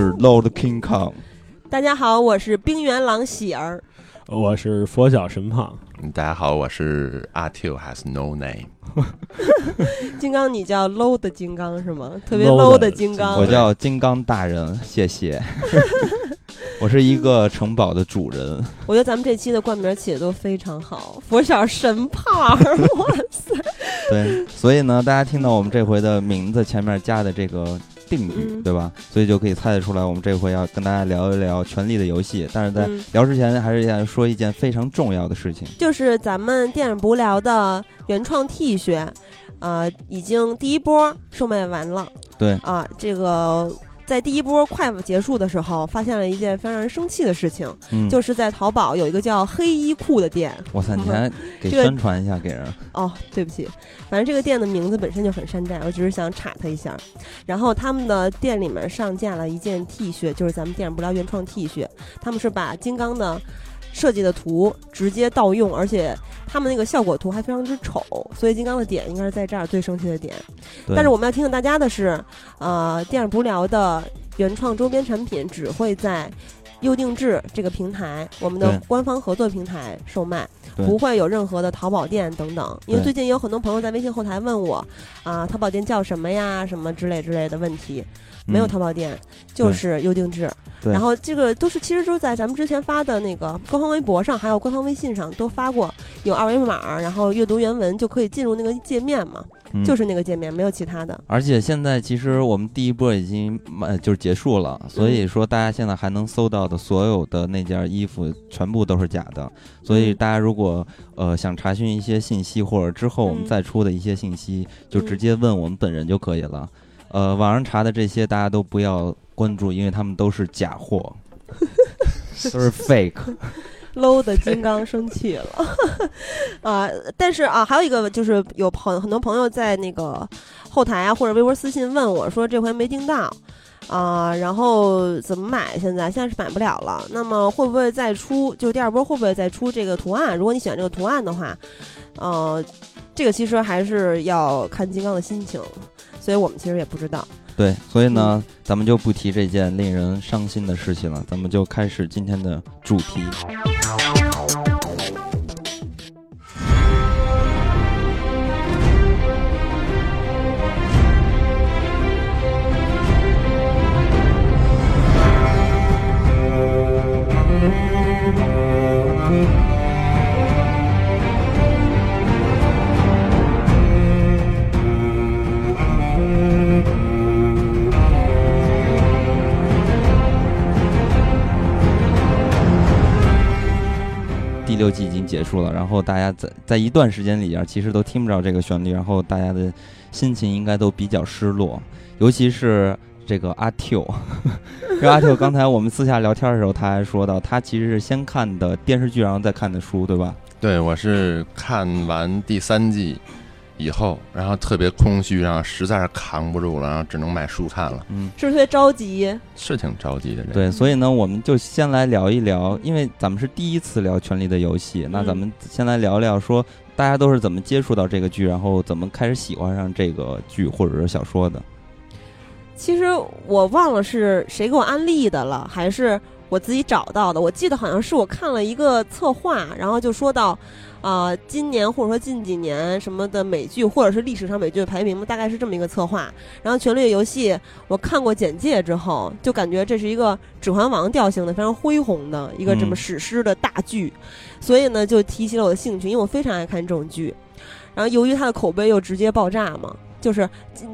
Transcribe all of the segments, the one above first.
是 Lord King Kong。大家好，我是冰原狼喜儿。我是佛小神胖。大家好，我是阿 Q has no name。金刚，你叫 low 的金刚是吗？特别 low 的的金刚。我叫金刚大人，谢谢。我是一个城堡的主人。我觉得咱们这期的冠名起的都非常好，佛小神胖，哇塞！对，所以呢，大家听到我们这回的名字前面加的这个定语，嗯对吧？所以就可以猜得出来，我们这回要跟大家聊一聊《权力的游戏》。但是在嗯聊之前，还是要说一件非常重要的事情。就是咱们电影不聊的原创 T 恤，呃，已经第一波售卖完了对，啊。这个在第一波快结束的时候，发现了一件非常让人生气的事情，嗯，就是在淘宝有一个叫黑衣裤的店。哇塞，你还 给宣传一下给人。哦，对不起，反正这个店的名字本身就很山寨，我只是想插它一下。然后他们的店里面上架了一件 T 恤，就是咱们电影不聊原创 T 恤，他们是把金刚的设计的图直接盗用，而且他们那个效果图还非常之丑，所以金刚的点应该是在这儿最生气的点。但是我们要提醒大家的是，呃，电影不聊的原创周边产品只会在。优定制这个平台，我们的官方合作平台售卖，不会有任何的淘宝店等等。因为最近有很多朋友在微信后台问我，啊，淘宝店叫什么呀，什么之类之类的问题。没有嗯淘宝店，就是优定制。对然后这个都是其实都在咱们之前发的那个官方微博上，还有官方微信上都发过，有二维码，然后阅读原文就可以进入那个界面嘛，嗯就是那个界面，没有其他的。而且现在其实我们第一波已经呃就是结束了，所以说大家现在还能搜到的所有的那件衣服全部都是假的。所以嗯大家如果呃想查询一些信息，或者之后我们嗯再出的一些信息，就嗯直接问我们本人就可以了。呃，网上查的这些大家都不要关注，因为他们都是假货，都是 fake。low 的金刚生气了 啊！但是啊，还有一个就是有朋很多朋友在那个后台啊或者微博私信问我说这回没订到啊，然后怎么买？现在现在是买不了了。那么会不会再出？就第二波会不会再出这个图案？如果你喜欢这个图案的话，呃，这个其实还是要看金刚的心情，所以我们其实也不知道。对，所以呢，嗯咱们就不提这件令人伤心的事情了，咱们就开始今天的主题。六季已经结束了，然后大家在在一段时间里边，其实都听不着这个旋律，然后大家的心情应该都比较失落，尤其是这个阿 Q，因为阿 Q 刚才我们私下聊天的时候，他还说到，他其实是先看的电视剧，然后再看的书，对吧？对，我是看完第三季以后，然后特别空虚，然后实在是扛不住了，然后只能买书看了，嗯，是不是特别着急？是挺着急的。对，所以呢，我们就先来聊一聊，因为咱们是第一次聊《权力的游戏》，那咱们先来聊聊说，大家都是怎么接触到这个剧，然后怎么开始喜欢上这个剧或者是小说的。其实我忘了是谁给我安利的了，还是我自己找到的，我记得好像是我看了一个策划，然后就说到，啊，今年或者说近几年什么的美剧，或者是历史上美剧的排名，大概是这么一个策划。然后《权力的游戏》，我看过简介之后，就感觉这是一个《指环王》调性的非常恢宏的一个这么史诗的大剧，所以呢，就提起了我的兴趣，因为我非常爱看这种剧。然后由于它的口碑又直接爆炸嘛，就是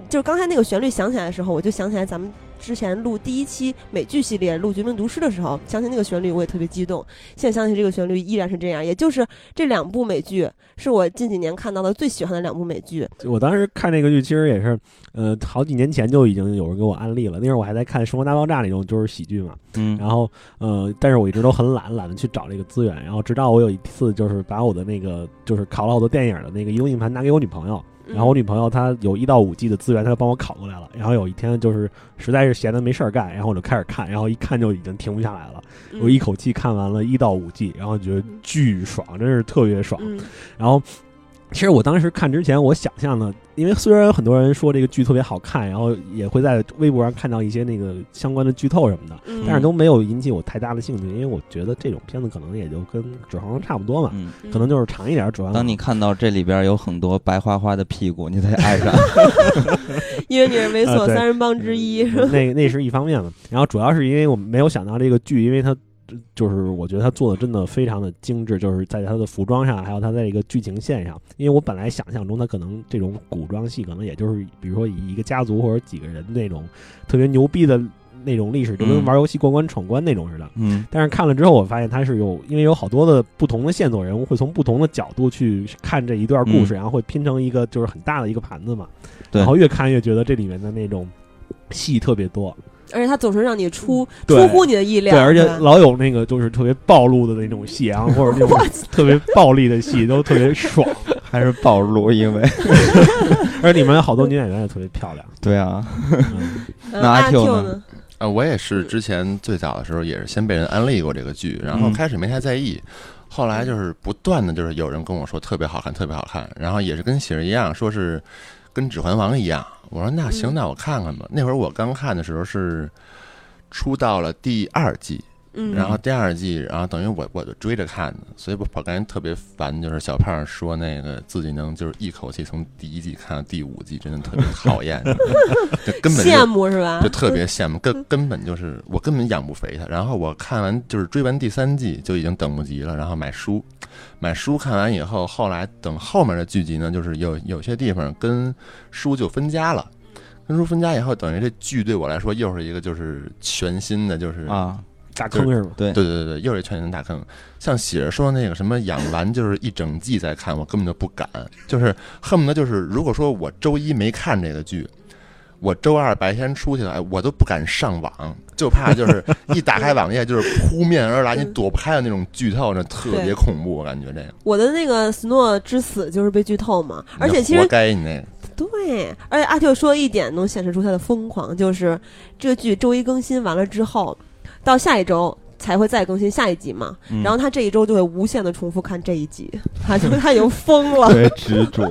就是刚才那个旋律响起来的时候，我就想起来咱们。之前录第一期美剧系列录《绝命毒师》的时候，想起那个旋律，我也特别激动。现在想起这个旋律，依然是这样。也就是这两部美剧，是我近几年看到的最喜欢的两部美剧。我当时看那个剧，其实也是，呃，好几年前就已经有人给我安利了。那时候我还在看《生活大爆炸》那种就是喜剧嘛，嗯，然后呃，但是我一直都很懒，懒得去找这个资源。然后直到我有一次，就是把我的那个就是考了好多电影的那个移动硬盘拿给我女朋友。然后我女朋友她有一到五季的资源，她就帮我拷过来了。然后有一天就是实在是闲的没事儿干，然后我就开始看，然后一看就已经停不下来了。我一口气看完了一到五季然后觉得巨爽，真是特别爽。然后。其实我当时看之前，我想象的，因为虽然有很多人说这个剧特别好看，然后也会在微博上看到一些那个相关的剧透什么的，但是都没有引起我太大的兴趣，因为我觉得这种片子可能也就跟《指环王》差不多嘛，可能就是长一点。主要当你看到这里边有很多白花花的屁股，你才爱上，因为你是猥琐三人帮之一，那那是一方面嘛。然后主要是因为我没有想到这个剧，因为它。就是我觉得他做的真的非常的精致，就是在他的服装上，还有他在一个剧情线上。因为我本来想象中他可能这种古装戏，可能也就是比如说以一个家族或者几个人那种特别牛逼的那种历史，就跟玩游戏过关闯关那种似的。嗯。但是看了之后，我发现他是有，因为有好多的不同的线索人物，会从不同的角度去看这一段故事，然后会拼成一个就是很大的一个盘子嘛。对。然后越看越觉得这里面的那种戏特别多。而且他总是让你出出乎你的意料，对，而且老有那个就是特别暴露的那种戏啊，或者那种特别暴力的戏，都特别爽，还是暴露，因为 而里面有好多女演员也特别漂亮。对啊，那阿 Q 呢？啊，我也是之前最早的时候也是先被人安利过这个剧，然后开始没太在意，后来就是不断的就是有人跟我说特别好看，特别好看，然后也是跟喜儿一样，说是跟《指环王》一样。我说那行，那我看看吧。那会儿我刚看的时候是出到了第二季。然后第二季，然后等于我我就追着看的，所以我我感觉特别烦，就是小胖说那个自己能就是一口气从第一季看到第五季，真的特别讨厌，就根本羡慕是吧？就特别羡慕，根根本就是我根本养不肥他。然后我看完就是追完第三季就已经等不及了，然后买书，买书看完以后，后来等后面的剧集呢，就是有有些地方跟书就分家了，跟书分家以后，等于这剧对我来说又是一个就是全新的，就是啊。大坑是吗？对对对对，又是全新大坑。像喜儿说那个什么养完就是一整季在看，我根本就不敢，就是恨不得就是如果说我周一没看这个剧，我周二白天出去了，哎，我都不敢上网，就怕就是 一打开网页就是扑面而来，你躲不开的那种剧透，那特别恐怖，我感觉这个。我的那个斯诺之死就是被剧透嘛，而且其实活该你那个。对，而且阿 Q 说一点能显示出他的疯狂，就是这个剧周一更新完了之后。到下一周才会再更新下一集嘛，然后他这一周就会无限的重复看这一集，他就他已经疯了，特别执着，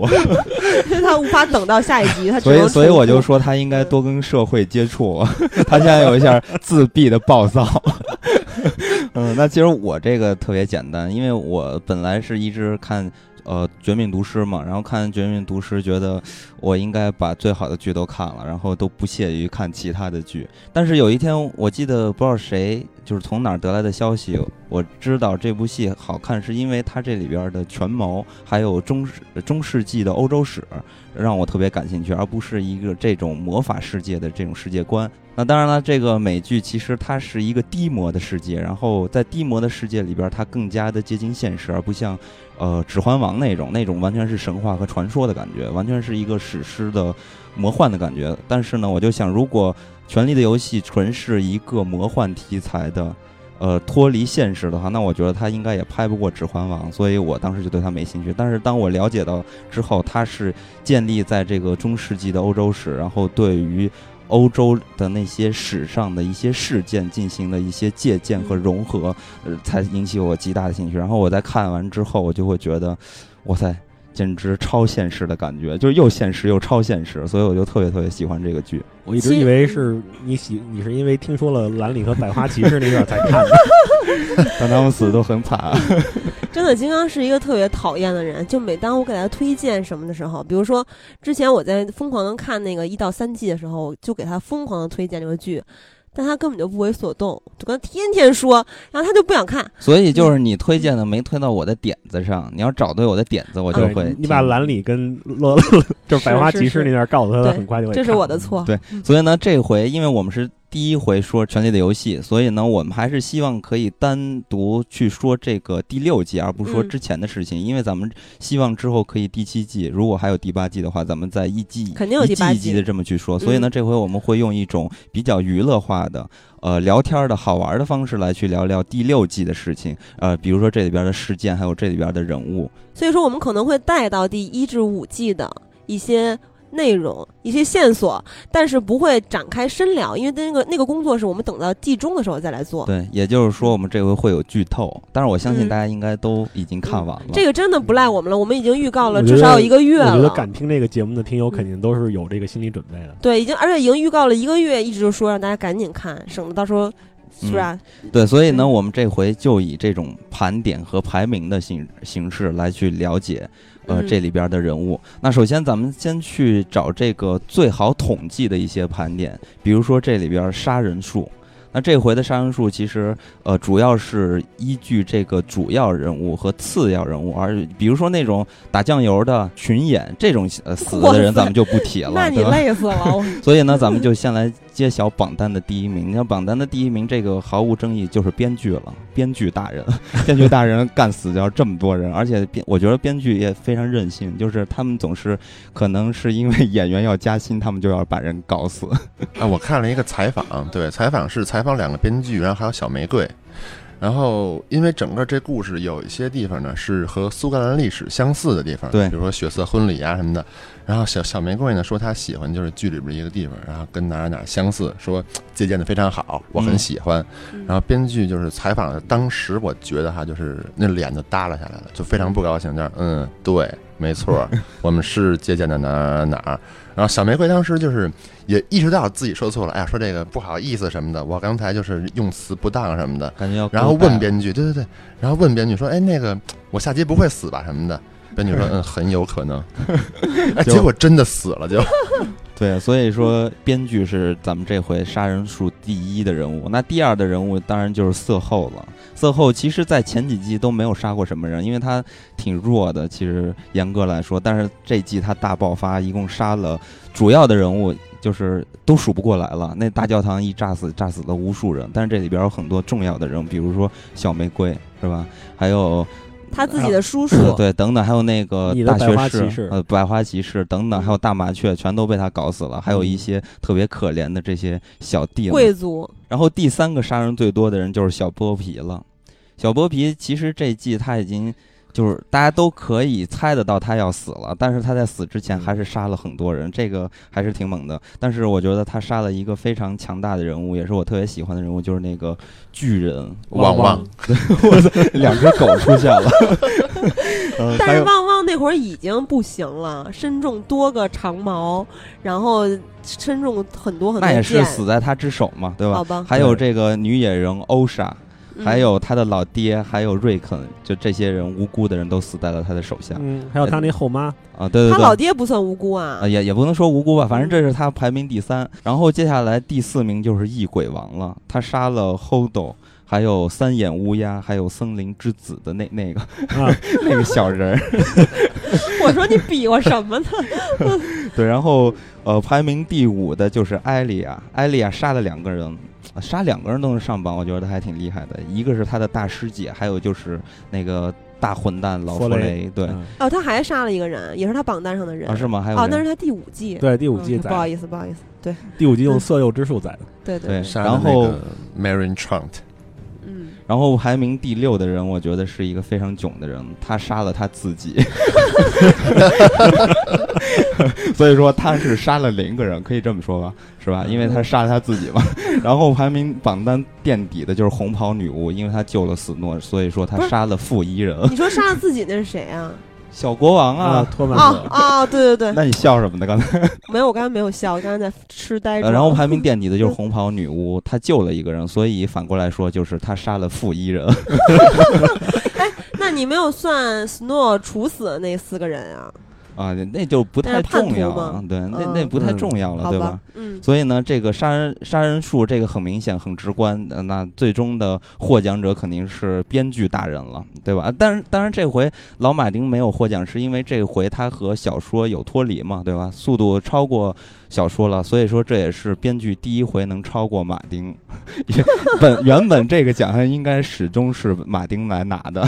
他无法等到下一集，他所以所以我就说他应该多跟社会接触，他现在有一下自闭的暴躁。嗯，那其实我这个特别简单，因为我本来是一直看。呃，绝命毒师嘛，然后看绝命毒师，觉得我应该把最好的剧都看了，然后都不屑于看其他的剧。但是有一天，我记得不知道谁就是从哪儿得来的消息，我知道这部戏好看，是因为它这里边的权谋还有中世中世纪的欧洲史让我特别感兴趣，而不是一个这种魔法世界的这种世界观。那当然了，这个美剧其实它是一个低魔的世界，然后在低魔的世界里边，它更加的接近现实，而不像，呃，《指环王》那种那种完全是神话和传说的感觉，完全是一个史诗的魔幻的感觉。但是呢，我就想，如果《权力的游戏》纯是一个魔幻题材的，呃，脱离现实的话，那我觉得它应该也拍不过《指环王》，所以我当时就对它没兴趣。但是当我了解到之后，它是建立在这个中世纪的欧洲史，然后对于。欧洲的那些史上的一些事件进行了一些借鉴和融合，呃，才引起我极大的兴趣。然后我在看完之后，我就会觉得，哇塞，简直超现实的感觉，就是又现实又超现实，所以我就特别特别喜欢这个剧。我一直以为是你喜，你是因为听说了兰里和百花骑士那段才看的，但他们死都很惨。真的，金刚是一个特别讨厌的人。就每当我给他推荐什么的时候，比如说之前我在疯狂的看那个一到三季的时候，就给他疯狂的推荐这个剧。但他根本就不为所动，就跟他天天说，然后他就不想看。所以就是你推荐的没推到我的点子上，你要找对我的点子，我就会。你把兰里跟洛 就是百花骑士那段告诉他，他很快就会。这是我的错。对，所以呢，这回因为我们是。第一回说《权力的游戏》，所以呢，我们还是希望可以单独去说这个第六季，而不是说之前的事情。因为咱们希望之后可以第七季，如果还有第八季的话，咱们在一季肯定有第八季的这么去说。所以呢，这回我们会用一种比较娱乐化的、呃聊天的好玩的方式来去聊聊第六季的事情。呃，比如说这里边的事件，还有这里边的人物。所以说，我们可能会带到第一至五季的一些。内容一些线索，但是不会展开深聊，因为那个那个工作是我们等到季中的时候再来做。对，也就是说我们这回会有剧透，但是我相信大家应该都已经看完了。这个真的不赖我们了，我们已经预告了至少有一个月了。我觉得敢听这个节目的听友肯定都是有这个心理准备的。对，已经而且已经预告了一个月，一直就说让大家赶紧看，省得到时候是吧？对，所以呢，我们这回就以这种盘点和排名的形形式来去了解。呃，这里边的人物，那首先咱们先去找这个最好统计的一些盘点，比如说这里边杀人数。那这回的杀人数其实，呃，主要是依据这个主要人物和次要人物，而比如说那种打酱油的群演这种呃死的人，咱们就不提了，那你累死了。所以呢，咱们就先来揭晓榜单的第一名。你看榜单的第一名，这个毫无争议就是编剧了，编剧大人，编剧大人干死掉这么多人，而且编我觉得编剧也非常任性，就是他们总是可能是因为演员要加薪，他们就要把人搞死。啊，我看了一个采访，对，采访是采。访两个编剧，然后还有小玫瑰，然后因为整个这故事有一些地方呢是和苏格兰历史相似的地方，对，比如说血色婚礼啊什么的。然后小小玫瑰呢说她喜欢就是剧里边一个地方，然后跟哪儿哪儿相似，说借鉴的非常好，我很喜欢。然后编剧就是采访的当时，我觉得哈就是那脸就耷拉下来了，就非常不高兴，就嗯，对，没错，我们是借鉴的哪儿哪儿。然后小玫瑰当时就是也意识到自己说错了，哎呀，说这个不好意思什么的，我刚才就是用词不当什么的，感觉要。然后问编剧，对对对，然后问编剧说，哎，那个我下集不会死吧什么的？编剧说，嗯，很有可能。哎，结果真的死了就。对，所以说编剧是咱们这回杀人数第一的人物，那第二的人物当然就是色后了。色后其实，在前几季都没有杀过什么人，因为他挺弱的。其实严格来说，但是这季他大爆发，一共杀了主要的人物，就是都数不过来了。那大教堂一炸死，炸死了无数人。但是这里边有很多重要的人物，比如说小玫瑰，是吧？还有。他自己的叔叔，对，等等，还有那个大学士，呃，百花骑士等等，还有大麻雀，全都被他搞死了。还有一些特别可怜的这些小弟贵族。然后第三个杀人最多的人就是小剥皮了。小剥皮其实这季他已经。就是大家都可以猜得到他要死了，但是他在死之前还是杀了很多人，这个还是挺猛的。但是我觉得他杀了一个非常强大的人物，也是我特别喜欢的人物，就是那个巨人旺旺。我操，两只狗出现了。但是旺旺那会儿已经不行了，身中多个长矛，然后身中很多很多那也是死在他之手嘛，对吧？好吧。还有这个女野人欧莎。还有他的老爹，还有瑞肯，就这些人无辜的人都死在了他的手下。嗯，还有他那后妈。啊，对对对，他老爹不算无辜啊，也也不能说无辜吧，反正这是他排名第三。然后接下来第四名就是异鬼王了，他杀了 Hodo，还有三眼乌鸦，还有森林之子的那那个啊 那个小人儿。我说你比划什么呢？对，然后呃，排名第五的就是艾莉亚，艾莉亚杀了两个人。杀两个人都能上榜，我觉得还挺厉害的。一个是他的大师姐，还有就是那个大混蛋老弗雷。对，哦，他还杀了一个人，也是他榜单上的人。啊，是吗？还有哦，那是他第五季。对，第五季。不好意思，不好意思。对，第五季用色诱之术宰的。对对。然后 Marin Trant。嗯。然后排名第六的人，我觉得是一个非常囧的人，他杀了他自己。所以说他是杀了零个人，可以这么说吧，是吧？因为他杀了他自己嘛。然后排名榜单垫底的就是红袍女巫，因为她救了死诺，所以说他杀了负一人。你说杀了自己那是谁啊？小国王啊，托马斯，啊啊，对对对，那你笑什么呢？刚才，没有，我刚才没有笑，我刚才在痴呆 着。呃然后排名垫底的就是红袍女巫，她救了一个人，所以反过来说就是她杀了负一人。哎那你没有算 Snow 处死的那四个人啊？啊，那就不太重要了对，那嗯那不太嗯重要了，对吧？，嗯，所以呢，这个杀人杀人数这个很明显很直观，呃那最终的获奖者肯定是编剧大人了，对吧？啊但是当然这回老马丁没有获奖，是因为这回他和小说有脱离嘛，对吧？速度超过小说了，所以说这也是编剧第一回能超过马丁。原本原本这个奖项应该始终是马丁来拿的。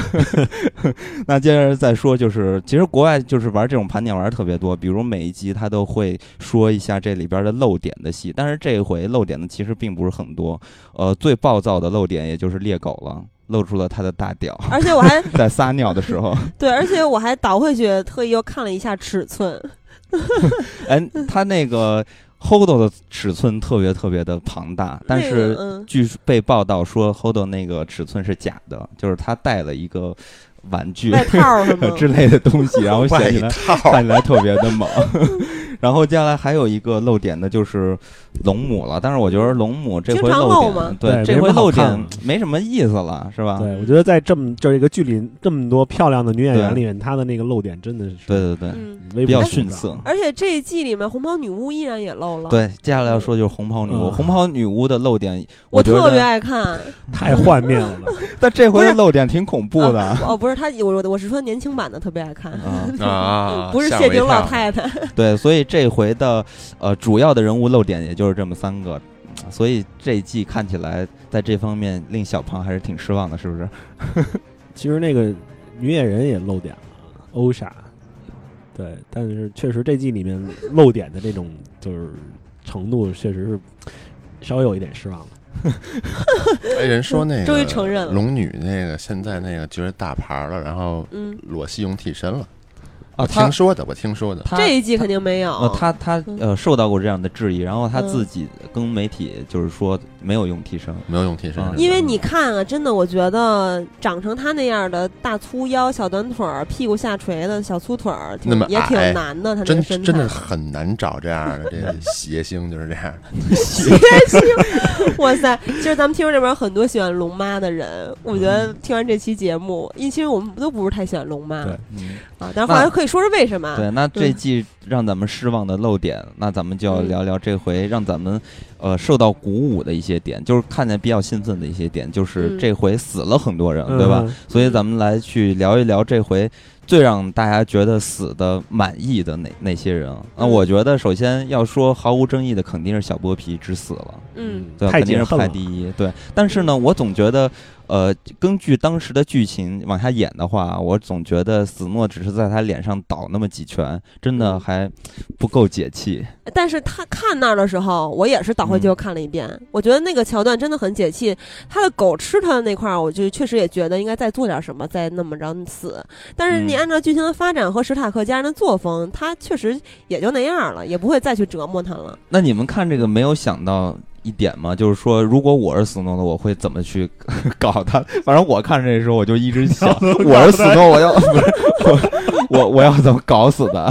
那接着再说，就是其实国外就是玩这种盘点玩的特别多，比如每一集他都会说一下这里边的漏点的戏，但是这一回漏点的其实并不是很多。呃，最暴躁的漏点也就是猎狗了，露出了他的大屌，而且我还在撒尿的时候，对，而且我还倒回去特意又看了一下尺寸，哎，他那个 Hodo 的尺寸特别特别的庞大，但是据被报道说 Hodo 那个尺寸是假的，就是他带了一个玩具？之类的东西，然后外显起来看起来特别的猛。然后接下来还有一个漏点的就是龙母了，但是我觉得龙母这回漏点对这回漏点没什么意思了，是吧？对，我觉得在这么就是一个剧里这么多漂亮的女演员里面，她的那个漏点真的是对对对，嗯，比较逊色。而且这一季里面红袍女巫依然也漏了，，对，接下来要说就是红袍女巫，嗯红袍女巫的漏点，我特别，爱看。太幻灭了。但这回的漏点挺恐怖的。啊哦，不是他，我我我是说年轻版的特别爱看，啊，啊，不是谢顶老太太。对，所以这回的呃主要的人物漏点也就是这么三个，所以这一季看起来在这方面令小胖还是挺失望的，是不是？其实那个女演员也漏点了，欧莎。对，但是确实这季里面漏点的这种就是程度，确实是稍微有一点失望了。哎，人说那个终于承认了龙女那个现在那个就是大牌了，然后嗯，裸戏用替身了。啊，我听说的，我听说的。这一季肯定没有。呃，他他嗯呃受到过这样的质疑，然后他嗯自己跟媒体就是说没有用替身，没有用替身啊，因为你看啊，真的，我觉得长成他那样的大粗腰、小短腿儿、屁股下垂的小粗腿儿，那么也挺难的。他真真的很难找这样的这个 谐星，就是这样。谐星 哇塞！其实咱们听众这边有很多喜欢龙妈的人，我觉得听完这期节目，因为其实我们都不是太喜欢龙妈啊，但是后来可以说说为什么。对，那这嗯季让咱们失望的漏点，那咱们就要嗯聊聊这回让咱们呃受到鼓舞的一些点，就是看见比较兴奋的一些点，就是嗯这回死了很多人，对吧？嗯？所以咱们来去聊一聊这回最让大家觉得死的满意的哪哪些人。那嗯我觉得首先要说毫无争议的，肯定是小剥皮之死了。嗯，对肯定是。排第一。对，但是呢，我总觉得，呃，根据当时的剧情往下演的话，我总觉得死诺只是在他脸上倒那么几拳，真的嗯还不够解气。但是他看那儿的时候，我也是倒回去又看了一遍，我觉得那个桥段真的很解气。他的狗吃他的那块儿，我就确实也觉得应该再做点什么，再那么着死。但是你嗯按照剧情的发展和史塔克家人的作风，他确实也就那样了，也不会再去折磨他了。那你们看这个没有想到？一点嘛，就是说，如果我是斯诺的，我会怎么去 搞他？反正我看这时候，我就一直想，我是斯诺，我要不是 我我我要怎么搞死他？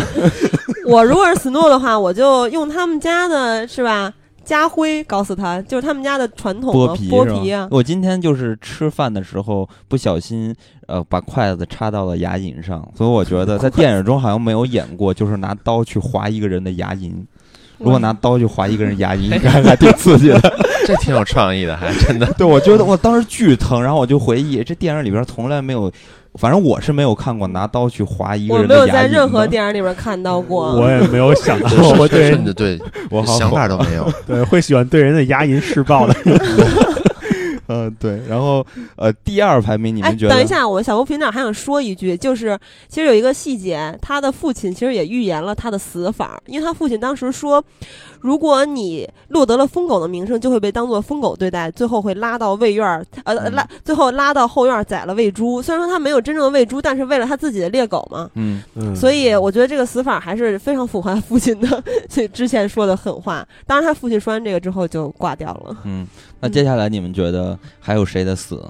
我如果是斯诺的话，我就用他们家的是吧家徽搞死他，就是他们家的传统剥皮剥皮啊。我今天就是吃饭的时候不小心呃把筷子插到了牙龈上，所以我觉得在电影中好像没有演过，就是拿刀去划一个人的牙龈。如果拿刀去划一个人牙龈，应该还挺刺激的。这挺有创意的，还真的。对，我觉得我当时巨疼，然后我就回忆这电影里边从来没有，反正我是没有看过拿刀去划一个我人的牙龈没有在任何电影里边看到过。我也没有想到 对甚至对我好想法都没有。对会喜欢对人的牙龈施暴的。嗯、对。然后呃，第二排名你哎，们觉得？等一下，我小吴频道还想说一句，就是其实有一个细节，他的父亲其实也预言了他的死法，因为他父亲当时说，如果你落得了疯狗的名声，就会被当做疯狗对待，最后会拉到喂院儿，呃，嗯拉最后拉到后院儿宰了喂猪。虽然说他没有真正的喂猪，但是为了他自己的猎狗嘛，嗯，嗯，所以我觉得这个死法还是非常符合他父亲的之前说的狠话。当然，他父亲说完这个之后就挂掉了。嗯，那接下来你们觉得还有谁的死？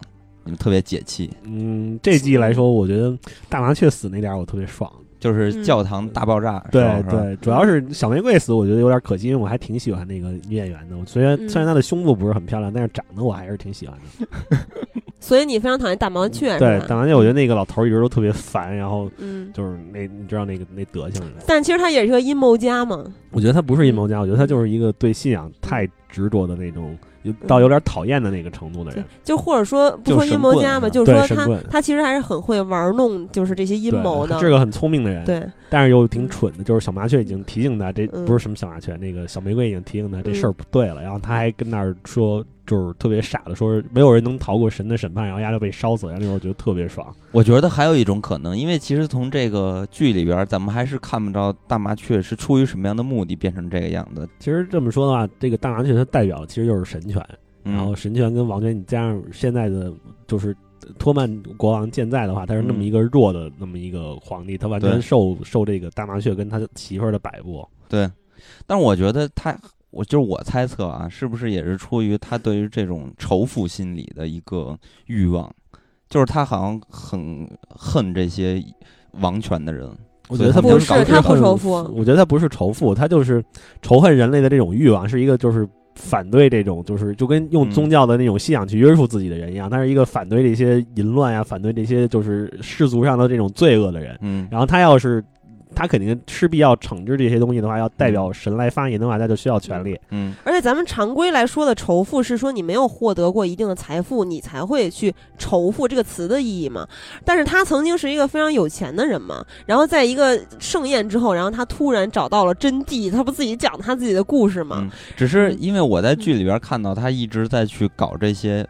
你们特别解气，嗯，这季来说，我觉得大麻雀死那点儿我特别爽。就是嗯。教堂大爆炸，对对，主要是小玫瑰死，我觉得有点可惜，因为我还挺喜欢那个女演员的。我虽然嗯虽然她的胸部不是很漂亮，但是长得我还是挺喜欢的。所以你非常讨厌大毛雀，对大毛雀，我觉得那个老头一直都特别烦，然后嗯，就是那你知道那个那德行的。但其实他也是个阴谋家嘛，我觉得他不是阴谋家，我觉得他就是一个对信仰太执着的那种，有到有点讨厌的那个程度的人。就或者说不说阴谋家嘛，就是说他他其实还是很会玩弄，就是这些阴谋的，是个很聪明的人，对，但是又挺蠢的。就是小麻雀已经提醒他，这嗯不是什么小麻雀，那个小玫瑰已经提醒他这嗯事儿不对了，然后他还跟那儿说，就是特别傻的说，是没有人能逃过神的审判，然后丫就被烧死了。然后那会儿我觉得特别爽。我觉得还有一种可能，因为其实从这个剧里边，咱们还是看不着大麻雀是出于什么样的目的变成这个样子。其实这么说的话，这个大麻雀它代表的其实就是神权，然后嗯，神权跟王权，你加上现在的就是托曼国王健在的话，他是那么嗯一个弱的那么一个皇帝，他完全受受这个大麻雀跟他媳妇儿的摆布。对。但是我觉得他，我就是我猜测啊，是不是也是出于他对于这种仇富心理的一个欲望，就是他好像很恨这些王权的人。我觉得他不是他仇富我觉得他不是仇富，他就是仇恨人类的这种欲望，是一个就是反对这种就是就跟用嗯宗教的那种信仰去约束自己的人一样，他是一个反对这些淫乱呀，反对这些就是世俗上的这种罪恶的人。嗯，然后他要是他肯定势必要惩治这些东西的话，要代表神来发言的话，他就需要权力。嗯，而且咱们常规来说的仇富是说你没有获得过一定的财富，你才会去仇富这个词的意义嘛。但是他曾经是一个非常有钱的人嘛，然后在一个盛宴之后，然后他突然找到了真谛，他不自己讲他自己的故事吗？嗯只是因为我在剧里边看到他一直在去搞这些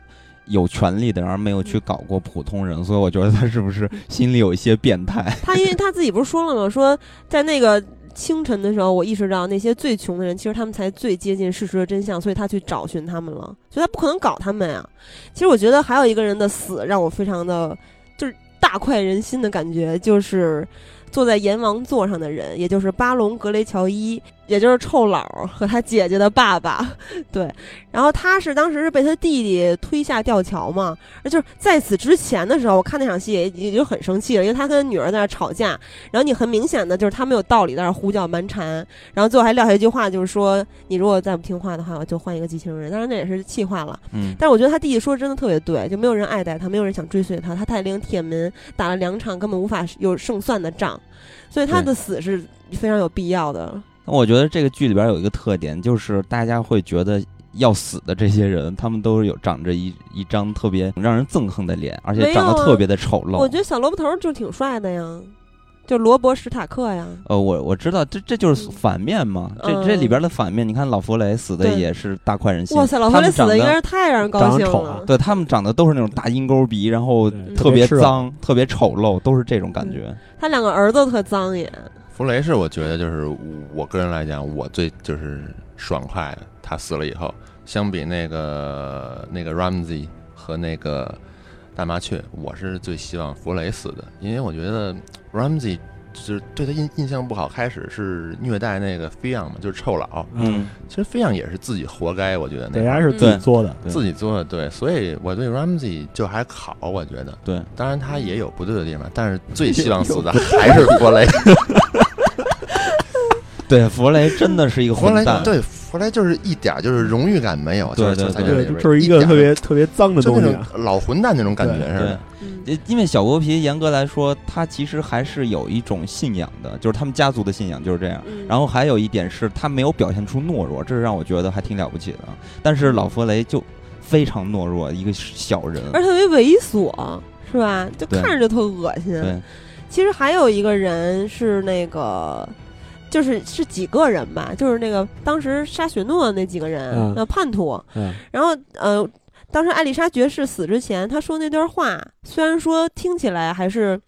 有权利的人，而没有去搞过普通人，所以我觉得他是不是心里有一些变态？他因为他自己不是说了吗？说在那个清晨的时候，我意识到那些最穷的人，其实他们才最接近事实的真相，所以他去找寻他们了。所以他不可能搞他们呀。其实我觉得还有一个人的死让我非常的就是大快人心的感觉，就是坐在阎王座上的人，也就是巴隆格雷乔伊，也就是臭老儿和他姐姐的爸爸。对，然后他是当时是被他弟弟推下吊桥嘛，而就是在此之前的时候，我看那场戏也也就很生气了，因为他跟女儿在那儿吵架，然后你很明显的就是他没有道理在那儿胡搅蛮缠，然后最后还撂下一句话，就是说你如果再不听话的话，我就换一个机器人。当然那也是气话了，嗯，但是我觉得他弟弟说的真的特别对，就没有人爱戴他，没有人想追随他，他带领铁门打了两场根本无法有胜算的仗，所以他的死是非常有必要的。我觉得这个剧里边有一个特点，就是大家会觉得要死的这些人，他们都是有长着一一张特别让人憎恨的脸，而且长得特别的丑陋。我觉得小萝卜头就挺帅的呀，就罗伯·史塔克呀。呃，我我知道，这这就是反面嘛。这这里边的反面，你看老弗雷死的也是大快人心。哇塞，老弗雷死的应该是太让人高兴长丑啊了。对他们长得都是那种大鹰钩鼻，然后特别脏、特别丑陋，都是这种感觉。他两个儿子特脏眼，弗雷是我觉得就是我个人来讲，我最就是爽快的。他死了以后，相比那个那个 Ramsey 和那个大麻雀，我是最希望弗雷死的，因为我觉得 Ramsey 就是对他印印象不好，开始是虐待那个菲昂嘛，就是臭老。嗯，其实菲昂也是自己活该，我觉得那对，个人家是自己做的。自己做的对，所以我对 Ramsey 就还好，我觉得。对，当然他也有不对的地方，但是最希望死的还是弗雷。对，弗雷真的是一个弗雷混蛋。对弗雷就是一点儿就是荣誉感没有，对就是对对对，在这里边就是一个点儿特别特别脏的就那种东西啊。老混蛋那种感觉似对的。，嗯，呃因为小剥皮严格来说，他其实还是有一种信仰的，就是他们家族的信仰就是这样。嗯然后还有一点是他没有表现出懦弱，这是让我觉得还挺了不起的。但是老弗雷就非常懦弱，一个小人。而且特别猥琐，是吧？就对看着就特恶心。对，其实还有一个人是那个，就是是几个人吧，就是那个当时杀雪诺那几个人，嗯呃，叛徒。嗯，然后呃，当时艾丽莎爵士死之前，他说那段话，虽然说听起来还是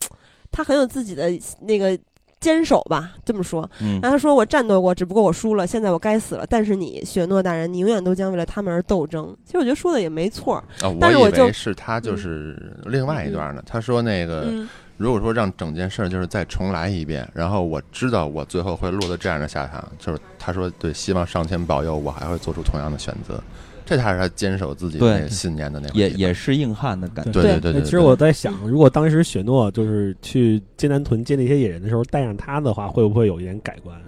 他很有自己的那个坚守吧，这么说。嗯然后他说：“我战斗过，只不过我输了，现在我该死了。但是你，雪诺大人，你永远都将为了他们而斗争。”其实我觉得说的也没错。但是我就为是他就是另外一段呢。他说那个，嗯，如果说让整件事儿就是再重来一遍，然后我知道我最后会落得这样的下场，就是他说对，希望上天保佑我还会做出同样的选择。这才是他坚守自己那个信念的那回也也是硬汉的感觉。对对对对对。哎其实我在想，如果当时雪诺就是去艰难屯接那些野人的时候带上他的话，会不会有一点改观，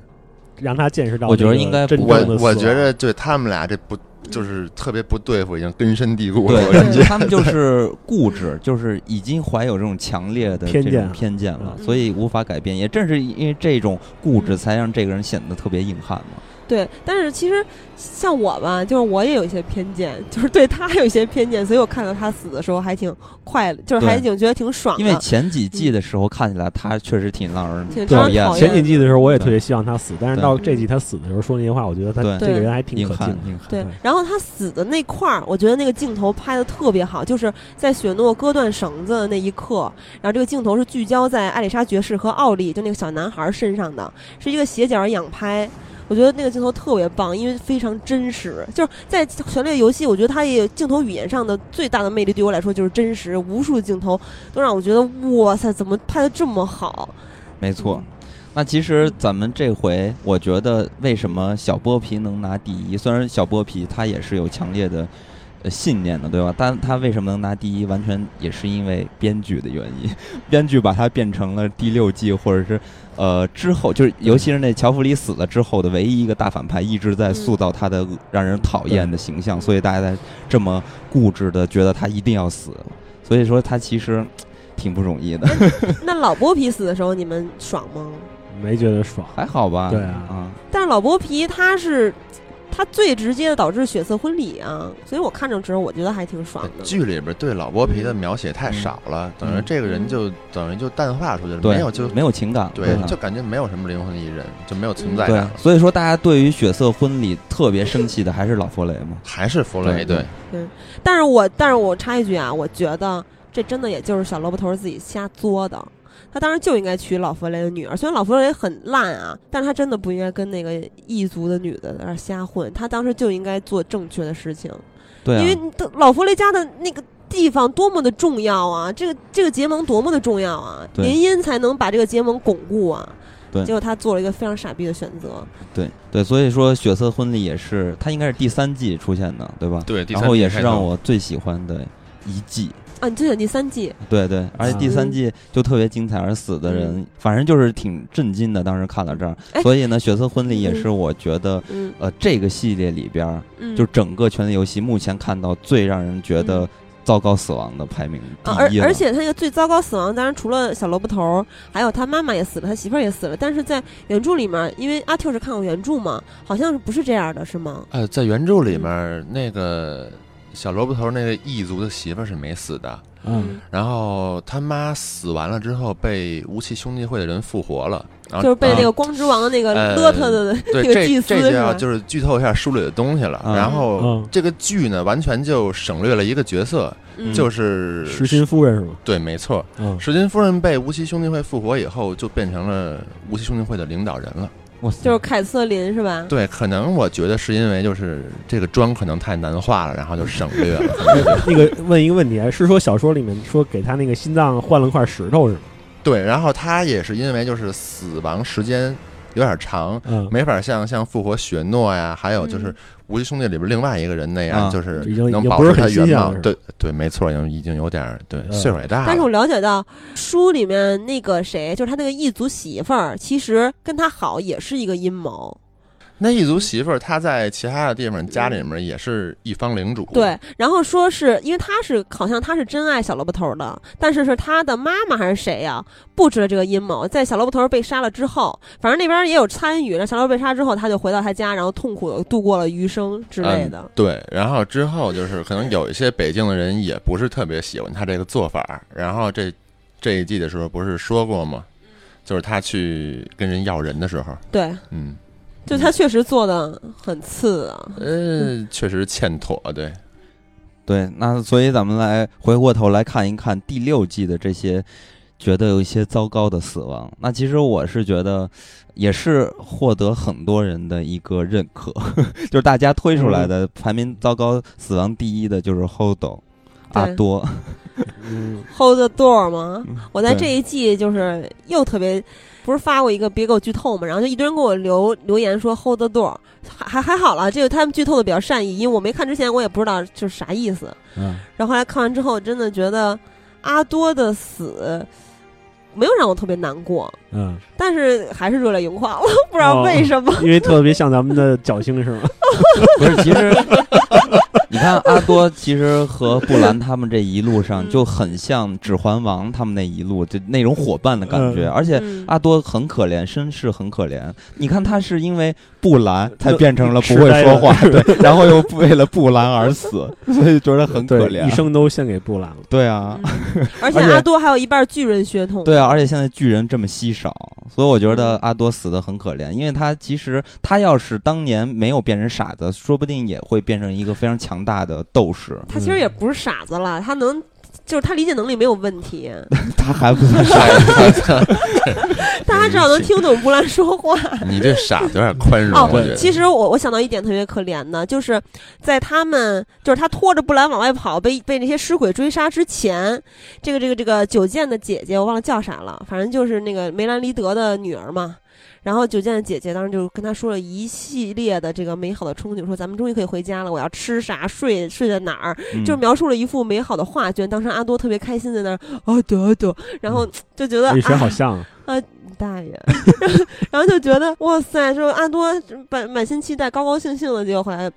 让他见识到我觉得应该不真正的我我觉得对他们俩这不就是特别不对付，已经根深蒂固了。对我感觉他们就 是固执，就是已经怀有这种强烈的这种偏见了偏见了，嗯所以无法改变。也正是因为这种固执，才让这个人显得特别硬汉嘛。对，但是其实像我吧，就是我也有一些偏见，就是对他有一些偏见，所以我看到他死的时候还挺快乐，就是还挺觉得挺爽的。因为前几季的时候看起来他确实挺让人挺讨讨厌，前几季的时候，我也特别希望他死，但是到这季他死的时候说那些话，我觉得他这个人还挺硬汉可敬对，然后他死的那块儿，我觉得那个镜头拍的特别好，就是在雪诺割断绳子的那一刻，然后这个镜头是聚焦在艾丽莎爵士和奥利，就那个小男孩身上的，是一个斜角仰拍。我觉得那个镜头特别棒，因为非常真实。就是在《权力游戏》，我觉得它也镜头语言上的最大的魅力，对我来说就是真实。无数镜头都让我觉得，哇塞，怎么拍的这么好？没错。那其实咱们这回，我觉得为什么小剥皮能拿第一？虽然小剥皮他也是有强烈的呃信念的，对吧？但他为什么能拿第一？完全也是因为编剧的原因，编剧把它变成了第六季或者是呃之后，就是尤其是那乔弗里死了之后的唯一一个大反派，一直在塑造他的让人讨厌的形象，所以大家在这么固执的觉得他一定要死。所以说他其实挺不容易的，那老剥皮死的时候，你们爽吗？没觉得爽。还好吧？对啊啊。但是老剥皮他是他最直接的导致血色婚礼啊，所以我看着时候我觉得还挺爽的。剧里边对老剥皮的描写太少了，等于这个人就等于就淡化出去了，没有就没有情感，对，就感觉没有什么灵魂的一人，就没有存在感了。，所以说大家对于血色婚礼特别生气的还是老弗雷嘛。还是弗雷对对，但是我但是我插一句啊，我觉得这真的也就是小萝卜头自己瞎作的。他当时就应该娶老弗雷的女儿，虽然老弗雷很烂啊，但是他真的不应该跟那个异族的女的在那瞎混。他当时就应该做正确的事情，对啊，因为老弗雷家的那个地方多么的重要啊，这个这个结盟多么的重要啊，对林荫才能把这个结盟巩固啊。对结果他做了一个非常傻逼的选择。对对，所以说血色婚礼也是，他应该是第三季出现的，对吧？对，第然后也是让我最喜欢的一季。啊，你最选第三季，对对，而且第三季就特别精彩，而死的人反正就是挺震惊的。当时看到这儿，哎所以呢，血色婚礼也是我觉得，嗯呃，这个系列里边儿，嗯，就整个权力游戏目前看到最让人觉得嗯糟糕死亡的排名而一了。而且他那个最糟糕死亡，当然除了小萝卜头儿，还有他妈妈也死了，他媳妇儿也死了。但是在原著里面，因为阿 Q 是看过原著嘛，好像是不是这样的，是吗？呃，在原著里面那个小萝卜头那个异族的媳妇儿是没死的，嗯，然后他妈死完了之后被无期兄弟会的人复活了，然后就是被那啊个光之王的那个呃勒他的对，那个祭这这就？要就是剧透一下书里的东西了。嗯然后嗯这个剧呢，完全就省略了一个角色，嗯就是石心夫人是吗？对，没错，嗯，石金夫人被无期兄弟会复活以后，就变成了无期兄弟会的领导人了。哇塞就是凯瑟琳是吧？对，可能我觉得是因为就是这个妆可能太难画了，然后就省略了。那个问一个问题，是说小说里面说给他那个心脏换了块石头是吗？对，然后他也是因为就是死亡时间有点长，嗯，没法像像复活雪诺呀，还有嗯就是无极兄弟里边另外一个人那样，啊就是能保持他原貌。对对，没错，已经已经有点对嗯岁数也大了但是我了。了解到书里面那个谁，就是他那个异族媳妇儿，其实跟他好也是一个阴谋。那异族媳妇儿，她在其他的地方家里面也是一方领主。对，然后说是因为她是好像她是真爱小萝卜头的，但是是她的妈妈还是谁呀、布置了这个阴谋，在小萝卜头被杀了之后，反正那边也有参与。那小萝卜被杀之后，她就回到她家，然后痛苦的度过了余生之类的。嗯。对，然后之后就是可能有一些北京的人也不是特别喜欢她这个做法，然后这这一季的时候不是说过吗？就是他去跟人要人的时候，对，嗯，就他确实做的很次啊。嗯，确实欠妥，对，对，那所以咱们来回过头来看一看第六季的这些，觉得有一些糟糕的死亡。那其实我是觉得，也是获得很多人的一个认可，就是大家推出来的排名糟糕死亡第一的就是 Holdo 阿对多，嗯，Hold the door 吗？我在这一季就是又特别，不是发过一个别给我剧透嘛，然后就一堆人给我留留言说 Hold the door，还还还好了，这个他们剧透的比较善意，因为我没看之前我也不知道就是啥意思，嗯。然后后来看完之后，真的觉得阿多的死没有让我特别难过，嗯，但是还是热泪盈眶了，不知道为什么。因为特别像咱们的侥幸是吗？不是，其实你看 阿多，其实和 布兰他们这一路上嗯就很像《指环王》他们那一路就那种伙伴的感觉，嗯而且嗯阿多很可怜，身世很可怜。你看他是因为布兰才变成了不会说话，对，然后又为了布兰而死，所以觉得很可，怜一。生都献给布兰了。对啊，嗯而且阿多还有一半巨人血统。对啊，而且现在巨人这么稀少，所以我觉得嗯阿多死的很可怜，因为他其实他要是当年没有变成傻子，说不定也会变成一个非常强大的斗士。他其实也不是傻子了，他能。就是他理解能力没有问题，他还不算傻，大家只要能听懂布兰说话。你这傻子有点宽容，哦。其实我我想到一点特别可怜的，就是在他们就是他拖着布兰往外跑，被被那些尸鬼追杀之前，这个这个这个九剑的姐姐我忘了叫啥了，反正就是那个梅兰妮德的女儿嘛。然后九剑的姐姐当时就跟他说了一系列的这个美好的憧憬，说咱们终于可以回家了，我要吃啥，睡睡在哪儿，嗯就是描述了一幅美好的画卷。当时阿多特别开心在那儿啊得得，然后就觉得跟谁好哎像啊？大爷！然后就觉得哇塞，说阿多满满心期待，高高兴兴的，结果后来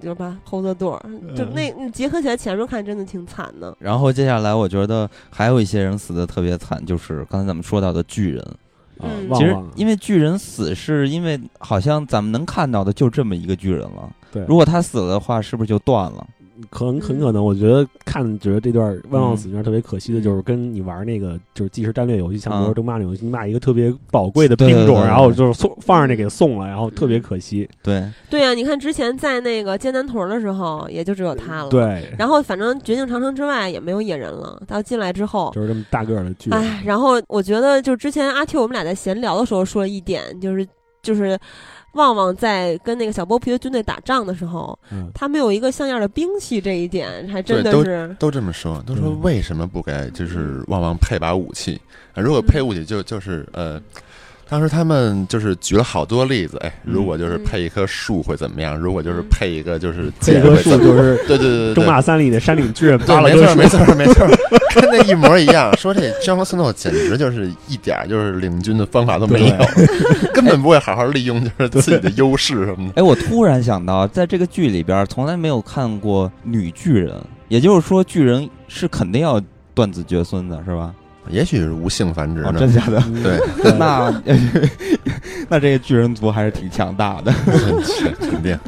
就是吧 hold the door，就那你结合起来前面看真的挺惨的。然后接下来，我觉得还有一些人死的特别惨，就是刚才咱们说到的巨人。啊嗯其实因为巨人死，是因为好像咱们能看到的就这么一个巨人了。对如果他死了的话，是不是就断了？可能很可能，我觉得看觉得这段万嗯望死这段特别可惜的，就是跟你玩那个就是即时战略游戏，像啊《魔兽争霸》那游戏，你把一个特别宝贵的兵种，然后就是送放上去给送了，然后特别可惜。对，对呀、你看之前在那个艰难屯的时候，也就只有他了。。对，然后反正绝境长城之外也没有野人了。到进来之后，就是这么大个儿的巨人。哎，然后我觉得就之前阿 Q 我们俩在闲聊的时候说了一点，就是就是旺旺在跟那个小剥皮的军队打仗的时候，嗯，他没有一个像样的兵器，这一点还真的是。都这么说，都说嗯为什么不给就是旺旺配把武器？啊如果配武器就就是呃，当时他们就是举了好多例子，哎，如果就是嗯配一棵树会怎么样？如果就是嗯配一个就是这棵树就是对对对对中对。马三里的山岭巨人对，扒了没错，没错，没错，跟那一模一样。说这江斯诺简直就是一点儿就是领军的方法都没有，根本不会好好利用就是自己的优势什么的。哎，我突然想到，在这个剧里边从来没有看过女巨人，也就是说，巨人是肯定要断子绝孙的，是吧？也许是无性繁殖哦，呢。真假的？嗯对，那 那这个巨人族还是挺强大的。肯肯定。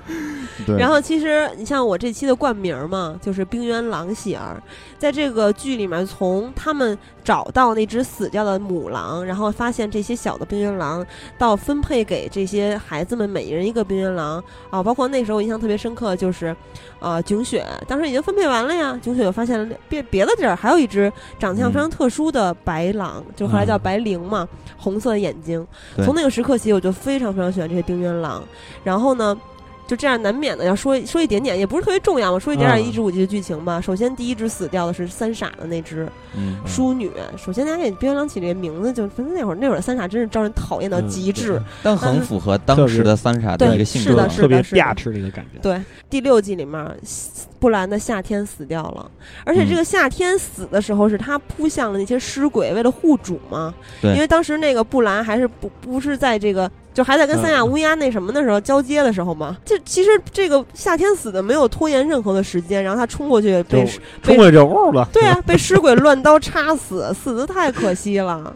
对，然后其实你像我这期的冠名嘛，就是冰原狼喜儿，在这个剧里面，从他们找到那只死掉的母狼，然后发现这些小的冰原狼，到分配给这些孩子们每人一个冰原狼啊，包括那时候我印象特别深刻，就是呃囧雪当时已经分配完了呀，囧雪又发现了别别的地儿还有一只长相非常特殊的白狼，就后来叫嗯白灵嘛，红色的眼睛。从那个时刻起，我就非常非常喜欢这些冰原狼。然后呢，就这样难免的要说说一点点，也不是特别重要嘛，说一点点嗯一至五集的剧情吧。首先，第一只死掉的是三傻的那只嗯，淑女。首先，大家给冰原狼起这个名字，就反正那会儿那会儿三傻真是招人讨厌到嗯极致。但很符合当时的三傻的一个性是的格。特别是的一个感觉。对，第六季里面，布兰的夏天死掉了，而且这个夏天死的时候是他扑向了那些尸鬼，为了护主嘛。对因为当时那个布兰还是不不是在这个。就还在跟三亚乌鸦那什么的时候交接的时候嘛，就其实这个夏天死的没有拖延任何的时间，然后他冲过去被就冲过去就呜了。对啊，被尸鬼乱刀插死，死的太可惜了。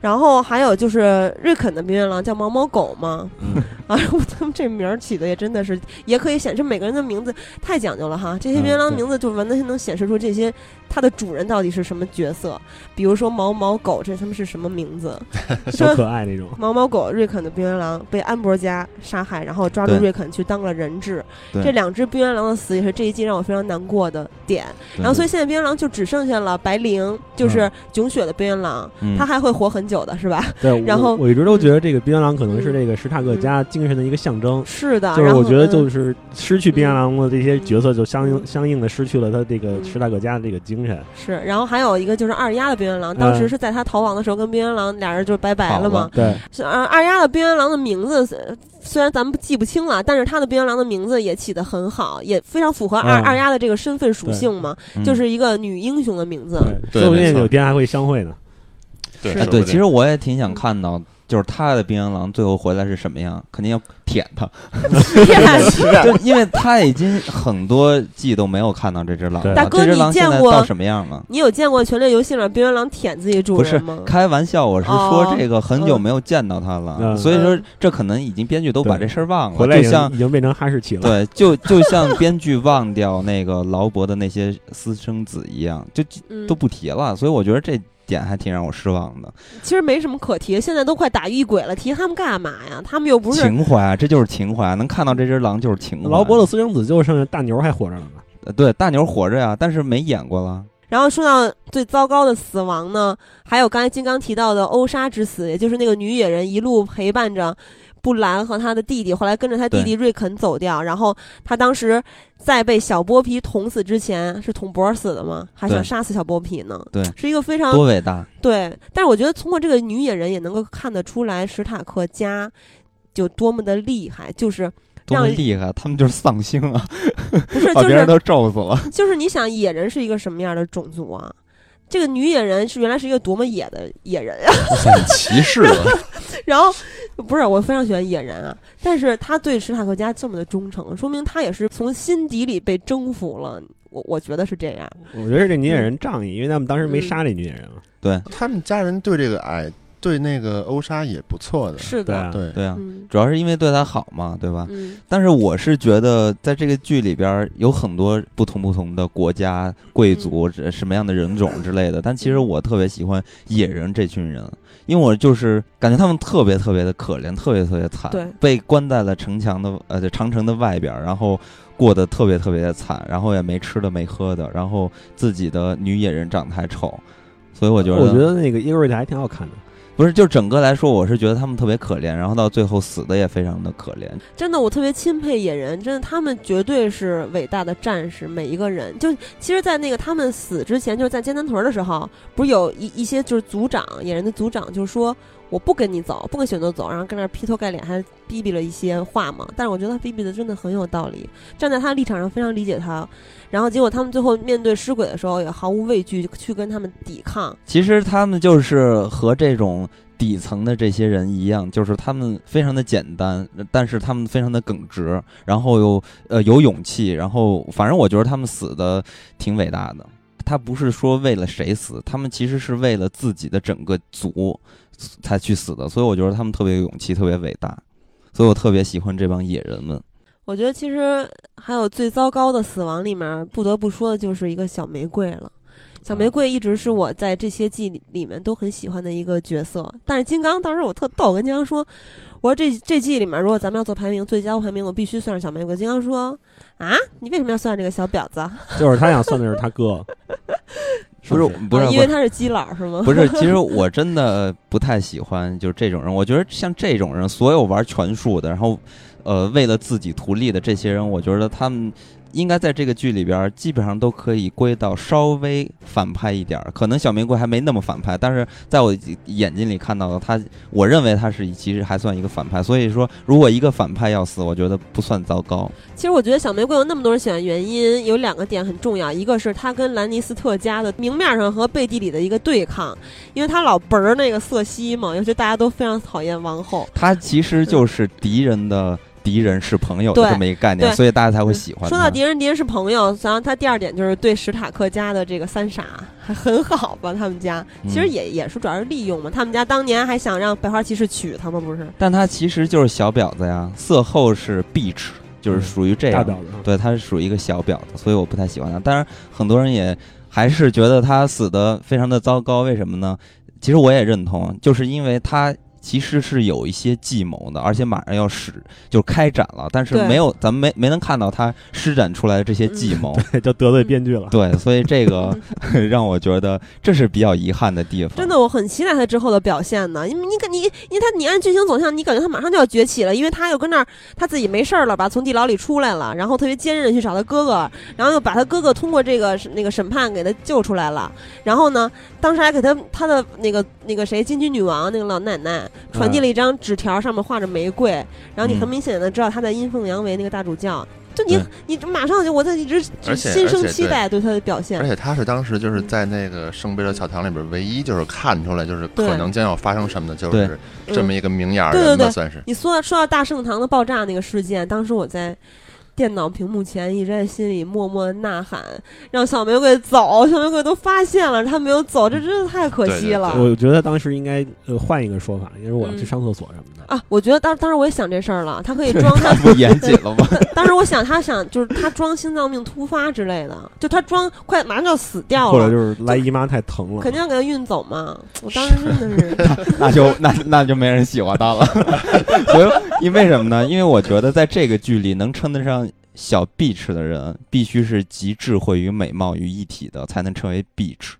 然后还有就是瑞肯的冰原狼叫毛毛狗嘛，嗯 啊，他们这名儿起的也真的是，也可以显示每个人的名字太讲究了哈。这些冰原狼名字就完全能显示出这些它的主人到底是什么角色。比如说毛毛狗，这他们是什么名字？小可爱那种。毛毛狗瑞肯的冰原狼被安博家杀害，然后抓住瑞肯去当了人质。对这两只冰原狼的死也是这一季让我非常难过的点。然后所以现在冰原狼就只剩下了白灵，就是嗯囧雪的冰原狼，嗯它还会活很久的，是吧？对，然后我我一直都觉得这个冰原狼可能是嗯这个史塔克家精神的一个象征。是的，就是我觉得就嗯是失去冰原狼的这些角色，就相应嗯相应的失去了他这个嗯史塔克家的这个精精神。是，然后还有一个就是二丫的冰原狼，当时嗯是在他逃亡的时候跟冰原狼俩人就拜拜了嘛。对，是二二丫的冰原狼的名字呃虽然咱们记不清了，但是他的冰原狼的名字也起得很好，也非常符合二、嗯二丫的这个身份属性嘛，嗯就是一个女英雄的名字。对，说不定有天还会相会呢。对其实我也挺想看到，就是他的冰原狼最后回来是什么样，肯定要舔他，就因为他已经很多季都没有看到这只狼了，大哥这只狼你见过现在到什么样了？你有见过《权力游戏》里冰原狼舔自己主不是人吗？开玩笑，我是说哦这个很久没有见到他了，嗯所以说嗯这可能已经编剧都把这事儿忘了，回来已经就像已经变成哈士奇了。对，就就像编剧忘掉那个劳勃的那些私生子一样，就嗯都不提了。所以我觉得这点还挺让我失望的。其实没什么可提，现在都快打遇鬼了，提他们干嘛呀？他们又不是情怀，啊这就是情怀。能看到这只狼就是情怀。劳勃的私生子就剩下大牛还活着了呢。呃对大牛活着呀，但是没演过了。然后说到最糟糕的死亡呢，还有刚才金刚提到的欧莎之死，也就是那个女野人一路陪伴着布兰和他的弟弟，后来跟着他弟弟瑞肯走掉。然后他当时在被小剥皮捅死之前，是捅脖死的吗？还想杀死小剥皮呢？对是一个非常多伟大！对。但是我觉得通过这个女野人也能够看得出来史塔克家就多么的厉害，就是多么厉害！他们就是丧星啊，不是 就是把别人都咒死了。就是你想野人是一个什么样的种族啊？这个女野人是原来是一个多么野的野人呀、很歧视了。然后不是我非常喜欢野人啊，但是他对史塔克家这么的忠诚，说明他也是从心底里被征服了。我我觉得是这样。我觉得这女野人仗义，因为他们当时没杀这女野人嘛。对他们家人对这个矮，对那个欧莎也不错的。是的，对啊，对，啊，嗯主要是因为对她好嘛，对吧？嗯但是我是觉得，在这个剧里边有很多不同不同的国家、贵族、嗯什么样的人种之类的。但其实我特别喜欢野人这群人，因为我就是感觉他们特别特别的可怜，特别特别惨，对被关在了城墙的呃长城的外边，然后过得特别特别的惨，然后也没吃的没喝的，然后自己的女野人长得还丑，所以我觉得我觉得那个伊格瑞特还挺好看的。不是，就整个来说，我是觉得他们特别可怜，然后到最后死的也非常的可怜。真的，我特别钦佩野人，真的，他们绝对是伟大的战士，每一个人。就其实，在那个他们死之前，就是在尖滩屯的时候，不是有一一些就是组长野人的组长，就说我不跟你走，不跟选择走，然后跟那儿劈头盖脸还逼逼了一些话嘛。但是我觉得他逼逼的真的很有道理，站在他的立场上非常理解他。然后结果他们最后面对尸鬼的时候，也毫无畏惧去跟他们抵抗。其实他们就是和这种底层的这些人一样，就是他们非常的简单，但是他们非常的耿直，然后又呃有勇气，然后反正我觉得他们死的挺伟大的。他不是说为了谁死，他们其实是为了自己的整个族才去死的，所以我觉得他们特别有勇气，特别伟大，所以我特别喜欢这帮野人们。我觉得其实还有最糟糕的死亡里面，不得不说的就是一个小玫瑰了。小玫瑰一直是我在这些季里里面都很喜欢的一个角色，但是金刚当时我特逗，我跟金刚说，我说这这季里面如果咱们要做排名，最佳排名我必须算上小玫瑰。金刚说啊，你为什么要算这个小婊子啊？就是他想算的是他哥，不是不是啊因为他是基佬是吗？不是，其实 我真的不太喜欢就是这种人。我觉得像这种人，所有玩拳术的，然后呃为了自己图利的这些人，我觉得他们应该在这个剧里边儿基本上都可以归到稍微反派一点儿。可能小玫瑰还没那么反派，但是在我眼睛里看到的他，我认为他是其实还算一个反派。所以说，如果一个反派要死，我觉得不算糟糕。其实我觉得小玫瑰有那么多人喜欢，原因有两个点很重要，一个是他跟兰尼斯特家的明面上和背地里的一个对抗，因为他老嘣儿那个瑟西嘛，尤其大家都非常讨厌王后。他其实就是敌人的敌人是朋友的这么一个概念，所以大家才会喜欢。说到敌人，敌人是朋友。然后他第二点就是对史塔克家的这个三傻还 很好吧？他们家其实嗯也、也是主要是利用嘛。他们家当年还想让百花骑士娶她吗？不是？但他其实就是小婊子呀，色后是 bitch，就是属于这样。大婊子。对，他是属于一个小婊子，所以我不太喜欢他。当然，很多人也还是觉得他死的非常的糟糕。为什么呢？其实我也认同，就是因为他其实是有一些计谋的，而且马上要使就开展了，但是没有咱们没没能看到他施展出来的这些计谋。就得罪编剧了。对，所以这个 让我觉得这是比较遗憾的地方。真的，我很期待他之后的表现呢。因为你感你，因为他你按剧情走向，你感觉他马上就要崛起了，因为他又跟那儿他自己没事儿了吧，从地牢里出来了，然后特别坚韧的去找他哥哥，然后又把他哥哥通过这个那个审判给他救出来了。然后呢，当时还给他他的那个那个谁金鸡女王那个老奶奶传递了一张纸条，上面画着玫瑰，然后你很明显的知道他在阴奉阳违那个大主教。就你你马上就我在一直心生期待对他的表现而。且他是当时就是在那个圣贝勒教堂里边唯一就是看出来就是可能将要发生什么的，就是这么一个明眼儿对对对人吧，算是。你说到说到大圣堂的爆炸那个事件，当时我在电脑屏幕前一直在心里默默的呐喊，让小玫瑰走，小玫瑰都发现了，他没有走，这真的太可惜了。我觉得当时应该呃换一个说法，因为我要去嗯上厕所什么的。啊，我觉得当当时我也想这事儿了，他可以装他太 不严谨了吗？当时我想他想就是他装心脏病突发之类的，就他装快马上就要死掉了，或者就是来姨妈太疼了，肯定要给他运走嘛。我当时真的是，那就那那就没人喜欢他了。所以因为什么呢？因为我觉得在这个剧里能称得上小 bitch 的人，必须是集智慧与美貌于一体的，才能称为 bitch。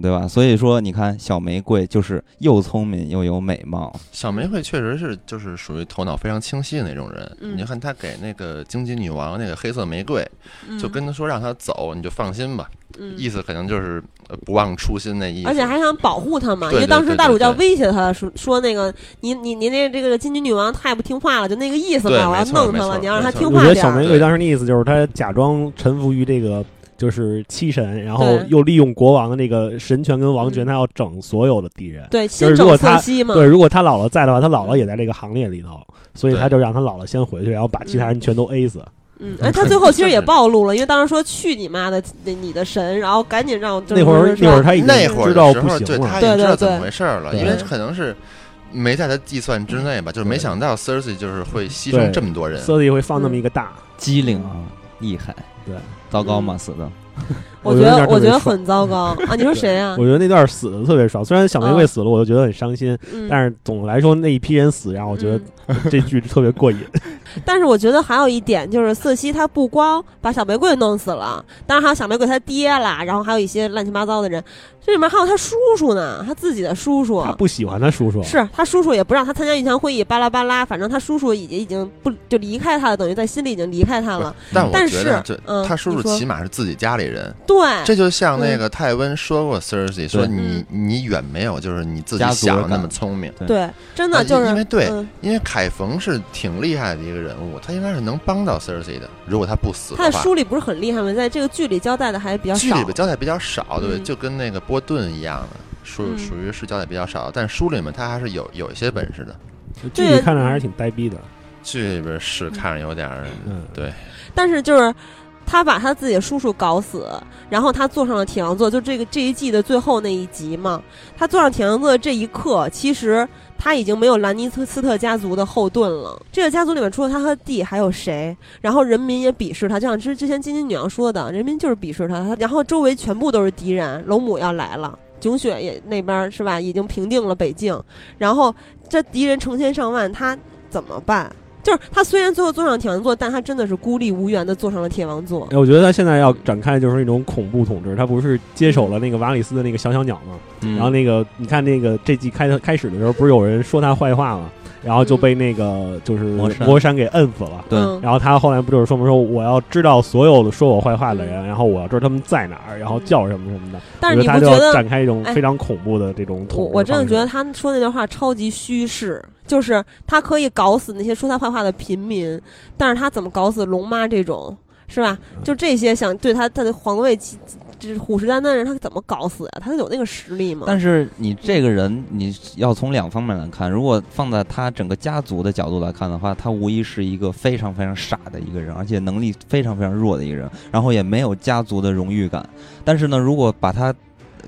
对吧？所以说，你看小玫瑰就是又聪明又有美貌，小玫瑰确实是就是属于头脑非常清晰的那种人。嗯你看他给那个荆棘女王那个黑色玫瑰，嗯就跟他说让他走，你就放心吧，嗯意思可能就是呃不忘初心那意思。而且还想保护他嘛，因为当时对对大主教威胁他说说那个你你你那这个金鸡女王太不听话了，就那个意思嘛，我要弄他了，你要让他听话点我觉得听话点。小玫瑰当时的意思就是他假装臣服于这个就是七神，然后又利用国王的那个神权跟王权，嗯。他要整所有的敌人。对，先整是如果他瑟西嘛，对，如果他姥姥在的话，他姥姥也在这个行列里头，所以他就让他姥姥先回去，然后把其他人全都 A 死。嗯，哎，他最后其实也 暴露了，因为当时说去你妈的，你你的神，然后赶紧让那会儿那会儿他已经那会儿知道不行了。他已经知道对。对怎么回事了，因为可能是没在他计算之内吧，就是没想到 Cersei 就是会牺牲这么多人。瑟利会放那么一个大，机灵啊，厉害。对，糟糕嘛？死的。我觉得我觉得很糟糕 啊！你说谁啊我？觉得那段死的特别爽。虽然小玫瑰嗯死了，我就觉得很伤心，嗯，但是总的来说那一批人死，让我觉得嗯这剧特别过瘾。但是我觉得还有一点就是瑟西他不光把小玫瑰弄死了，当然还有小玫瑰他爹啦，然后还有一些乱七八糟的人，这里面还有他叔叔呢，他自己的叔叔。他不喜欢他叔叔，是他叔叔也不让他参加御前会议，巴拉巴拉，反正他叔叔已经已经不就离开他了，等于在心里已经离开他了。但我觉得是这嗯他叔叔起码是自己家里人，对，这就像那个泰温说过 Cersei 说对。你你远没有就是你自己想的那么聪明。对，真的啊就是因为对嗯。因为凯冯是挺厉害的一个人物，他应该是能帮到 Cersei 的，如果他不死他的书里不是很厉害吗？在这个剧里交代的还比较少。剧里。边交代比较少，对就跟那个波顿一样的，属嗯。属于是交代比较少，但书里面他还是有有一些本事的。剧里看着还是挺呆逼的。剧里边是看着有点，嗯，对，但是就是他把他自己的叔叔搞死，然后他坐上了铁王座，就这个这一季的最后那一集嘛。他坐上铁王座的这一刻，其实他已经没有兰尼斯特家族的后盾了。这个家族里面除了他和弟还有谁？然后人民也鄙视他，就像之之前金金女王说的，人民就是鄙视他。他然后周围全部都是敌人，龙母要来了。囧雪也那边是吧，已经平定了北境，然后这敌人成千上万，他怎么办？就是他虽然最后坐上铁王座，但他真的是孤立无援的坐上了铁王座。哎，我觉得他现在要展开就是一种恐怖统治，他不是接手了那个瓦里斯的那个小小鸟吗？嗯然后那个你看那个这季开开始的时候，不是有人说他坏话吗？然后就被那个就是魔山给摁死了。对嗯然后他后来不就是说明说我要知道所有的说我坏话的人，然后我要知道他们在哪儿，然后叫什么什么的。但是你不觉得？展开一种哎非常恐怖的这种统治我我真的觉得他说那段话超级虚饰，就是他可以搞死那些说他坏话的平民，但是他怎么搞死龙妈这种，是吧？嗯就这些想对他他的皇位起这虎视眈眈的人，他怎么搞死呀？他有那个实力吗？但是你这个人，你要从两方面来看。如果放在他整个家族的角度来看的话，他无疑是一个非常非常傻的一个人，而且能力非常非常弱的一个人，然后也没有家族的荣誉感。但是呢，如果把他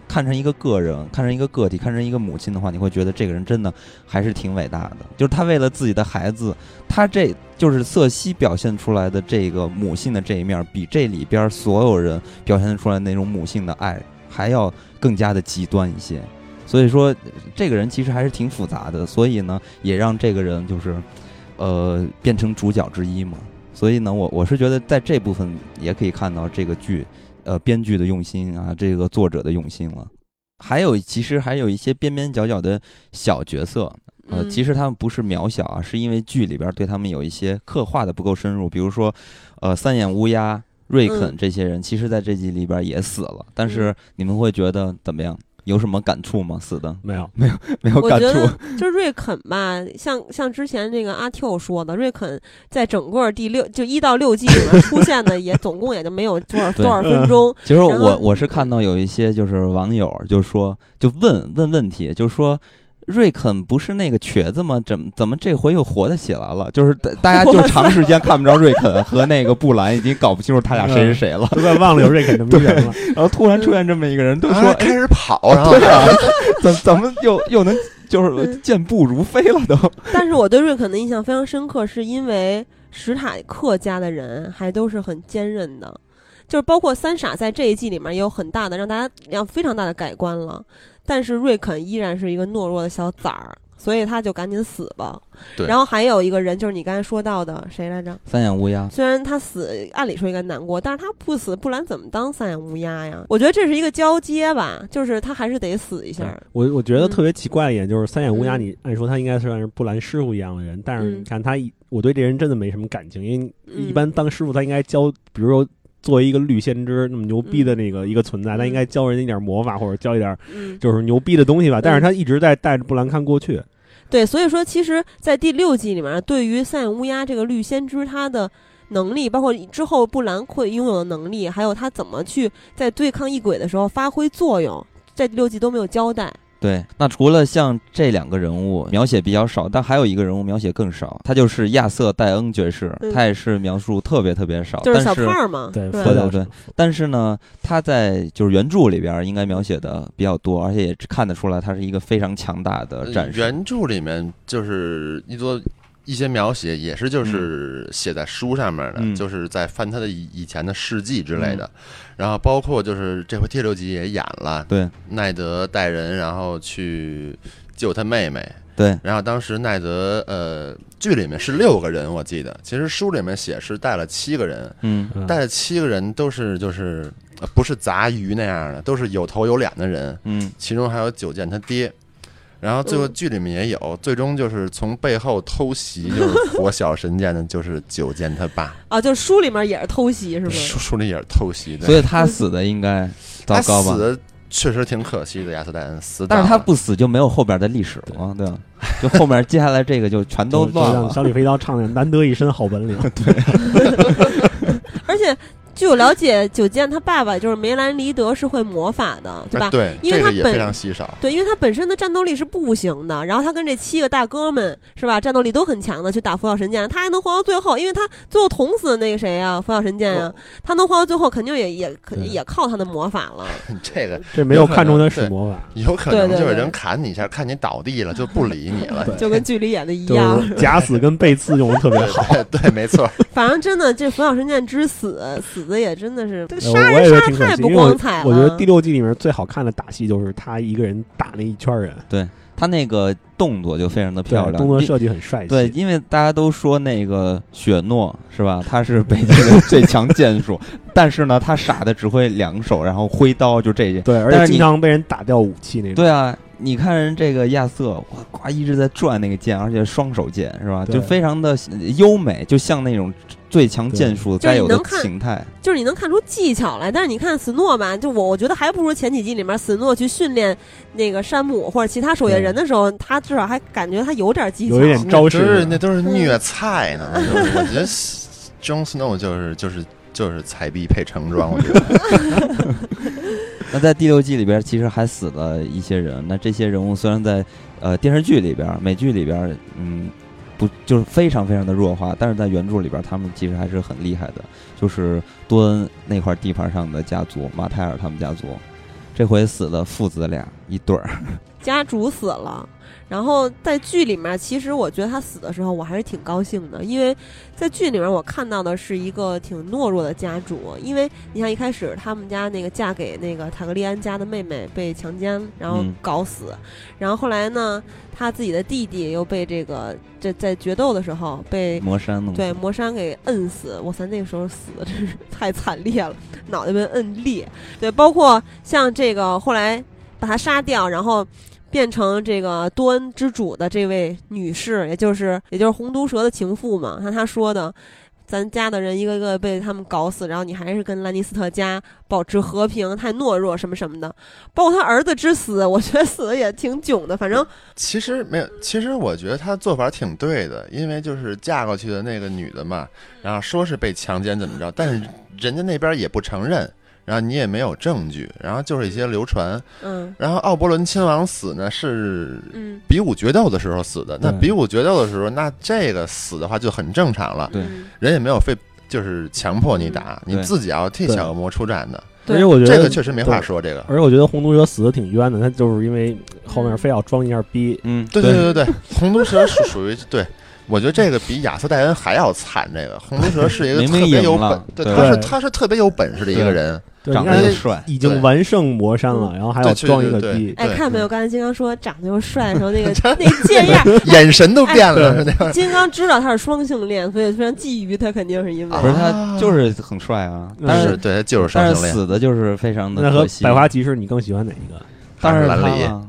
看成一个个人，看成一个个体，看成一个母亲的话，你会觉得这个人真的还是挺伟大的。就是他为了自己的孩子，他这就是瑟西表现出来的这个母性的这一面，比这里边所有人表现出来那种母性的爱还要更加的极端一些。所以说这个人其实还是挺复杂的，所以呢，也让这个人就是呃变成主角之一嘛。所以呢，我我是觉得在这部分也可以看到这个剧呃编剧的用心啊，这个作者的用心了。还有其实还有一些边边角角的小角色，呃，嗯其实他们不是渺小啊，是因为剧里边对他们有一些刻画的不够深入，比如说，呃，三眼乌鸦、瑞肯嗯这些人，其实在这集里边也死了，但是你们会觉得怎么样？有什么感触吗？死的没有，没有 感我觉得触，就是瑞肯吧，像像之前那个阿 Q 说的，瑞肯在整个第六就一到六季里面 出现的也总共也就没有多少多少分钟。其实我我是看到有一些就是网友就说就问问问题，就说瑞肯不是那个瘸子吗？怎么怎么这回又活的起来了？就是大大家 就长时间看不着瑞肯和那个布兰，已经搞不清楚他俩谁是谁了。都快忘了有瑞肯这么一人了。然后突然出现这么一个人，都说开始跑，然后对啊，怎怎么又又能就是健步如飞了都？但是我对瑞肯的印象非常深刻，是因为史塔克家的人还都是很坚韧的，就是包括三傻在这一季里面也有很大的让大家让非常大的改观了，但是瑞肯依然是一个懦弱的小崽儿。所以他就赶紧死吧。对然后还有一个人就是你刚才说到的谁来着？三眼乌鸦，虽然他死，按理说应该难过，但是他不死，不然怎么当三眼乌鸦呀？我觉得这是一个交接吧，就是他还是得死一下。我我觉得嗯特别奇怪的一点就是三眼乌鸦，嗯你按说他应该算是布兰师傅一样的人，但是嗯你看他一，我对这人真的没什么感情，因为嗯一般当师傅他应该教，比如说作为一个绿先知那么牛逼的嗯那个一个存在，他应该教人一点魔法或者教一点嗯，就是牛逼的东西吧，但是嗯他一直在带着布兰看过去，对，所以说其实，在第六季里面，对于三眼乌鸦这个绿先知，他的能力，包括之后布兰会拥有的能力，还有他怎么去在对抗异鬼的时候发挥作用，在第六季都没有交代。对，那除了像这两个人物描写比较少，但还有一个人物描写更少，他就是亚瑟戴恩爵士，嗯他也是描述特别特别少，就是小但是胖嘛，对，对佛教对对但是呢，他在就是原著里边应该描写的比较多，而且也看得出来他是一个非常强大的战士。原著里面就是一多一些描写，也是就是写在书上面的，嗯。就是在翻他的以以前的事迹之类的。然后包括就是这回第六集也演了，对。奈德带人然后去救他妹妹。对，然后当时奈德呃剧里面是六个人，我记得，其实书里面写是带了七个人，带了七个人都是就是、呃不是杂鱼那样的，都是有头有脸的人。嗯，其中还有九剑他爹。然后最后嗯剧里面也有，最终就是从背后偷袭，就是火小神剑的，就是九剑他爸。啊，就书里面也是偷袭，是吧？书书里也是偷袭的，所以他死的应该糟糕吧死？的确实挺可惜的，亚瑟戴恩死。但是他不死就没有后边的历史了，对吧？就后面接下来这个就全都就就乱了。让小李飞刀唱的难得一身好本领，而且据我了解，九剑他爸爸就是梅兰妮德是会魔法的，对吧？哎对，因为他本这个也非常稀少。对，因为他本身的战斗力是不行的，然后他跟这七个大哥们是吧，战斗力都很强的，去打佛晓神剑，他还能活到最后，因为他最后捅死那个谁呀、佛晓神剑啊、他能活到最后，肯定也也也靠他的魔法了。这个这没有看中他是魔法，有可能对对对就是人砍你一下，看你倒地了就不理你了。就跟剧里演的一样，假死跟背刺用的特别好。对对，没错。反正真的这佛晓神剑之死，死的也真的是呃杀我也觉得人杀太挺可惜，因为我不光彩了。我觉得第六季里面最好看的打戏就是他一个人打那一圈人，对他那个动作就非常的漂，亮，动作设计很帅气。对，因为大家都说那个雪诺是吧？他是北 京的最强剑术，但是呢，他傻的只会两手，然后挥刀，就这些。对，而且你经常被人打掉武器那种。对啊，你看人这个亚瑟，哇，呱一直在转那个剑，而且双手剑是吧？就非常的优美，就像那种最强剑术该有的就是你能看形态。就是你能看出技巧来，但是你看斯诺吧，就我我觉得还不如前几季里面斯诺去训练那个山姆或者其他守夜人的时候，他至少还感觉他有点技巧。有一点招式那都是虐菜呢。我觉得 Jon Snow 就是就是就是彩币配橙装，我觉得。那在第六季里边，其实还死了一些人。那这些人物虽然在呃电视剧里边、美剧里边，嗯，不就是非常非常的弱化，但是在原著里边，他们其实还是很厉害的。就是多恩那块地盘上的家族，马泰尔他们家族，这回死了父子俩一对儿。家主死了。然后在剧里面，其实我觉得他死的时候，我还是挺高兴的，因为在剧里面我看到的是一个挺懦弱的家主。因为你像一开始他们家那个嫁给那个塔格利安家的妹妹被强奸，然后嗯搞死，然后后来呢，他自己的弟弟又被这个在在决斗的时候被魔山对魔山给摁死，哇塞，那个时候死的真是太惨烈了，脑袋被摁裂。对，包括像这个后来把他杀掉，然后变成这个多恩之主的这位女士，也就是也就是红毒蛇的情妇嘛，像她说的。咱家的人一个个被他们搞死，然后你还是跟兰尼斯特家保持和平，太懦弱什么什么的。包括他儿子之死，我觉得死的也挺囧的。反正其实没有，其实我觉得他做法挺对的，因为就是嫁过去的那个女的嘛，然后说是被强奸怎么着，但是人家那边也不承认，然后你也没有证据，然后就是一些流传。嗯。然后奥伯伦亲王死呢是嗯，比武决斗的时候死的，那比武决斗的时候，那这个死的话就很正常了，对。嗯。人也没有非就是强迫你打，对你自己要替小恶魔出战的，对。而且我觉得这个确实没话说。这个，而且我觉得红毒蛇死的挺冤的，他就是因为后面非要装一下逼，嗯，对对对对对，红毒蛇是属于对。我觉得这个比亚瑟戴恩还要惨。这个红毒蛇是一个 特别有本，对，他是他是特别有本事的一个人。对，长得又帅，已经完胜魔山了，然后还要装一个逼，哎，对看没有？刚才金刚说长得又帅的时候，那个 那贱样，眼神都变了，哎是那样。金刚知道他是双性恋，所以非常觊觎他，肯定是因为不是啊他就是很帅啊，嗯但是是对，他就是双但是性恋死的就是非常的那和可惜。百花骑士你更喜欢哪一个？当然是兰里了嗯，看了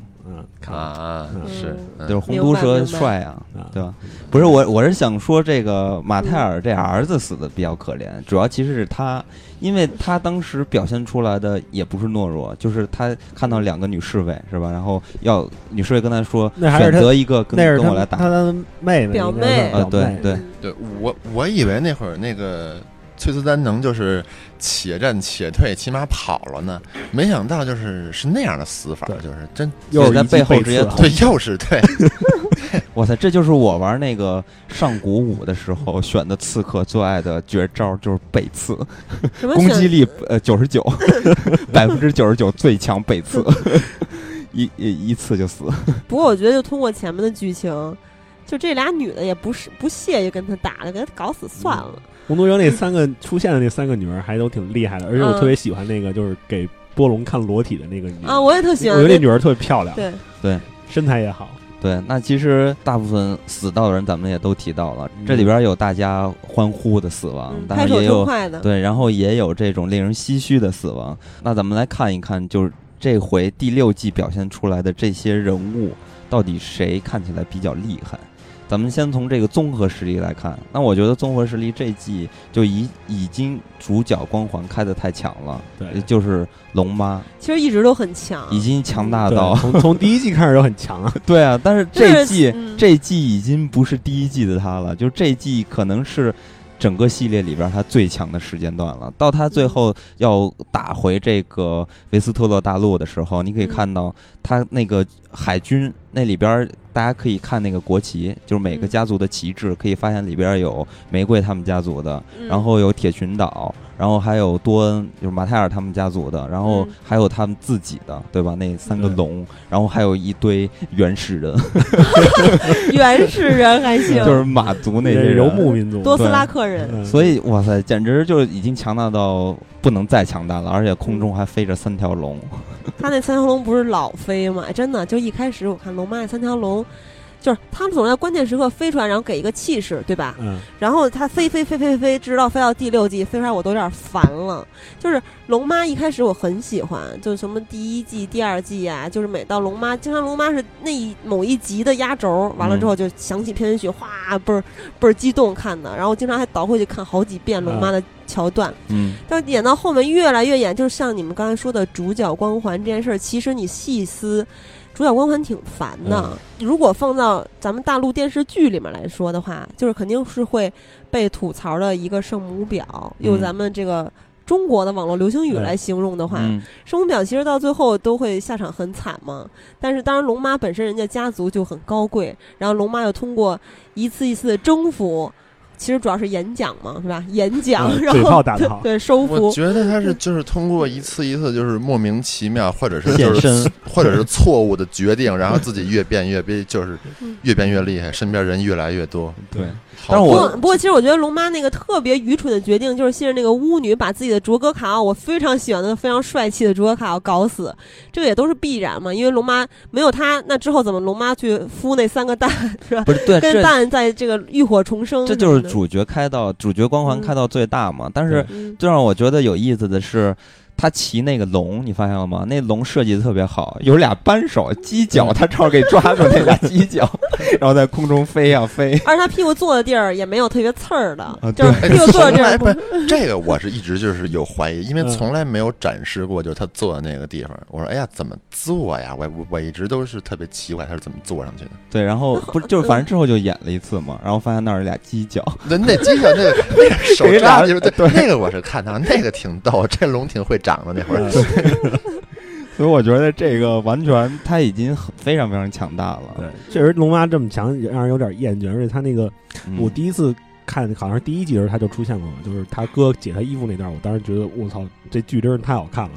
啊，嗯是嗯。就是红毒蛇帅啊，啊，对吧？不是我，我是想说这个马泰尔这儿子死的比较可怜，主要其实是他，因为他当时表现出来的也不是懦弱，就是他看到两个女侍卫是吧？然后要女侍卫跟他说选择一个跟那是跟我来打，他他的妹妹，表妹啊对对。对我我以为那会儿那个崔斯丹能就是且战且退，起码跑了呢，没想到就是是那样的死法，就是真又是在背后直接对，又是对，哇塞，这就是我玩那个上古五的时候选的刺客最爱的绝招，就是背刺，攻击力呃九十九，百分之九十九最强背刺，一一一次就死。不过我觉得，就通过前面的剧情，就这俩女的也不是不屑于跟他打了，给他搞死算了。红毒蛇那三个出现的那三个女儿还都挺厉害的，而且我嗯特别喜欢那个就是给波龙看裸体的那个女啊，我也特喜欢我觉得那女儿特别漂亮，对对，身材也好。对，那其实大部分死到的人咱们也都提到了，嗯这里边有大家欢呼的死亡，当然也有快的。对，然后也有这种令人唏嘘的死亡。那咱们来看一看，就是这回第六季表现出来的这些人物，到底谁看起来比较厉害？咱们先从这个综合实力来看，那我觉得综合实力这季就已已经主角光环开的太强了，对。就是龙妈。其实一直都很强，已经强大到从从第一季开始就很强啊，对啊，但是这季、嗯。这季已经不是第一季的他了，就是这季可能是整个系列里边他最强的时间段了。到他最后要打回这个维斯特洛大陆的时候，你可以嗯。看到他那个海军那里边，大家可以看那个国旗，就是每个嗯。家族的旗帜，可以发现里边有玫瑰他们家族的，嗯。然后有铁群岛，然后还有多恩，就是马泰尔他们家族的，然后嗯还有他们自己的，对吧？那三个龙，然后还有一堆原始人，原始人还行，就是马族那些游牧民族，多斯拉克人。嗯所以哇塞，简直就已经强大到不能再强大了，而且空中还飞着三条龙。他那三条龙不是老飞吗？哎真的，就一开始我看龙妈那三条龙，就是他们总在关键时刻飞出来，然后给一个气势，对吧？嗯，然后他飞飞飞飞飞，直到飞到第六季，飞出来我都有点烦了。就是龙妈一开始我很喜欢，就是什么第一季、第二季呀、就是每到龙妈，经常龙妈是那一某一集的压轴，完了之后就响起片尾曲，哗倍儿倍儿激动看的，然后经常还倒回去看好几遍龙妈的桥段。嗯，但演到后面越来越演，就是像你们刚才说的主角光环这件事儿，其实你细思，主角光环挺烦的。如果放到咱们大陆电视剧里面来说的话，就是肯定是会被吐槽的一个圣母婊。用咱们这个中国的网络流行语来形容的话，嗯圣母婊其实到最后都会下场很惨嘛。但是当然，龙妈本身人家家族就很高贵，然后龙妈又通过一次一次的征服。其实主要是演讲嘛，是吧？演讲，嗯然后炮打炮 对收服我。觉得他是就是通过一次一次就是莫名其妙，或者是或者是错误的决定，然后自己越变越变，就是嗯越变越厉害，身边人越来越多。对，但是我不过，不过，其实我觉得龙妈那个特别愚蠢的决定，就是信任那个巫女把自己的卓格卡奥，我非常喜欢的、非常帅气的卓格卡奥搞死，这个也都是必然嘛。因为龙妈没有他，那之后怎么龙妈去孵那三个蛋是吧？不是对。跟蛋在这个浴火重生这，就是主角开到主角光环嗯开到最大嘛，但是嗯。最让我觉得有意思的是，他骑那个龙，你发现了吗？那龙设计的特别好，有俩扳手犄角，他正好给抓住那俩犄角，然后在空中飞呀、飞。而且他屁股坐的地儿也没有特别刺儿的，啊就是哎屁股坐的地儿不这个，我是一直就是有怀疑，因为嗯从来没有展示过，就是他坐的那个地方。我说，哎呀，怎么坐呀？我我我一直都是特别奇怪，他是怎么坐上去的？对，然后不是就是反正之后就演了一次嘛，然后发现那儿有俩犄角，那那犄角那个那个手给俩抓就是对那个我是看到那个挺逗，这龙挺会长的那会儿。所以我觉得这个完全他已经很非常非常强大了。对，确实龙妈这么强，也让人有点厌倦。而且他那个，嗯我第一次看好像是第一集的时候他就出现过，就是他哥解他衣服那段，我当时觉得我操，这剧真是太好看了。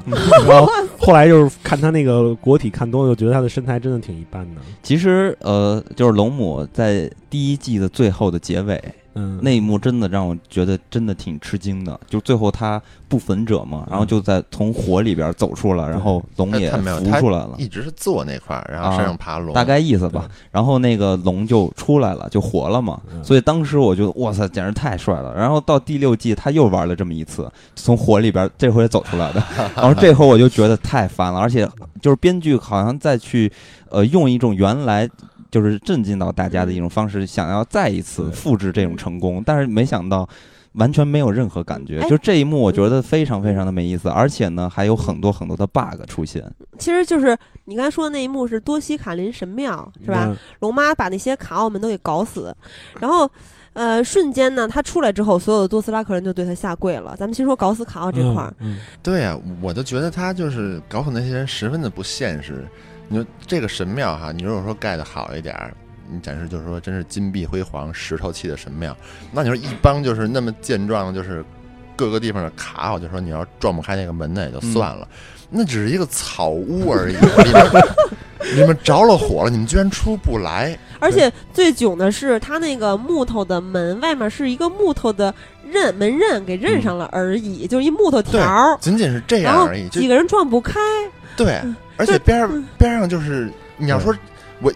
然后后来就是看他那个国体看多了，就觉得他的身材真的挺一般的。其实呃，就是龙母在第一季的最后的结尾嗯，那一幕，真的让我觉得真的挺吃惊的。就最后他不焚者嘛，然后就在从火里边走出来，然后龙也浮出来了。一直是坐那块儿，然后身上爬龙，大概意思吧，然后那个龙就出来了，就活了嘛。嗯所以当时我觉得，哇塞，简直太帅了。然后到第六季，他又玩了这么一次，从火里边这回走出来的。然后这回我就觉得太烦了，而且就是编剧好像再去呃用一种原来。就是震惊到大家的一种方式，想要再一次复制这种成功，但是没想到完全没有任何感觉。哎就这一幕，我觉得非常非常的没意思，而且呢，还有很多很多的 bug 出现。其实就是你刚才说的那一幕是多西卡林神庙是吧？嗯？龙妈把那些卡奥们都给搞死，然后。呃，瞬间呢，他出来之后，所有的多斯拉克人就对他下跪了。咱们先说搞死卡奥这块儿，嗯，对呀、我就觉得他就是搞死那些人十分的不现实。你说这个神庙哈，你如果说盖的好一点儿，你展示就是说真是金碧辉煌、石头砌的神庙，那你说一帮就是那么健壮的，就是各个地方的卡我，就说你要撞不开那个门那也就算了，那只是一个草屋而已，你们着了火了，你们居然出不来。而且最囧的是，他那个木头的门外面是一个木头的刃门刃给刃上了而已，就是一木头条，仅仅是这样而已，就几个人撞不开。对嗯，而且边上嗯边上就是你要说我。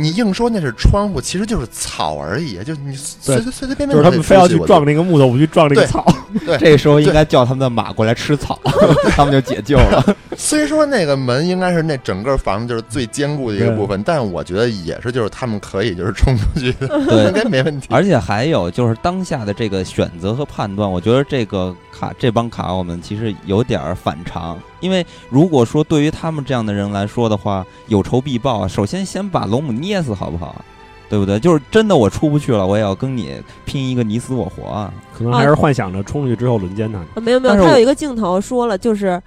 你硬说那是窗户，其实就是草而已，就你随随随随便便就是他们非要去撞那个木头，不去撞那个对草。这时候应该叫他们的马过来吃草，他们就解救了。虽说那个门应该是那整个房子就是最坚固的一个部分，但我觉得也是，就是他们可以就是冲出去应该没问题。而且还有就是当下的这个选择和判断，我觉得这个卡这帮卡我们其实有点儿反常，因为如果说对于他们这样的人来说的话，有仇必报啊，首先先把龙母捏死好不好？对不对？就是真的我出不去了，我也要跟你拼一个你死我活啊！可能还是幻想着冲出去之后轮奸他。啊，没有没有，他有一个镜头说了，就是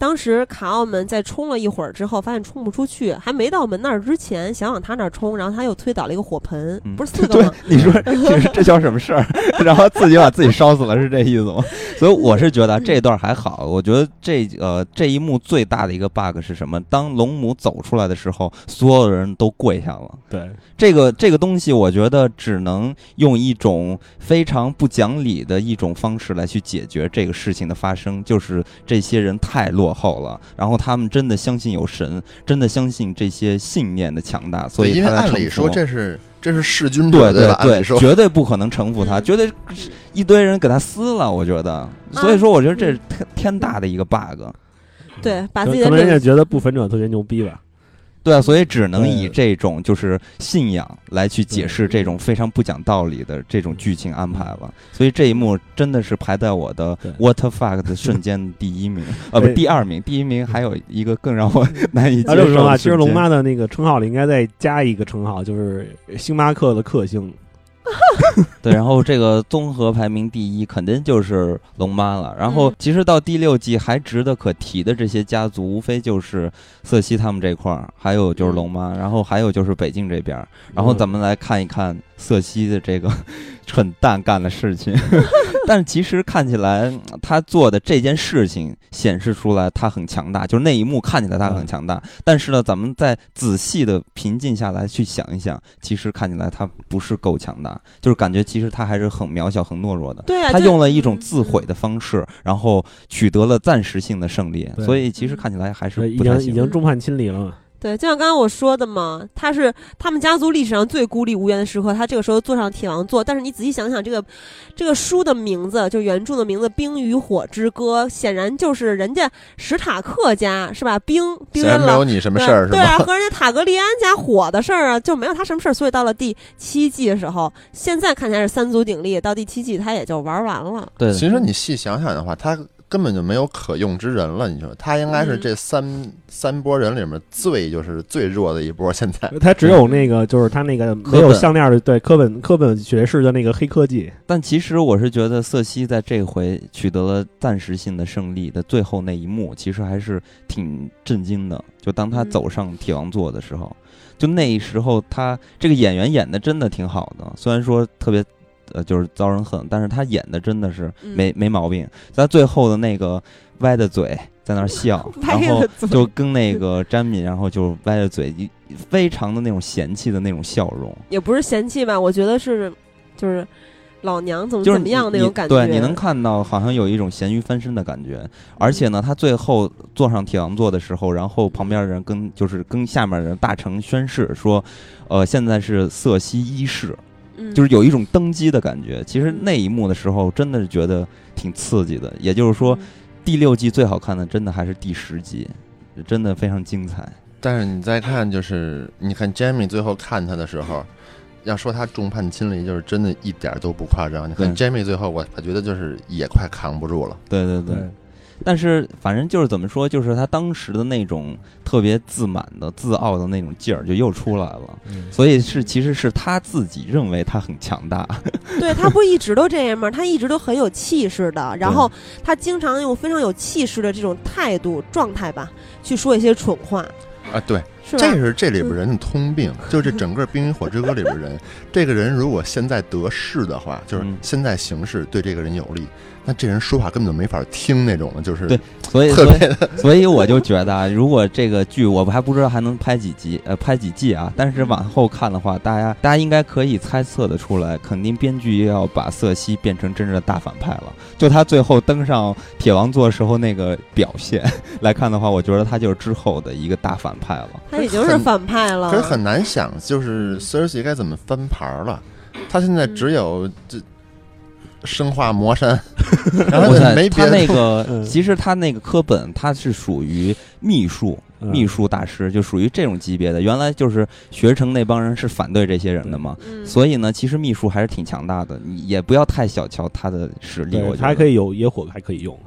当时卡奥们在冲了一会儿之后，发现冲不出去，还没到门那儿之前，想往他那儿冲，然后他又推倒了一个火盆，嗯不是四个 吗？，你说 这是这叫什么事儿？然后自己把自己烧死了，是这意思吗？所以我是觉得这段还好，我觉得这呃这一幕最大的一个 bug 是什么？当龙母走出来的时候，所有人都跪下了。对，这个这个东西，我觉得只能用一种非常不讲理的一种方式来去解决这个事情的发生，就是这些人太落后了，然后他们真的相信有神，真的相信这些信念的强大，所以因为他按理说这是这是弑君对者吧？按对，绝对不可能臣服他，嗯绝对一堆人给他撕了，我觉得，所以说我觉得这是天天大的一个 bug。对，把自己的可能人家觉得不焚者特别牛逼吧。对啊，所以只能以这种就是信仰来去解释这种非常不讲道理的这种剧情安排了。所以这一幕真的是排在我的 what the fuck 的瞬间 第一名，呃，不对。第二名，第一名还有一个更让我难以接受这么说啊，受的其实龙妈的那个称号里应该再加一个称号，就是星巴克的克星。对，然后这个综合排名第一肯定就是龙妈了。然后嗯其实到第六季还值得可提的这些家族，无非就是瑟西他们这块儿，还有就是龙妈，然后还有就是北境这边儿。然后咱们来看一看瑟西的这个 蠢蛋干的事情，但其实看起来他做的这件事情显示出来他很强大，就是那一幕看起来他很强大。但是呢，咱们再仔细的平静下来去想一想，其实看起来他不是够强大，就是感觉其实他还是很渺小、很懦弱的。对啊，他用了一种自毁的方式，然后取得了暂时性的胜利，所以其实看起来还是已不太行。经已经众叛亲离了嘛。对，就像刚刚我说的嘛，他是他们家族历史上最孤立无援的时刻，他这个时候坐上铁王座。但是你仔细想想，这个这个书的名字，就原著的名字《冰与火之歌》，显然就是人家史塔克家是吧？冰冰虽然原。没有你什么事儿是对啊，和人家塔格利安家火的事儿啊，就没有他什么事儿。所以到了第七季的时候，现在看起来是三足鼎立，到第七季他也就玩完了。对，其实你细想想的话，他根本就没有可用之人了。你说他应该是嗯这三、三波人里面最就是最弱的一波。现在 他只有那个，就是他那个没有项链的，对科本科本爵士的那个黑科技，但其实我是觉得瑟西在这回取得了暂时性的胜利的最后那一幕，其实还是挺震惊的。就当他嗯走上铁王座的时候，就那时候他这个演员演的真的挺好的，虽然说特别。呃，就是遭人恨，但是他演的真的是嗯没、没毛病。在最后的那个歪着嘴在那笑，然后就跟那个詹敏，然后就歪着嘴，非常的那种嫌弃的那种笑容。也不是嫌弃吧，我觉得是就是老娘怎么怎么样那种感觉。对，你能看到好像有一种咸鱼翻身的感觉，而且呢，他最后坐上铁王座的时候，然后旁边的人跟就是跟下面的人大臣宣誓说，呃，现在是瑟西一世，嗯就是有一种登基的感觉。其实那一幕的时候，真的是觉得挺刺激的。也就是说，嗯第六季最好看的，真的还是第十集，真的非常精彩。但是你再看，就是你看 Jamie 最后看他的时候，要说他众叛亲离，就是真的一点儿都不夸张。你看 Jamie 最后，我我觉得就是也快扛不住了。对对对。但是反正就是怎么说，就是他当时的那种特别自满的、自傲的那种劲儿就又出来了，嗯。所以是其实是他自己认为他很强大，对他不一直都这样吗？他一直都很有气势的，然后他经常用非常有气势的这种态度状态吧，去说一些蠢话，啊，对，是这？是这里边人的通病，就这整个《冰与火之歌》里边人，这个人如果现在得势的话，就是嗯。现在形势对这个人有利，那这人说话根本就没法听那种的，就是对所以特所以别所以我就觉得啊，如果这个剧我还不知道还能拍几集，呃，拍几季啊，但是往后看的话，大家大家应该可以猜测的出来，肯定编剧要把瑟西变成真正的大反派了。就他最后登上铁王座时候那个表现来看的话，我觉得他就是之后的一个大反派了。他已经是反派了，可是很难想，就是 Cersei 该怎么翻盘儿了。他现在只有这生化魔山，然后我猜没别的他那个，嗯其实他那个科本，他是属于秘术。嗯秘术大师就属于这种级别的，原来就是学成那帮人是反对这些人的嘛，嗯，所以呢，其实秘术还是挺强大的，你也不要太小瞧他的实力。我觉得他还可以有野火，还可以用。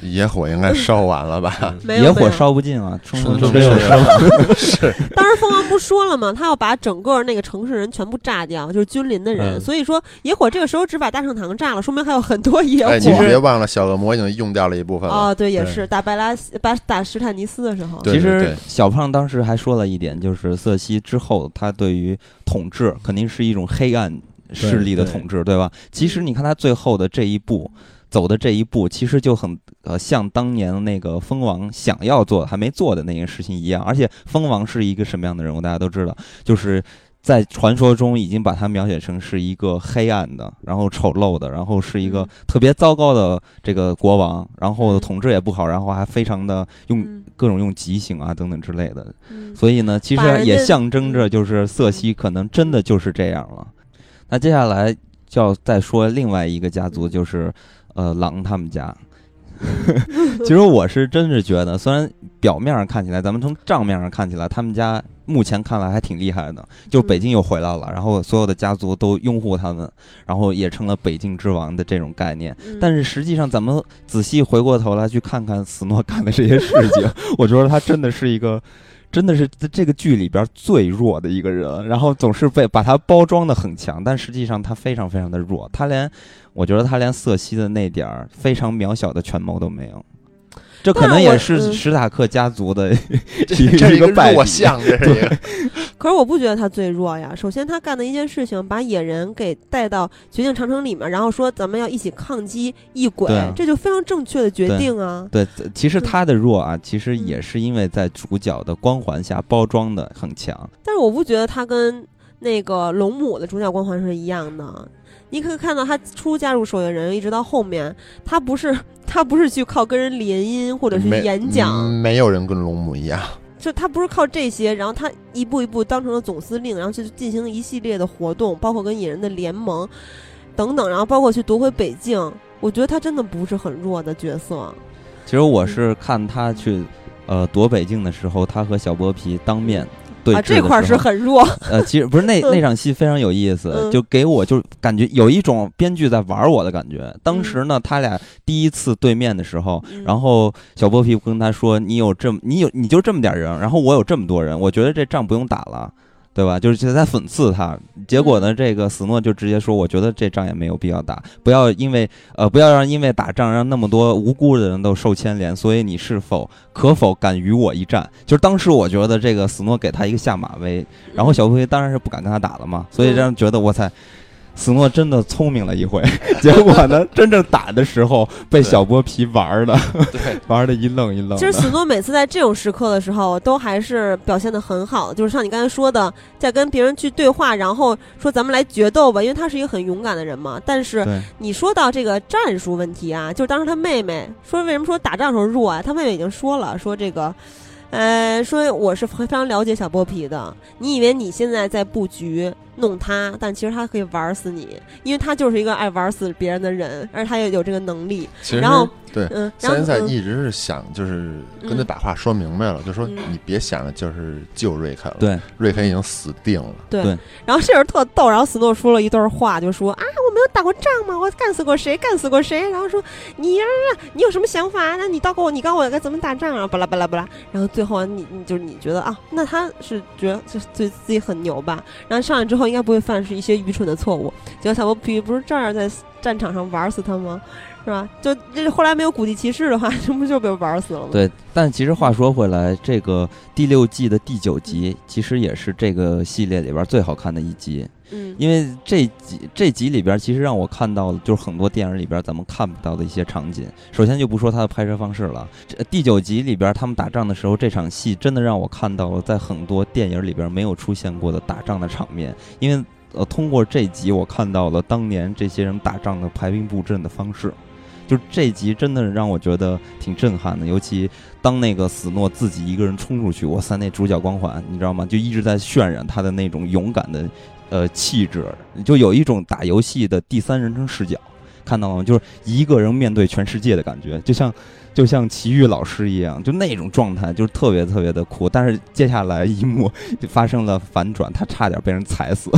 野火应该烧完了吧？野火烧不尽啊，冲冲冲没有 是当时蜂王不说了吗？他要把整个那个城市人全部炸掉，就是君临的人。嗯所以说野火这个时候只把大圣堂炸了，说明还有很多野火。哎，你别忘了，小恶魔已经用掉了一部分了。哦，对，也是打白拉斯、打打史坦尼斯的时候，其实小胖当时还说了一点，就是瑟西之后，他对于统治肯定是一种黑暗势力的统治，对吧？其实你看他最后的这一步。走的这一步，其实就很呃像当年那个蜂王想要做还没做的那件事情一样。而且蜂王是一个什么样的人物，大家都知道，就是在传说中已经把他描写成是一个黑暗的，然后丑陋的，然后是一个嗯特别糟糕的这个国王，然后嗯统治也不好，然后还非常的用嗯各种用极刑啊等等之类的。嗯所以呢，其实也象征着就是瑟西可能真的就是这样了。那接下来就要再说另外一个家族，就是呃狼他们家。其实我是真是觉得，虽然表面上看起来，咱们从账面上看起来，他们家目前看来还挺厉害的，就北京又回来了，然后所有的家族都拥护他们，然后也成了北境之王的这种概念。嗯但是实际上，咱们仔细回过头来去看看斯诺干的这些事情，我觉得他真的是一个，真的是在这个剧里边最弱的一个人。然后总是被把他包装的很强，但实际上他非常非常的弱。他连，我觉得他连瑟西的那点儿非常渺小的权谋都没有。这可能也是史塔克家族的 这这是一个弱项，这是一个。可是我不觉得他最弱呀。首先，他干的一件事情，把野人给带到绝境长城里面，然后说咱们要一起抗击异鬼，啊这就非常正确的决定啊。对，其实嗯他的弱啊，其实嗯也是因为在主角的光环下包装的很强。但是我不觉得他跟那个龙母的主角光环是一样的。你可以看到他初加入守夜人，一直到后面，他不是他不是去靠跟人联姻或者是演讲，嗯没有人跟龙母一样。就他不是靠这些，然后他一步一步当成了总司令，然后去进行一系列的活动，包括跟野人的联盟等等，然后包括去夺回北境。我觉得他真的不是很弱的角色。其实我是看他去呃夺北境的时候，他和小剥皮当面对啊，这块儿是很弱。呃，其实不是那 嗯那场戏非常有意思，嗯就给我就感觉有一种编剧在玩我的感觉。当时呢，他俩第一次对面的时候，嗯然后小剥皮跟他说：“你有这么你有你就这么点人，然后我有这么多人，我觉得这仗不用打了。”对吧？就是就在讽刺他，结果嗯呢，这个死诺就直接说：“我觉得这仗也没有必要打，不要因为呃，不要让因为打仗让那么多无辜的人都受牵连。所以你是否可否敢与我一战？”就是当时我觉得这个死诺给他一个下马威，然后小乌龟当然是不敢跟他打了嘛，所以让人觉得我操，死诺真的聪明了一回。结果呢，真正打的时候被小剥皮玩儿的，对，玩的一愣一愣的。其实死诺每次在这种时刻的时候，都还是表现的很好，就是像你刚才说的，在跟别人去对话，然后说咱们来决斗吧，因为他是一个很勇敢的人嘛。但是你说到这个战术问题啊，就是当时他妹妹说为什么说打仗的时候弱啊？他妹妹已经说了，说这个。呃，说我是非常了解小剥皮的。你以为你现在在布局弄他，但其实他可以玩死你，因为他就是一个爱玩死别人的人，而且他也有这个能力。其实然后对，嗯，然后三连赛嗯一直是想就是跟他嗯把话说明白了，就说嗯你别想着就是救瑞肯了，对瑞肯已经死定了。对对然后这人特逗，然后斯诺说了一段话，就说啊，我没有打过仗吗，我干死过谁，干死过谁，然后说你呀、你有什么想法？那你告诉我，你告诉我该怎么打仗啊？巴拉巴拉巴拉。然后最后你你就是你觉得啊，那他是觉得就是对自己很牛吧？然后上来之后应该不会犯是一些愚蠢的错误。结果小波比不是照样在战场上玩死他吗？是吧？就这后来没有古地骑士的话，这不就被玩死了吗？对，但其实话说回来，这个第六季的第九集其实也是这个系列里边最好看的一集，嗯，因为这集这集里边其实让我看到了就是很多电影里边咱们看不到的一些场景。首先就不说它的拍摄方式了，这第九集里边他们打仗的时候，这场戏真的让我看到了在很多电影里边没有出现过的打仗的场面，因为。呃，通过这集我看到了当年这些人打仗的排兵布阵的方式，就这集真的让我觉得挺震撼的，尤其当那个死诺自己一个人冲出去，哇塞，那主角光环你知道吗？就一直在渲染他的那种勇敢的呃气质，就有一种打游戏的第三人称视角，看到了吗？就是一个人面对全世界的感觉，就像就像奇遇老师一样，就那种状态，就是特别特别的酷。但是接下来一幕就发生了反转，他差点被人踩死。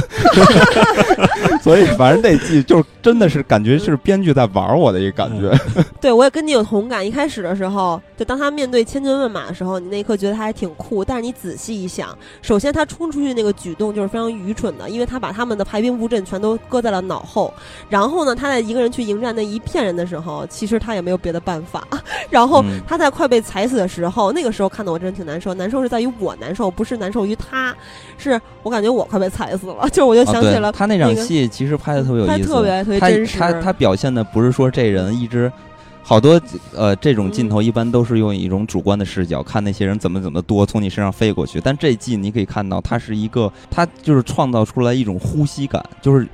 所以反正那季就是真的是感觉是编剧在玩我的一个感觉。对，我也跟你有同感。一开始的时候，就当他面对千军万马的时候，你那一刻觉得他还挺酷。但是你仔细一想，首先他冲出去那个举动就是非常愚蠢的，因为他把他们的排兵布阵全都搁在了脑后。然后呢，他在一个人去迎战那一片人的时候，其实他也没有别的办法。然后嗯他在快被踩死的时候，那个时候看的我真的挺难受。难受是在于我难受，不是难受于他，是我感觉我快被踩死了。就我就想起了他那场戏其实拍的特别有意思，特别特别他真实。他他表现的不是说这人一直。好多呃，这种镜头一般都是用一种主观的视角看那些人怎么怎么多从你身上飞过去，但这季你可以看到，它是一个，它就是创造出来一种呼吸感，就是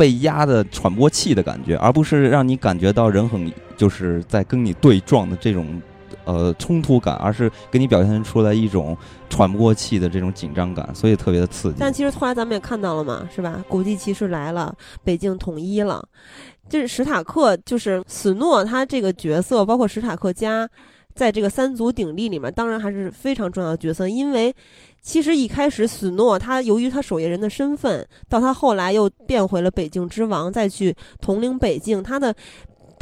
被压的喘不过气的感觉，而不是让你感觉到人很就是在跟你对撞的这种呃冲突感，而是给你表现出来一种喘不过气的这种紧张感，所以特别的刺激。但其实后来咱们也看到了嘛，是吧？古迹骑士来了，北京统一了。就是史塔克，就是史诺他这个角色，包括史塔克家，在这个三足鼎立里面，当然还是非常重要的角色。因为其实一开始史诺他由于他守夜人的身份，到他后来又变回了北境之王，再去统领北境，他的。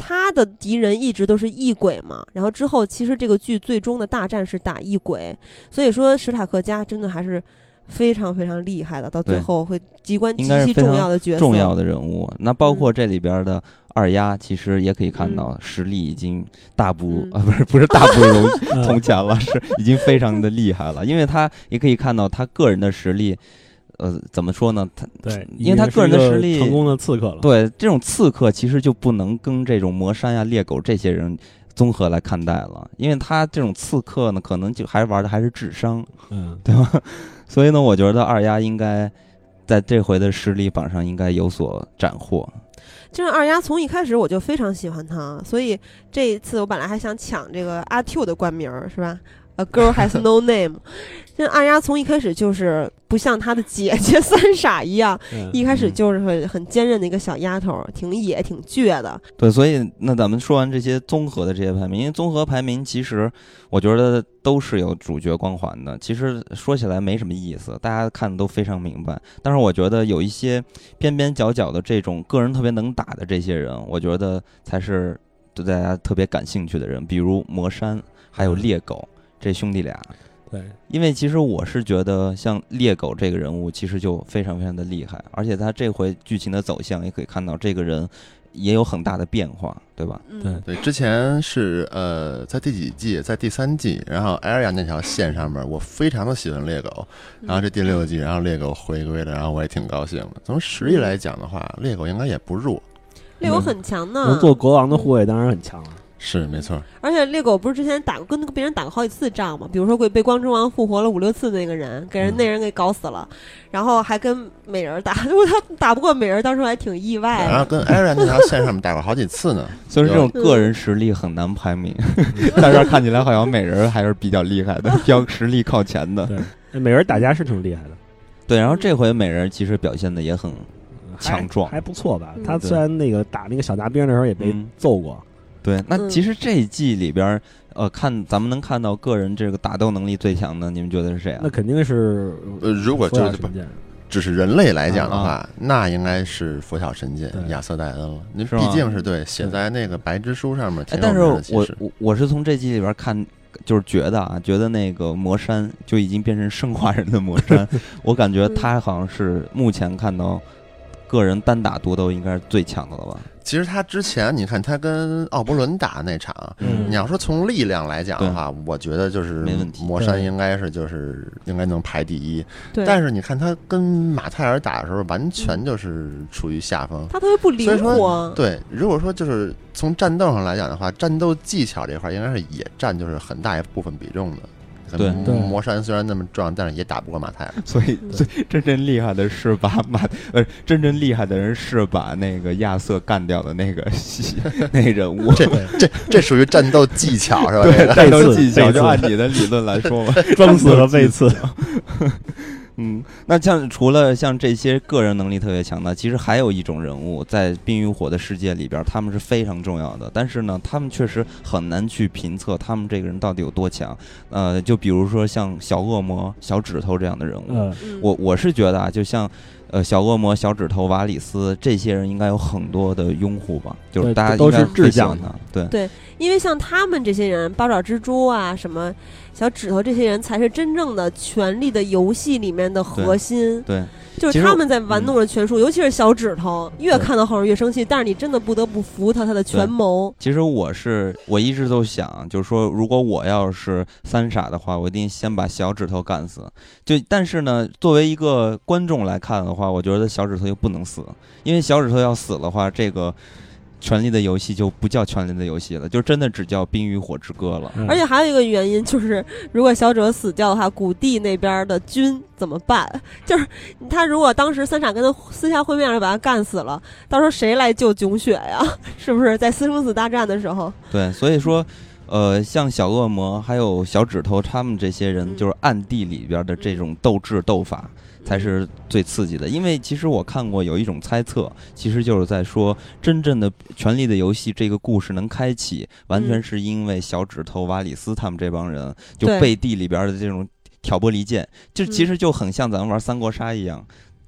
他的敌人一直都是异鬼嘛，然后之后其实这个剧最终的大战是打异鬼，所以说史塔克家真的还是非常非常厉害的，到最后会机关极其重要的角色，重要的人物。那包括嗯这里边的二丫，其实也可以看到实力已经大 不嗯啊，不是不是大不如嗯从前了，是 已经非常的厉害了。因为他也可以看到他个人的实力，呃，怎么说呢？他对，因为他个人的实力成功的刺客了。对这种刺客其实就不能跟这种魔山呀、猎狗这些人综合来看待了，因为他这种刺客呢，可能就还玩的还是智商，嗯，对吧？所以呢，我觉得二丫应该在这回的实力榜上应该有所斩获。就是二丫从一开始我就非常喜欢她，所以这一次我本来还想抢这个阿 Q 的冠名儿，是吧？A girl has no name。这二丫从一开始就是不像她的姐姐三傻一样，嗯一开始就是很很坚韧的一个小丫头，挺野、挺倔的。对，所以那咱们说完这些综合的这些排名，因为综合排名其实我觉得都是有主角光环的。其实说起来没什么意思，大家看的都非常明白。但是我觉得有一些边边角角的这种个人特别能打的这些人，我觉得才是对大家特别感兴趣的人，比如魔山还有猎狗这兄弟俩。对，因为其实我是觉得，像猎狗这个人物，其实就非常非常的厉害，而且他这回剧情的走向也可以看到，这个人也有很大的变化，对吧？嗯，对对，之前是呃，在第几季？在第三季，然后 Area 那条线上面，我非常的喜欢猎狗。然后这第六季，然后猎狗回归了，然后我也挺高兴的。从实力来讲的话，猎狗应该也不弱。猎狗很强呢，能做国王的护卫当然很强了。是没错，而且猎狗不是之前打过跟别人打过好几次仗嘛？比如说被被光之王复活了五六次那个人，给人嗯那人给搞死了，然后还跟美人打，如果他打不过美人，当时还挺意外的。然后跟 Area 那条线上面打过好几次呢。所以这种个人实力很难排名，在这儿看起来好像美人还是比较厉害的，比较 实力靠前的。对，美人打架是挺厉害的，对，然后这回美人其实表现的也很强壮还不错吧嗯？他虽然那个打那个小杂兵的时候也被嗯揍过，对。那嗯其实这一季里边儿，呃，看咱们能看到个人这个打斗能力最强的，你们觉得是谁啊那？肯定是呃，如果佛就是。只是人类来讲的啊话，那应该是佛晓神剑亚瑟戴恩了。那是吗毕竟是对写在那个白之书上面哎，但是我我我是从这季里边看，就是觉得啊，觉得那个魔山就已经变成生化人的魔山，我感觉他好像是目前看到个人单打独斗应该是最强的了吧？其实他之前你看他跟奥伯伦打那场，嗯你要说从力量来讲的话，我觉得就是没问题魔山应该是就是应该能排第一。对，但是你看他跟马泰尔打的时候，完全就是处于下风。他特别不灵所以说活。对，如果说就是从战斗上来讲的话，战斗技巧这块儿应该是也占就是很大一部分比重的。对对魔山虽然那么壮，但是也打不过马太尔。所以嗯最真正厉害的是把马 呃，真正厉害的人是把那个亚瑟干掉的那个 那人物。这这这属于战斗技巧是吧？对战斗技巧，就按你的理论来说嘛。装死和背刺，嗯，那像除了像这些个人能力特别强的，其实还有一种人物在《冰与火》的世界里边，他们是非常重要的。但是呢，他们确实很难去评测他们这个人到底有多强。呃，就比如说像小恶魔、小指头这样的人物，我我是觉得啊，就像呃小恶魔、小指头、瓦里斯这些人，应该有很多的拥护吧，就是大家都是应该会志向的，对。对，因为像他们这些人，八爪蜘蛛啊，什么小指头这些人，才是真正的权力的游戏里面的核心。对，就是他们在玩弄着权术，尤其是小指头，越看到后面越生气。但是你真的不得不服他他的权谋。其实我是我一直都想，就是说，如果我要是三傻的话，我一定先把小指头干死。就但是呢，作为一个观众来看的话，我觉得小指头又不能死，因为小指头要死的话，这个。权力的游戏就不叫权力的游戏了，就真的只叫冰与火之歌了。嗯而且还有一个原因就是，如果小者死掉的话，谷地那边的军怎么办？就是他如果当时三傻跟他私下会面就把他干死了，到时候谁来救囧雪呀？是不是在私生死大战的时候？对，所以说，呃，像小恶魔还有小指头他们这些人，嗯就是暗地里边的这种斗智斗法，才是最刺激的。因为其实我看过有一种猜测，其实就是在说，真正的《权力的游戏》这个故事能开启，完全嗯是因为小指头、瓦里斯他们这帮人，就背地里边的这种挑拨离间，就嗯其实就很像咱们玩三国杀一样，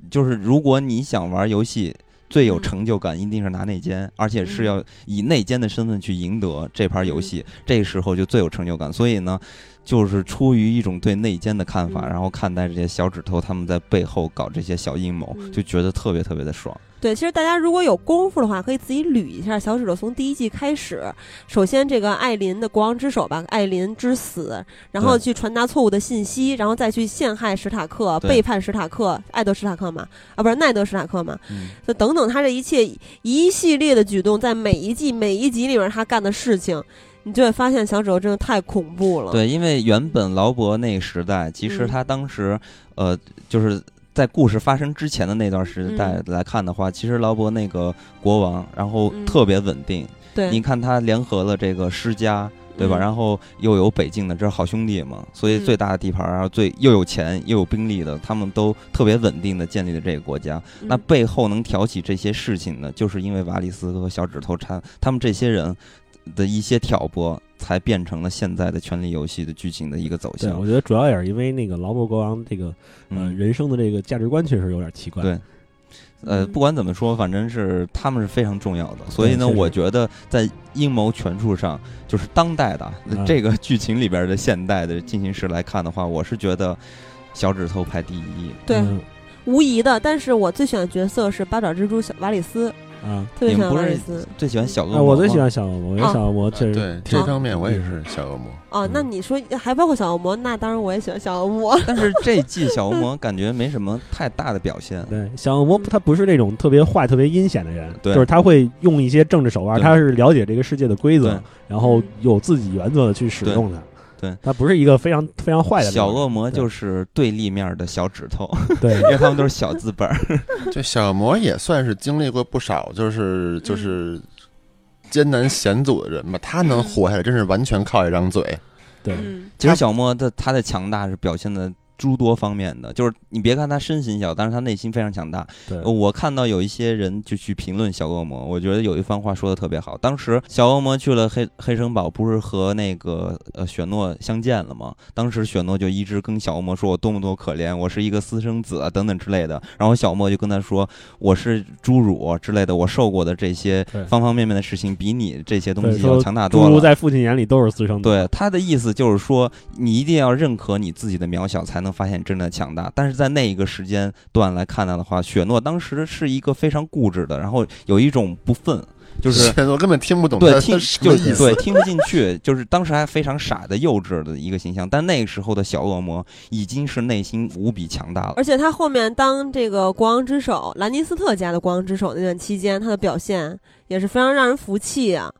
就是如果你想玩游戏。最有嗯成就感一定是拿内奸，而且是嗯要以内奸的身份去赢得这盘游戏，这时候就最有成就感。所以呢，就是出于一种对内奸的看法，嗯。然后看待这些小指头他们在背后搞这些小阴谋，嗯。就觉得特别特别的爽。对，其实大家如果有功夫的话，可以自己捋一下小指头从第一季开始。首先，这个艾琳的国王之手吧，艾琳之死，然后去传达错误的信息，然后再去陷害史塔克，背叛史塔克，艾德史塔克嘛，啊，不是奈德史塔克嘛，嗯，就等等，他这一切一系列的举动，在每一季每一集里面他干的事情，你就会发现小指头真的太恐怖了。对，因为原本劳勃那个时代，其实嗯他当时，呃，就是在故事发生之前的那段时代嗯来看的话，其实劳勃那个国王，然后嗯特别稳定。对，你看他联合了这个施家，对吧？嗯然后又有北境的，这是好兄弟嘛，所以嗯最大的地盘，然后最又有钱又有兵力的，他们都特别稳定的建立了这个国家。嗯那背后能挑起这些事情呢，就是因为瓦里斯和小指头他他们这些人的一些挑拨，才变成了现在的《权力游戏》的剧情的一个走对，向我。觉得主要也是因为那个劳勃国王这个呃嗯，人生的这个价值观确实有点奇怪。对呃，嗯不管怎么说，反正是他们是非常重要的。所以呢，我觉得在阴谋权术上，就是当代的、嗯这个剧情里边的现代的进行时来看的话，我是觉得小指头排第一。对，嗯无疑的。但是我最喜欢的角色是八爪蜘蛛小瓦里斯，啊，特别喜欢。最喜欢小恶魔？我最喜欢小恶魔，因为哦小恶魔确实对这方面，我也是小恶魔。哦，那嗯你说还包括小恶魔，那当然我也喜欢小恶魔。但是这季小恶魔感觉没什么太大的表现。对，小恶魔他不是那种特别坏、特别阴险的人，对就是他会用一些政治手腕，他是了解这个世界的规则，然后有自己原则的去使用它。对他不是一个非常非常坏的小恶魔就是对立面的小指头，对因为他们都是小资本儿。这小魔也算是经历过不少，就是就是艰难险阻的人吧。他能活下来，真是完全靠一张嘴。对嗯其实小莫的他的强大是表现的诸多方面的，就是你别看他身形小，但是他内心非常强大。对呃我看到有一些人就去评论小恶魔，我觉得有一番话说的特别好。当时小恶魔去了黑黑城堡，不是和那个呃雪诺相见了吗？当时雪诺就一直跟小恶魔说我多么多可怜，我是一个私生子啊等等之类的。然后小恶魔就跟他说我是侏儒之类的，我受过的这些方方面面的事情比你这些东西要强大多了。侏儒在父亲眼里都是私生子。对他的意思就是说，你一定要认可你自己的渺小，才能发现真正的强大。但是在那一个时间段来看到的话，雪诺当时是一个非常固执的，然后有一种不忿，就是 我根本听不懂对听。就对听不进去，就是当时还非常傻的幼稚的一个形象。但那个时候的小恶魔已经是内心无比强大了。而且他后面当这个国王之首，兰尼斯特家的国王之首那段期间，他的表现也是非常让人服气啊。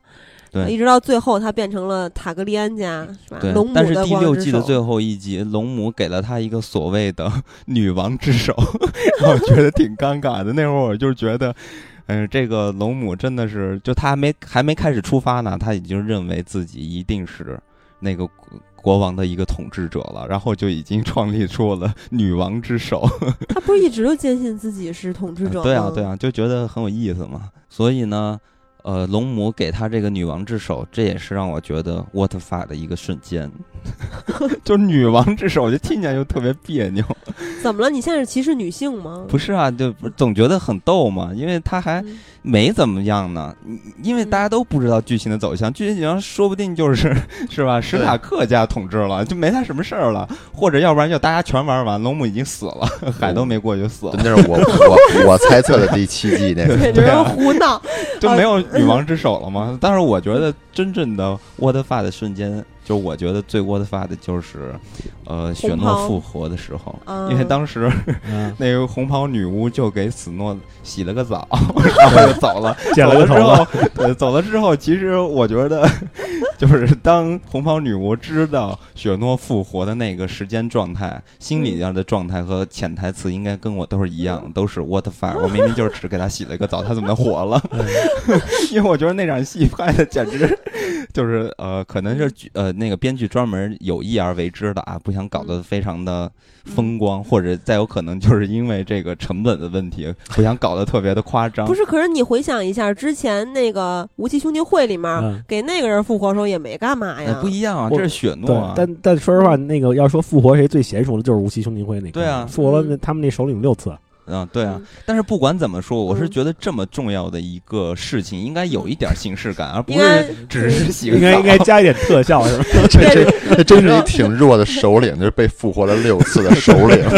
对一直到最后，他变成了塔格利安家，是吧？对龙，母但是的第六季的最后一集，龙母给了他一个所谓的女王之手，让我觉得挺尴尬的。那会儿我就觉得，嗯、这个龙母真的是，就他还没还没开始出发呢，他已经认为自己一定是那个国国王的一个统治者了，然后就已经创立出了女王之手。他不是一直都坚信自己是统治者吗？对啊，对啊，就觉得很有意思嘛。所以呢，呃，龙母给他这个女王之手，这也是让我觉得 what the fuck 的一个瞬间。就女王之手，我就听起来就特别别扭。怎么了？你现在是歧视女性吗？不是啊，就不总觉得很逗嘛，因为他还嗯没怎么样呢。因为大家都不知道剧情的走向，剧情走向说不定就是 是吧？史塔克家统治了，就没他什么事儿了，或者要不然就大家全玩完，龙母已经死了，海都没过就死了，那是我我我猜测的第七季那个。对，胡闹。就没有 女王之手了吗？但是我觉得真正的 what the fuck 的瞬间，就我觉得最 what the fuck 的就是，呃，雪诺复活的时候，嗯因为当时嗯，那个红袍女巫就给死诺洗了个澡，然后就走了。剪走了之了个头发后，对，走了之后，其实我觉得，就是当红袍女巫知道雪诺复活的那个时间状态，心理上的状态和潜台词应该跟我都是一样，都是 what the fuck。我明明就是只给他洗了一个澡，他怎么能活了？因为我觉得那场戏拍的简直就是呃，可能是剧呃那个编剧专门有意而为之的啊，不想搞得非常的风光，或者再有可能就是因为这个成本的问题，不想搞得特别的夸张。不是，可是你回想一下，之前那个无期兄弟会里面、嗯给那个人复活的时候也没干嘛哎呀，不一样啊，这是雪诺啊，，但但说实话，那个要说复活谁最娴熟的，就是无期兄弟会那个。对啊复活了那他们那首领六次。嗯，对啊嗯。但是不管怎么说，我是嗯觉得这么重要的一个事情，应该有一点形式感，而不是只是应该应该加一点特效是吧？这这这真是一挺弱的首领，就是被复活了六次的首领。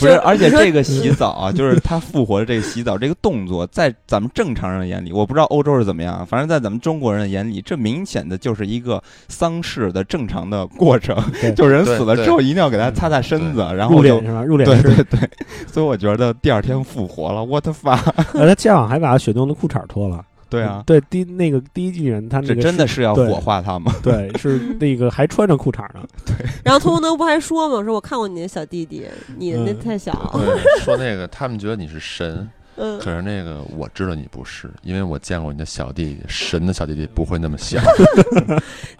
呃，不是，而且这个洗澡啊，就是他复活的这个洗澡这个动作，在咱们正常人眼里，我不知道欧洲是怎么样，反正在咱们中国人眼里，这明显的就是一个丧事的正常的过程，就是人死了之后一定要给他擦擦身子，然后就殓是吧？入殓对是对对，所以我觉得第二天复活了，what fuck？呃，他家长还把雪冬的裤衩脱了。对啊，对，第那个第一季人他那这个真的是要火化他吗？对，是那个还穿着裤衩呢。对然后托德不还说吗，说我看过你的小弟弟，你那嗯太小，对，说那个他们觉得你是神，嗯可，是那个我知道你不是，因为我见过你的小弟弟，神的小弟弟不会那么小。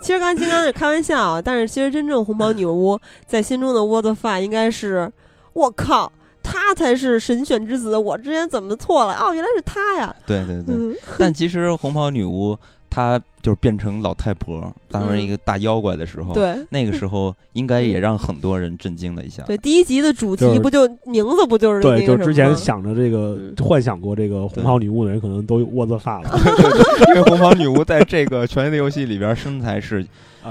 其实刚才金刚是开玩笑啊，但是其实真正红袍女巫在心中的 what the fuck 应该是，我靠，她才是神选之子，我之前怎么错了？哦，原来是他呀！对对对，嗯，但其实红袍女巫她就是变成老太婆，当成一个大妖怪的时候，对那个时候应该也让很多人震惊了一下。对，第一集的主题不就名字不就是对，就之前想着这个嗯幻想过这个红袍女巫的人，可能都窝子发了。因为红袍女巫在这个《权力的游戏》里边身材是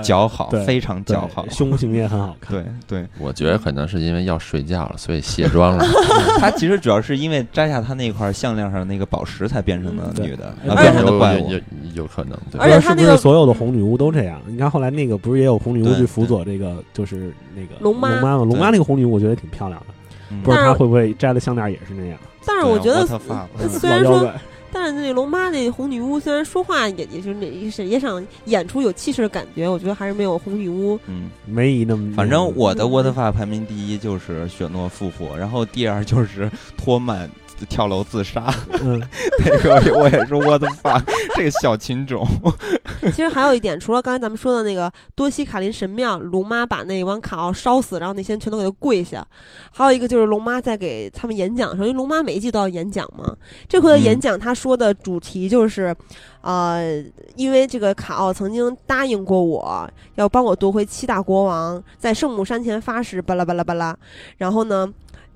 姣好，对非常对姣好。胸型也很好看。对对，我觉得可能是因为要睡觉了，所以卸妆了。她其实主要是因为摘下她那块项链上那个宝石才变成的女的，嗯然后变成有的怪物有。有有可能，对而且是不她那个是所有的红女巫都这样？你看后来那个不是也有红女巫去辅佐这个，就是那个龙妈龙妈吗？龙妈那个红女巫我觉得挺漂亮的，嗯不知道她会不会摘了项链也是那样。但是我觉得 虽然说，但是那龙妈那红女巫虽然说话也也就是那也是也想演出有气势的感觉，我觉得还是没有红女巫。嗯，梅姨那么，反正我的嗯 what the fuck 排名第一就是雪诺复活，然后第二就是托曼跳楼自杀，嗯，那个我也是 what the fuck 这个小情种。其实还有一点，除了刚才咱们说的那个多西卡林神庙，龙妈把那王卡奥烧死，然后那些人全都给他跪下。还有一个就是龙妈在给他们演讲的时候，因为龙妈每一季都要演讲嘛。这回的演讲，他说的主题就是，呃，因为这个卡奥曾经答应过我要帮我夺回七大国王，在圣母山前发誓，巴拉巴拉巴拉。然后呢？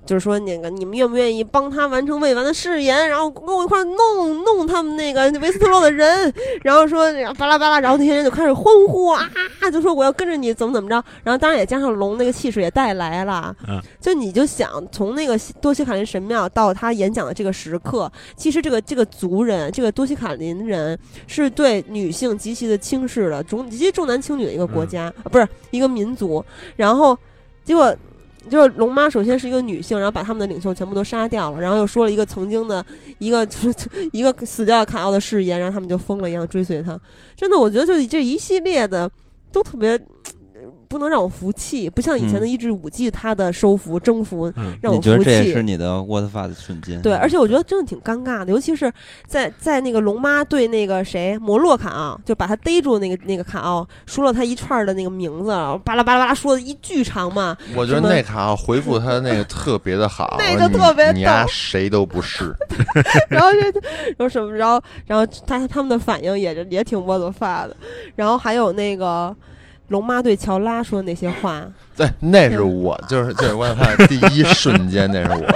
就是说，那个你们愿不愿意帮他完成未完的誓言，然后跟我一块儿弄弄他们那个维斯特洛的人，然后说巴拉巴拉，然后那些人就开始欢呼啊，就说我要跟着你怎么怎么着，然后当然也加上龙那个气势也带来了，嗯就你就想从那个多西卡林神庙到他演讲的这个时刻，其实这个这个族人，这个多西卡林人是对女性极其的轻视的，重极其重男轻女的一个国家，啊不是一个民族，然后结果。就是龙妈首先是一个女性，然后把他们的领袖全部都杀掉了，然后又说了一个曾经的一个 一个死掉的卡奥的誓言，然后他们就疯了一样追随他。真的，我觉得就这一系列的都特别不能让我服气，不像以前的嗯。一至五季他的收服征服嗯让我你觉得服气这也是。你的 what the fuck 的瞬间？对，而且我觉得真的挺尴尬的，尤其是在在那个龙妈对那个谁摩洛卡奥，就把他逮住那个那个卡奥，说了他一串的那个名字，然后巴拉巴拉巴拉说的一巨长嘛，我觉得那卡回复他那个特别的好，那个特别你你丫逗谁都不是，然后这，然后什么，然后然后他他们的反应也是也挺窝子发的，然后还有那个龙妈对乔拉说的那些话，对，那是我，就是就是我看第一瞬间那是我，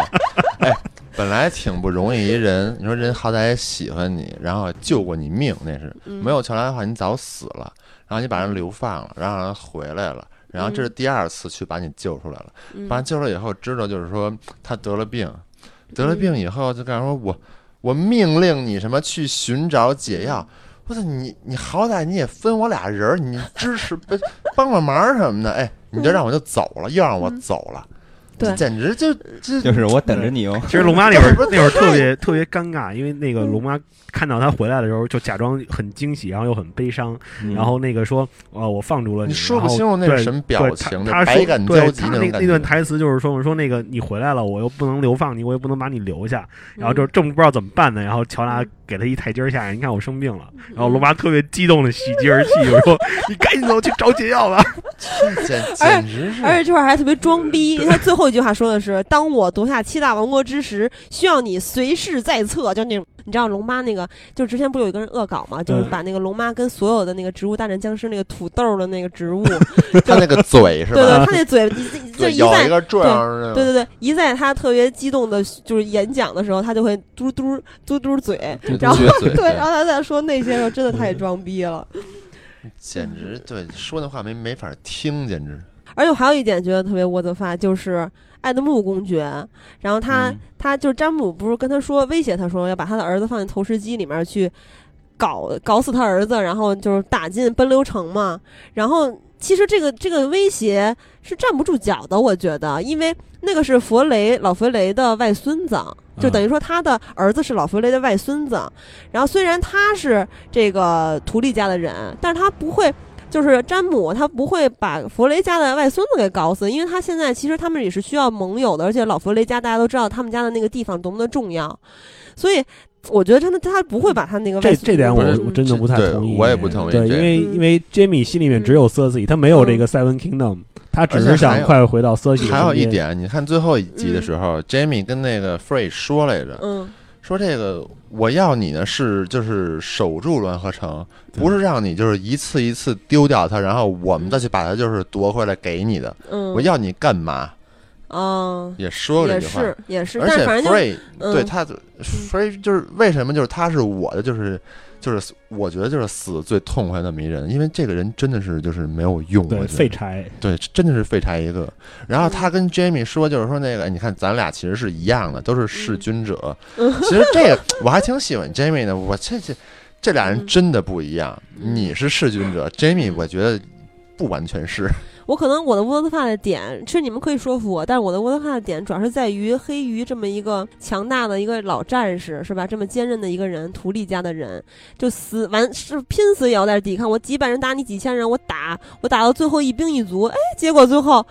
哎，本来挺不容易一人，你说人好歹也喜欢你，然后救过你命，那是嗯。没有乔拉的话，你早死了，然后你把人流放了，然后让人回来了。然后这是第二次去把你救出来了，嗯。把你救出来以后，知道就是说他得了病，得了嗯。病以后就干说我我命令你什么去寻找解药。我操你你好歹你也分我俩人儿，你支持帮帮帮忙什么的，哎，你就让我就走了，又让我走了，嗯简直就这就是我等着你哦。其实龙妈那会儿那会儿特别特别尴尬，因为那个龙妈看到他回来的时候，就假装很惊喜，然后又很悲伤，嗯然后那个说：“呃，我放逐了你说不然后清楚那是对什么表对情，他他说百感对交集他那那那段。台词就是说：“我说那个你回来了，我又不能流放你，我也不能把你留下，然后就嗯正不知道怎么办呢。”然后乔拉给他一台阶下，你看我生病了，然后龙嗯妈特别激动的喜极而泣，就说：“你赶紧走去找解药吧。这简简直是而且这会儿还特别装逼，他最后一句话说的是：“当我夺下七大王国之时，需要你随时在侧。”就那种你知道龙妈那个，就之前不是有一个人恶搞嘛，就是嗯把那个龙妈跟所有的那个植物大战僵尸那个土豆的那个植物，他那个嘴是吧对对，吧？他那嘴就，一在一个这样，对对对，一在他特别激动的，就是演讲的时候，他就会嘟嘟嘟嘟嘴，然后，对，然后他在说那些时候真的太装逼了。简直对说那话没没法听，简直。而且我还有一点觉得特别窝的发，就是爱德慕公爵，然后他、嗯他就是詹姆不是跟他说威胁他说要把他的儿子放进投石机里面去搞搞死他儿子，然后就是打进奔流城嘛。然后其实这个这个威胁是站不住脚的，我觉得，因为那个是弗雷老佛雷的外孙子。就等于说他的儿子是老弗雷的外孙子，然后虽然他是这个图利家的人，但是他不会就是詹姆，他不会把弗雷家的外孙子给搞死，因为他现在其实他们也是需要盟友的，而且老弗雷家大家都知道他们家的那个地方多么的重要，所以我觉得真的他不会把他那个外孙这这点我我真的不太同意，我也不同意对，因为嗯因为 Jamie 心里面只有 Cersei，他没有这个 Seven Kingdom，他只是想快回到 Cersei 还有，一点，你看最后一集的时候、j a m i e 跟那个 Frey 说来着，嗯说这个我要你呢是就是守住滦河城，不是让你就是一次一次丢掉它，然后我们再去把它就是夺回来给你的。嗯，我要你干嘛？嗯，也说过这句话。是也是，而且但是反正就 Frey、嗯对他 free 就是为什么就是他是我的就是就是我觉得就是死最痛快的迷人，因为这个人真的是就是没有用，对我觉得废柴，对，真的是废柴一个。然后他跟 Jamie 说，就是说那个，你看咱俩其实是一样的，都是弑君者。嗯其实这个我还挺喜欢 Jamie 的，我这这这俩人嗯真的不一样。嗯你是弑君者，Jamie 我觉得不完全是。我可能我的沃德发的点，其实你们可以说服我，但是我的沃德发的点主要是在于黑鱼这么一个强大的一个老战士，是吧？这么坚韧的一个人，图利家的人，就死完是拼死也要在这抵抗。我几百人打你几千人，我打我打到最后一兵一卒，哎，结果最后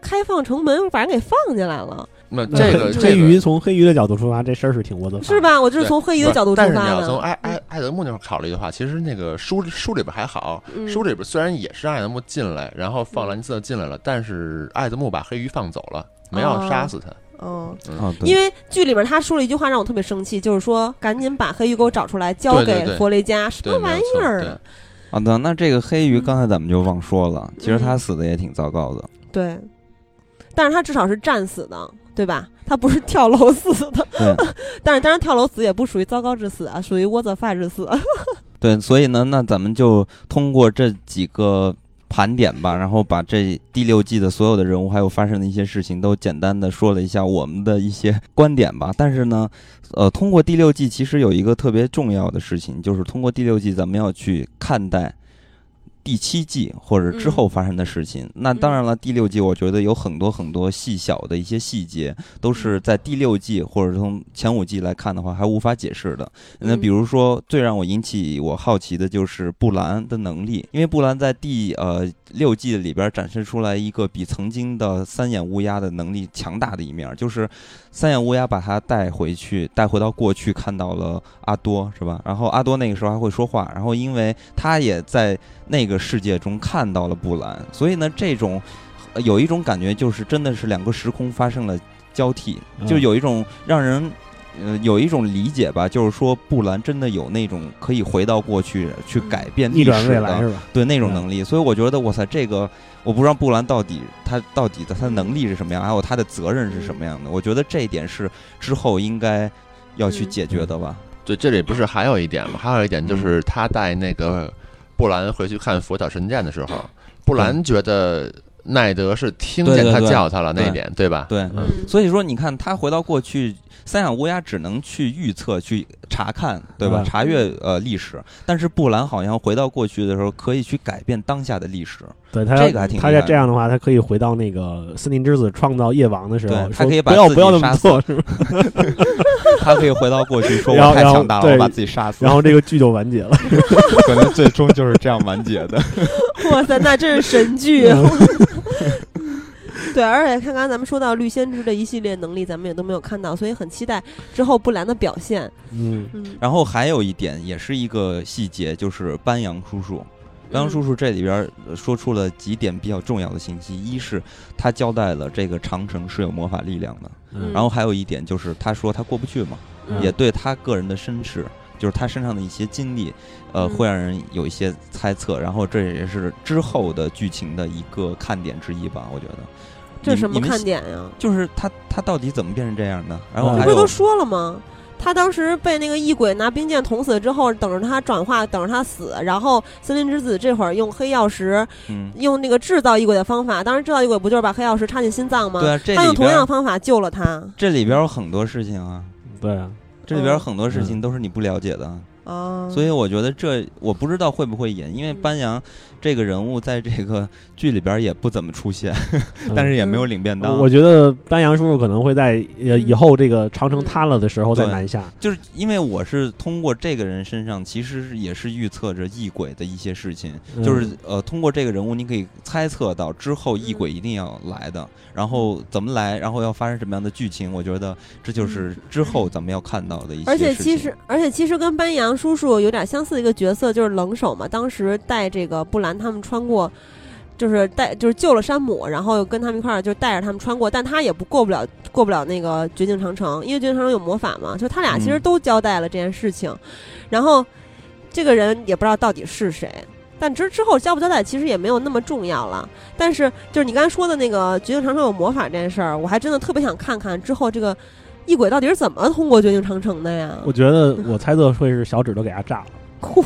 开放城门，把人给放进来了，那这个这黑鱼。从黑鱼的角度出发，这事儿是挺窝子是？吧？我就是从黑鱼的角度出发但是你要从。艾艾艾德穆那块考虑的话，其实那个书书里边还好，嗯书里边虽然也是艾德穆进来，然后放兰尼斯特进来了，但是艾德穆把黑鱼放走了，没有哦杀死他。嗯，因为剧里边他说了一句话让我特别生气，就是说赶紧把黑鱼给我找出来，交给弗雷加，什么玩。意儿？对，好的，那这个黑鱼刚才咱们就忘说了，其实他嗯死的也挺糟糕的。对，但是他至少是战死的，对吧？他不是跳楼死的，对 但是当然跳楼死也不属于糟糕致死啊，属于窝子发致死。对，所以呢，那咱们就通过这几个盘点吧，然后把这第六季的所有的人物还有发生的一些事情都简单的说了一下我们的一些 观点吧。但是呢，呃，通过第六季其实有一个特别重要的事情，就是通过第六季咱们要去看待。第七季或者之后发生的事情，那当然了，第六季我觉得有很多很多细小的一些细节，都是在第六季或者从前五季来看的话还无法解释的。那嗯。比如说，最让我引起我好奇的就是布兰的能力，因为布兰在第呃六季里边展示出来一个比曾经的三眼乌鸦的能力强大的一面，就是三眼乌鸦把他带回去，带回到过去，看到了阿多，是吧？然后阿多那个时候还会说话，然后因为他也在那个世界中看到了布兰，所以呢，这种、呃有一种感觉就是真的是两个时空发生了交替，就嗯有一种让人。呃，有一种理解吧，就是说布兰真的有那种可以回到过去去改变历逆转史的未来是吧？对那种嗯能力，所以我觉得哇塞，这个我不知道布兰到底他到底的他的能力是什么样，还有他的责任是什么样的。我觉得这一点是之后应该要去嗯解决的吧。对，这里不是还有一点吗？还有一点就是他带那个布兰回去看佛岛神剑的时候，布兰觉得奈德是听见他叫他了那一点，对吧？对，嗯所以说你看他回到过去，三眼乌鸦只能去预测、去查看，对吧？嗯查阅呃历史，但是布兰好像回到过去的时候，可以去改变当下的历史。对他这个还挺他厉害的要这样的话，他可以回到那个森林之子创造夜王的时候，对他可以把自己不要不要那杀死么做，是吧？他可以回到过去说：“我太强大了，我把自己杀死。”然后这个剧就完结了。可能最终就是这样完结的。哇塞，那真是神剧。嗯 对，而且看刚才咱们说到绿先知的一系列能力，咱们也都没有看到，所以很期待之后布兰的表现。嗯，嗯，然后还有一点，也是一个细节，就是班扬叔叔。班扬叔叔这里边呃说出了几点比较重要的信息，一是他交代了这个长城是有魔法力量的，嗯然后还有一点就是他说他过不去嘛，嗯也对他个人的身世，就是他身上的一些经历，呃，嗯会让人有一些猜测。然后这也是之后的剧情的一个看点之一吧，我觉得。这什么看点呀？就是他他到底怎么变成这样的？然后嗯还有这不是都说了吗？他当时被那个异鬼拿冰剑捅死之后，等着他转化，等着他死。然后森林之子这会儿用黑曜石，嗯，用那个制造异鬼的方法，当时制造异鬼不就是把黑曜石插进心脏吗？对啊，这他用同样的方法救了他这里边有很多事情啊，对啊，这里边嗯很多事情都是你不了解的。啊。所以我觉得这我不知道会不会演，因为嗯班扬这个人物在这个剧里边也不怎么出现，嗯但是也没有领便当。我觉得班扬叔叔可能会在呃以后这个长城塌了的时候再对南下。就是因为我是通过这个人身上，其实是也是预测着异鬼的一些事情，嗯就是呃，通过这个人物，你可以猜测到之后异鬼一定要来的，然后怎么来，然后要发生什么样的剧情，我觉得这就是之后咱们要看到的一些而且其实，而且其实跟班扬叔叔有点相似的一个角色，就是冷手嘛。当时带这个布兰他们穿过，就是带就是救了山姆，然后跟他们一块儿就带着他们穿过，但他也不过不了过不了那个绝境长城，因为绝境长城有魔法嘛。就他俩其实嗯都交代了这件事情，然后这个人也不知道到底是谁。但之之后交不交代其实也没有那么重要了，但是就是你刚才说的那个绝境长城有魔法这件事儿，我还真的特别想看看之后这个异鬼到底是怎么通过绝境长城的呀？我觉得我猜测会是小指头给他炸了。我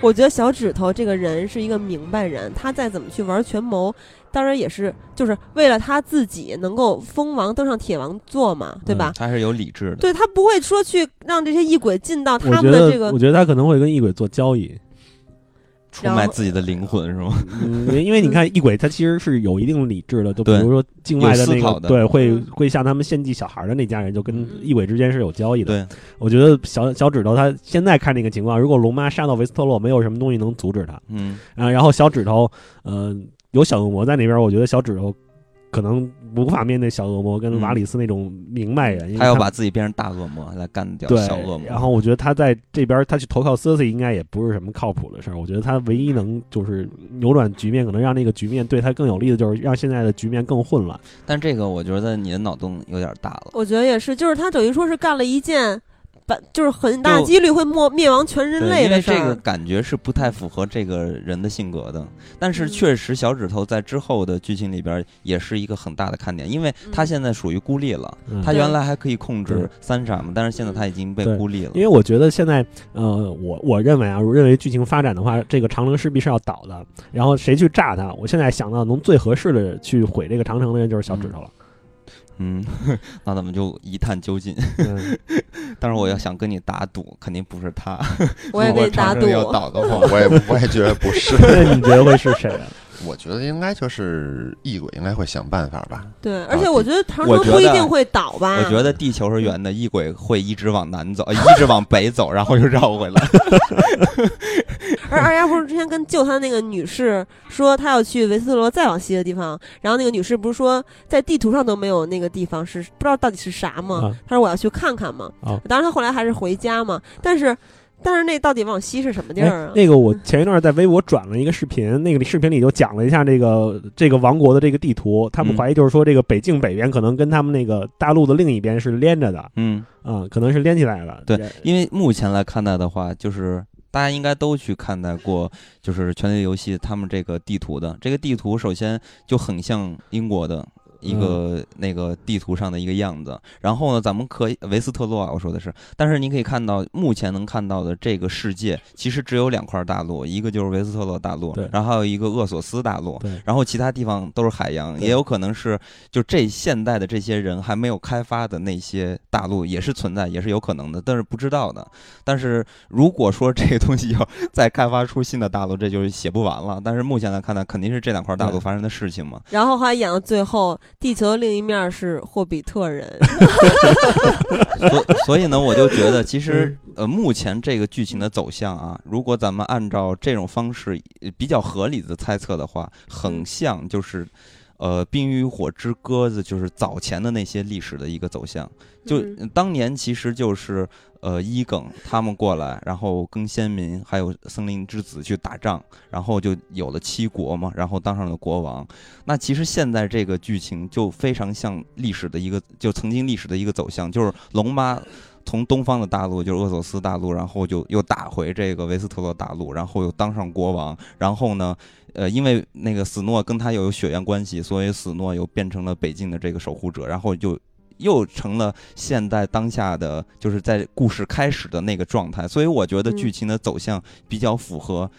我觉得小指头这个人是一个明白人，他再怎么去玩权谋，当然也是就是为了他自己能够封王登上铁王座嘛，对吧？他是有理智的。对他不会说去让这些异鬼进到他们的这个我觉得他可能会跟异鬼做交易。出卖自己的灵魂是吗？嗯，因为你看异鬼，他其实是有一定理智的，就比如说境外的那个，对，会嗯会向他们献祭小孩的那家人，就跟嗯异鬼之间是有交易的。对，我觉得小小指头他现在看这个情况，如果龙妈杀到维斯特洛，没有什么东西能阻止他嗯，啊。然后小指头，呃，有小恶魔在那边，我觉得小指头可能无法面对小恶魔跟嗯瓦里斯那种明白人，他要把自己变成大恶魔来干掉小恶魔。然后我觉得他在这边，他去投靠 Cersei 应该也不是什么靠谱的事儿。我觉得他唯一能就是扭转局面，可能让那个局面对他更有利的，就是让现在的局面更混乱。但这个我觉得你的脑洞有点大了。我觉得也是，就是他等于说是干了一件，把就是很大几率会灭灭亡全人，类的事因为这个。感觉是不太符合这个人的性格的，但是嗯确实小指头在之后的剧情里边也是一个很大的看点，因为他嗯现在属于孤立了，嗯他原来还可以控制三傻嘛，但是现在他已经被孤立了因。为我觉得现在，呃，我我认为啊，我认为剧情发展的话，这个长城势必是要倒的。然后谁去炸他？我现在想到能最合适的去毁这个长城的人就是小指头了。嗯，那咱们就一探究竟。嗯，但是我要想跟你打赌，肯定不是他。我也如果给你打赌长城，要倒的话，我也我也觉得不是，那你觉得会是谁啊？我觉得应该就是异鬼应该会想办法吧。对，而且我觉得长我觉得城不一定会倒吧。我觉得地球是圆的，异鬼会一直往南走，呃 一直往北走，然后又绕回来。而二丫不是之前跟救他的那个女士说，她要去维斯特罗再往西的地方，然后那个女士不是说在地图上都没有那个地方是不知道到底是啥吗？啊她说我要去看看嘛。啊当然她后来还是回家嘛，但是但是那到底往西是什么地儿啊？哎那个我前一段在微博转了一个视频，那个视频里就讲了一下这个这个王国的这个地图，他们嗯怀疑就是说这个北境北边可能跟他们那个大陆的另一边是连着的，嗯，啊、可能是连起来了。对因为目前来看待的话，就是大家应该都去看待过，就是《权力游戏》他们这个地图的。这个地图首先就很像英国的。一个那个地图上的一个样子，然后呢，咱们可以维斯特洛啊，我说的是，但是你可以看到，目前能看到的这个世界其实只有两块大陆，一个就是维斯特洛大陆对，然后还有一个厄索斯大陆，对然后其他地方都是海洋，也有可能是就这现代的这些人还没有开发的那些大陆也是存在，也是有可能的，但是不知道的。但是如果说这个东西要 再开发出新的大陆，这就是写不完了。但是目前来看呢，肯定是这两块大陆发生的事情嘛。然后还演到最后，地球另一面是霍比特人。所所以呢，我就觉得其实呃，目前这个剧情的走向啊，如果咱们按照这种方式呃比较合理的猜测的话，很像就是。呃，《冰与火之歌》的》就是早前的那些历史的一个走向，就嗯当年其实就是呃伊耿他们过来，然后跟先民还有森林之子去打仗，然后就有了七国嘛，然后当上了国王。那其实现在这个剧情就非常像历史的一个，就曾经历史的一个走向，就是龙妈。从东方的大陆，就是厄索斯大陆，然后就又打回这个维斯特洛大陆，然后又当上国王，然后呢，呃，因为那个死诺跟他又有血缘关系，所以死诺又变成了北境的这个守护者，然后就又成了现代当下的，就是在故事开始的那个状态，所以我觉得嗯剧情的走向比较符合。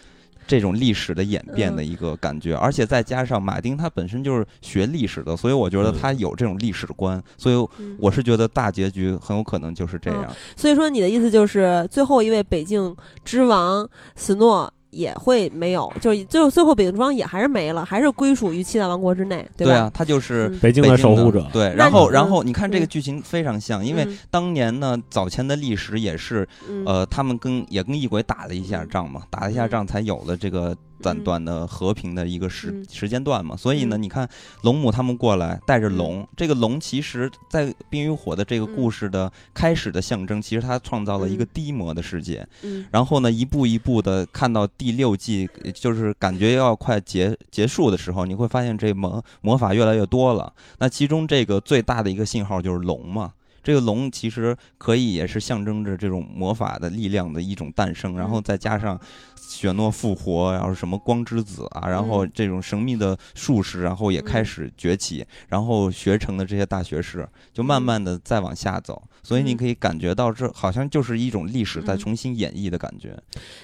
这种历史的演变的一个感觉，而且再加上马丁他本身就是学历史的，所以我觉得嗯他有这种历史观，所以嗯我是觉得大结局很有可能就是这样。所以说你的意思就是最后一位北境之王斯诺也会没有，就是最后最后北境之王也还是没了，还是归属于七大王国之内，吧？对啊，他就是嗯。北京北京的守护者，对，然后然后你看这个嗯剧情非常像，因为嗯。当年呢早前的历史也是嗯。呃他们跟也跟异鬼打了一下仗嘛，打了一下仗才有了这个短嗯短的和平的一个时嗯时间段嘛。所以呢，嗯你看龙母他们过来带着嗯龙，这个龙其实在《冰与火》的这个嗯故事的开始的象征，其实它创造了一个嗯低魔的世界。嗯然后呢，一步一步的看到第六季，呃就是感觉要快结结束的时候，你会发现这魔魔法越来越多了。那其中这个最大的一个信号就是龙嘛。这个龙其实可以也是象征着这种魔法的力量的一种诞生，然后再加上雪诺复活，然后什么光之子啊，然后嗯这种神秘的术士，然后也开嗯始崛起，然后学成的这些大学士就慢嗯慢的再往下走，所以你嗯可以感觉到这好像就是一种历史在嗯。重新演绎的感觉。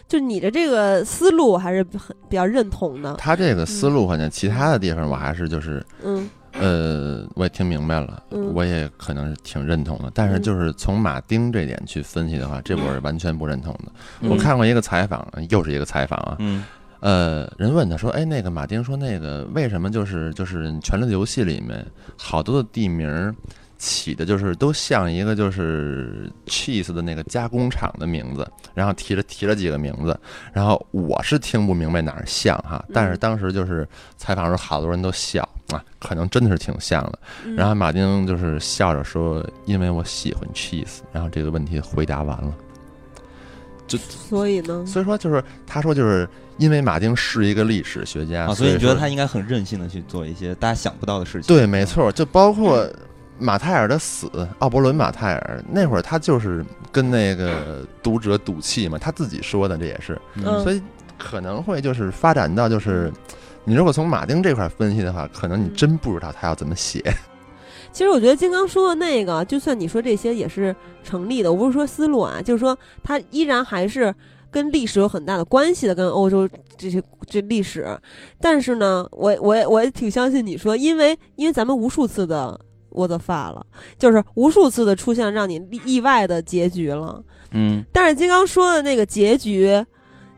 就你的这个思路我还是很比较认同的，他这个思路好像其他的地方我还是就是嗯呃，我也听明白了，嗯我也可能是挺认同的。但是嗯就是从马丁这点去分析的话，这我是完全不认同的。嗯我看过一个采访，又是一个采访啊，嗯呃，人问他说：“哎，那个马丁说那个为什么就是就是《权力的游戏》里面好多的地名儿起的就是都像一个就是 cheese 的那个加工厂的名字，然后提了提了几个名字，然后我是听不明白哪儿像哈，但是嗯当时就是采访的时候，好多人都笑啊，可能真的是挺像的。嗯然后马丁就是笑着说：“因为我喜欢 cheese。”然后这个问题回答完了。就所以呢，所以说就是他说就是因为马丁是一个历史学家，啊，所以你觉得他应该很任性的去做一些大家想不到的事情？对，没错，就包括马泰尔的死，奥伯伦马泰尔那会儿他就是跟那个 读者赌气嘛，他自己说的这也是，嗯所以可能会就是发展到就是。你如果从马丁这块分析的话，可能你真不知道他要怎么写。其实我觉得金刚说的那个，就算你说这些也是成立的。我不是说思路啊，就是说他依然还是跟历史有很大的关系的，跟欧洲这些这历史。但是呢，我我也我也挺相信你说，因为因为咱们无数次的我的发了，就是无数次的出现让你意外的结局了。嗯但是金刚说的那个结局，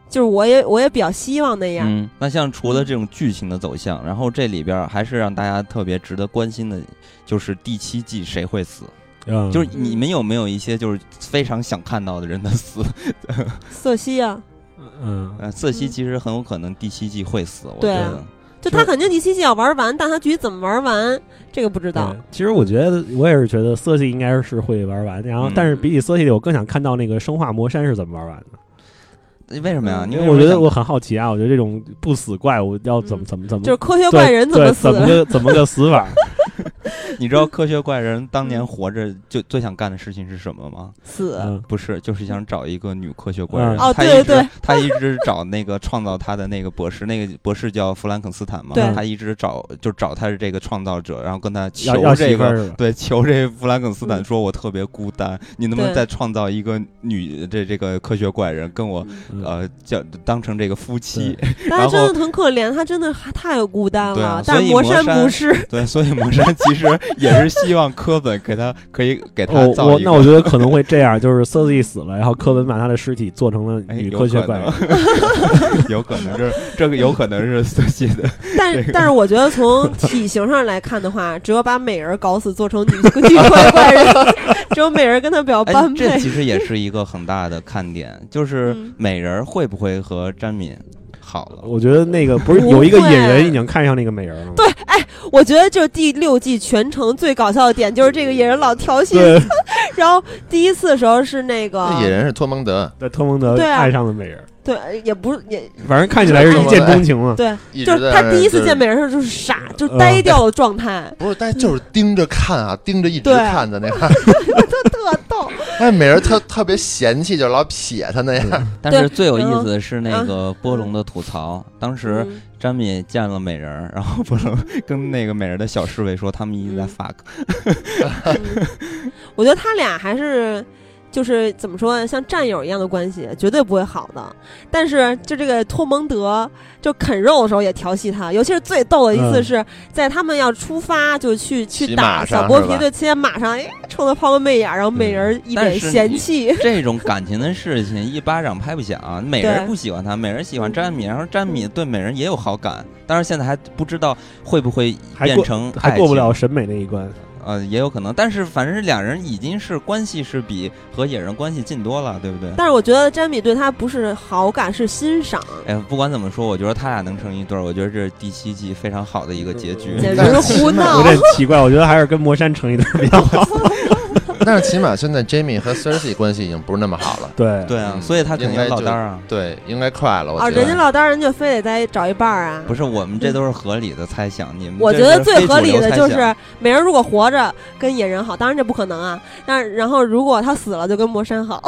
就是我也我也比较希望那样。嗯，那像除了这种剧情的走向，然后这里边还是让大家特别值得关心的，就是第七季谁会死？嗯，就是你们有没有一些就是非常想看到的人的死？瑟西啊，嗯，呃，瑟西其实很有可能第七季会死，我觉得。就他肯定第七季要玩完，但他具体怎么玩完，这个不知道。其实我觉得我也是觉得色系应该是会玩完，然后嗯但是比起色系，我更想看到那个生化魔山是怎么玩完的，为什么呀？因为我觉得我很好奇啊，我觉得这种不死怪物要怎么嗯怎么怎么，就是科学怪人怎么死怎么 个怎么个死法？你知道科学怪人当年嗯活着就最想干的事情是什么吗？死？嗯不是，就是想找一个女科学怪人。嗯哦他一直对对对他一直找那个创造他的那个博士，那个博士叫弗兰肯斯坦嘛。对他一直找就找他的这个创造者，然后跟他求这个。对，求这弗兰肯斯坦嗯说：“我特别孤单，你能不能再创造一个女这这个科学怪人，跟我嗯呃叫当成这个夫妻？” 但他真的很可怜，他真的太孤单了。但魔山不是，对，所以魔山其实 也是希望科本给他可以给他哦，造一个。我那我觉得可能会这样，就是瑟西死了，然后科本把他的尸体做成了 哎，女科学怪人能，有可能是这个有可能是瑟西的，但这个但是我觉得从体型上来看的话，只有把美人搞死做成女女怪怪人，只有美人跟他比较哎般，配。这其实也是一个很大的看点，就是嗯美人儿会不会和詹敏好了？我觉得那个不是 有一个会野人已经看上那个美人了吗？对，哎，我觉得就是第六季全程最搞笑的点就是这个野人老调戏，对 然后第一次的时候是那个这野人是托蒙德，对，托蒙德爱上了美人，对，也不是也反正看起来是一见钟情嘛。对，就是他第一次见美人的时候就是傻，就呆掉的状态，不是，呆就是盯着看啊，盯着一直看的那个，特逗。哎，美人特特别嫌弃，就老撇他那样。但是最有意思的是那个波龙的吐槽，当时嗯詹米见了美人儿，然后波龙跟那个美人的小侍卫说他们一直在嗯 fuck，嗯我觉得他俩还是。就是怎么说呢，像战友一样的关系，绝对不会好的。但是就这个托蒙德，就啃肉的时候也调戏他，尤其是最逗的一次嗯是在他们要出发就去去打小剥皮，是吧对，骑在马上，哎，冲他抛个媚眼，然后美人一脸嫌弃。这种感情的事情一巴掌拍不响。美人对不喜欢他，美人喜欢詹米，然后詹米对美人也有好感，但是现在还不知道会不会变成还过不了审美那一关。呃，也有可能，但是反正是两人已经是关系是比和野人关系近多了，对不对？但是我觉得詹米对他不是好感，是欣赏，哎，不管怎么说，我觉得他俩能成一对儿，我觉得这是第七季非常好的一个结局。简直胡闹有。点奇怪，我觉得还是跟魔山成一对儿比较好。但是起码现在 Jamie 和 Cersei 关系已经不是那么好了。对对啊，嗯所以他肯定有应该就老单啊。对，应该快了。我啊，觉得人家落单人就非得再找一伴儿啊。不是，我们这都是合理的猜想，你们我觉得最合理的就是美人如果活着跟野人好，当然这不可能啊。但是然后如果他死了就跟魔山好，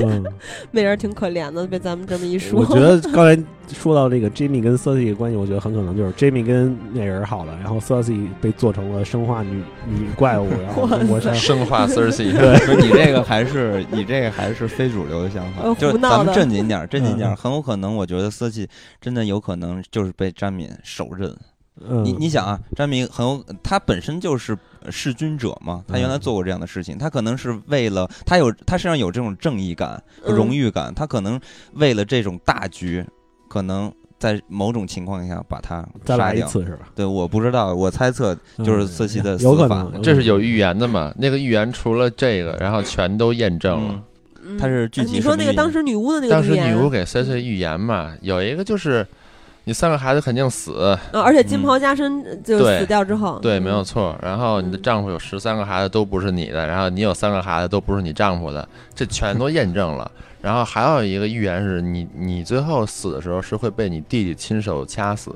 嗯，美人挺可怜的，被咱们这么一说。我觉得刚才说到这个 Jimmy 跟 Cersei 的关系，我觉得很可能就是 Jimmy 跟那人好了，然后 Cersei 被做成了生化女女怪物，然后跟魔山生化 Cersei，对。不是你这个还是你这个还是非主流的想法。呃，就是咱们正经点儿，正经点很有可能，我觉得瑟契真的有可能就是被詹敏手刃。嗯，你你想啊，詹敏很有他本身就是弑君者嘛，他原来嗯做过这样的事情，他可能是为了他有他身上有这种正义感、嗯。荣誉感，他可能为了这种大局，可能在某种情况下把他再杀掉。来一次是吧？对，我不知道，我猜测就是嗯瑟西的死法这是有预言的嘛？那个预言除了这个，然后全都验证了。嗯嗯他是具体你说那个当时女巫的那个当时女巫给 Cersei 预言嘛，有一个就是你三个孩子肯定死，啊，而且金嗯袍加身呃就死掉之后，对，嗯没有错。然后你的丈夫有十三个孩子都不是你的，然后你有三个孩子都不是你丈夫的，这全都验证了。然后还有一个预言是你你最后死的时候是会被你弟弟亲手掐死，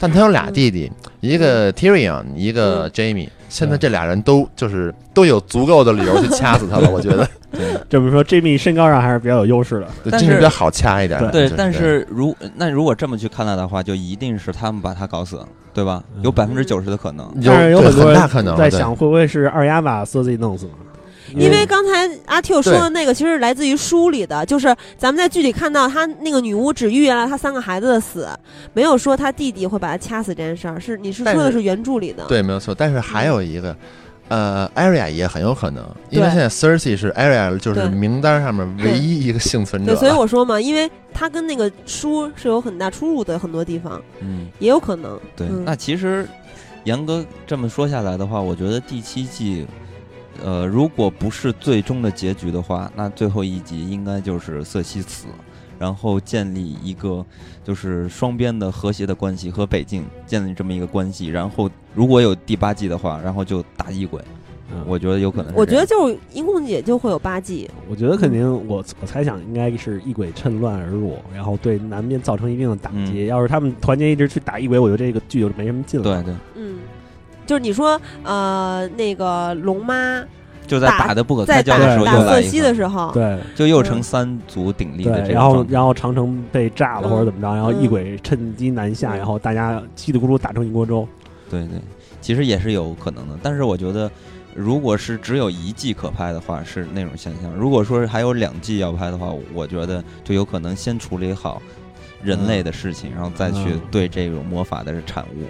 但他有俩弟弟，一个 Tyrion，一个嗯 Jamie。现在这俩人都就是都有足够的理由去掐死他了，我觉得 对这么说，Jimmy 身高上还是比较有优势的。对但是比较好掐一点。对就，但是如那如果这么去看待的话，就一定是他们把他搞死，对吧？有嗯百分之九十的可能。有但是有很很多人大可能在想，会不会是二丫把 Cersei 弄死呢？因为刚才阿 Q 说的那个其实是来自于书里的，就是咱们在剧里看到他那个女巫只预言了他三个孩子的死，没有说他弟弟会把他掐死这件事儿。是你是说的是原著里的？对，没有错。但是还有一个，呃，Aria 也很有可能，因为现在 Cersei 是 Aria 就是名单上面唯一一个幸存者对，所以。我说嘛，因为他跟那个书是有很大出入的，很多地方嗯，也有可能。对。嗯那其实严格这么说下来的话，我觉得第七季，呃，如果不是最终的结局的话，那最后一集应该就是瑟西死，然后建立一个就是双边的和谐的关系，和北境建立这么一个关系。然后如果有第八季的话，然后就打异鬼，嗯我觉得有可能是我觉得就是一共也就会有八季，我觉得肯定，我我猜想应该是异鬼趁乱而入，然后对南边造成一定的打击。要是他们团结一致去打异鬼，我觉得这个剧就没什么劲了。对对，嗯，就是你说呃那个龙妈就在打打的不可开交的时候又来一个，的时候，对就又成三足鼎立的这对，种然后然后长城被炸了嗯或者怎么着，然后嗯异鬼趁机南下，嗯然后大家叽里咕噜打成一锅粥。对对，其实也是有可能的，但是我觉得，如果是只有一季可拍的话，是那种现象；如果说是还有两季要拍的话，我觉得就有可能先处理好人类的事情，然后再去嗯对这种魔法的产物。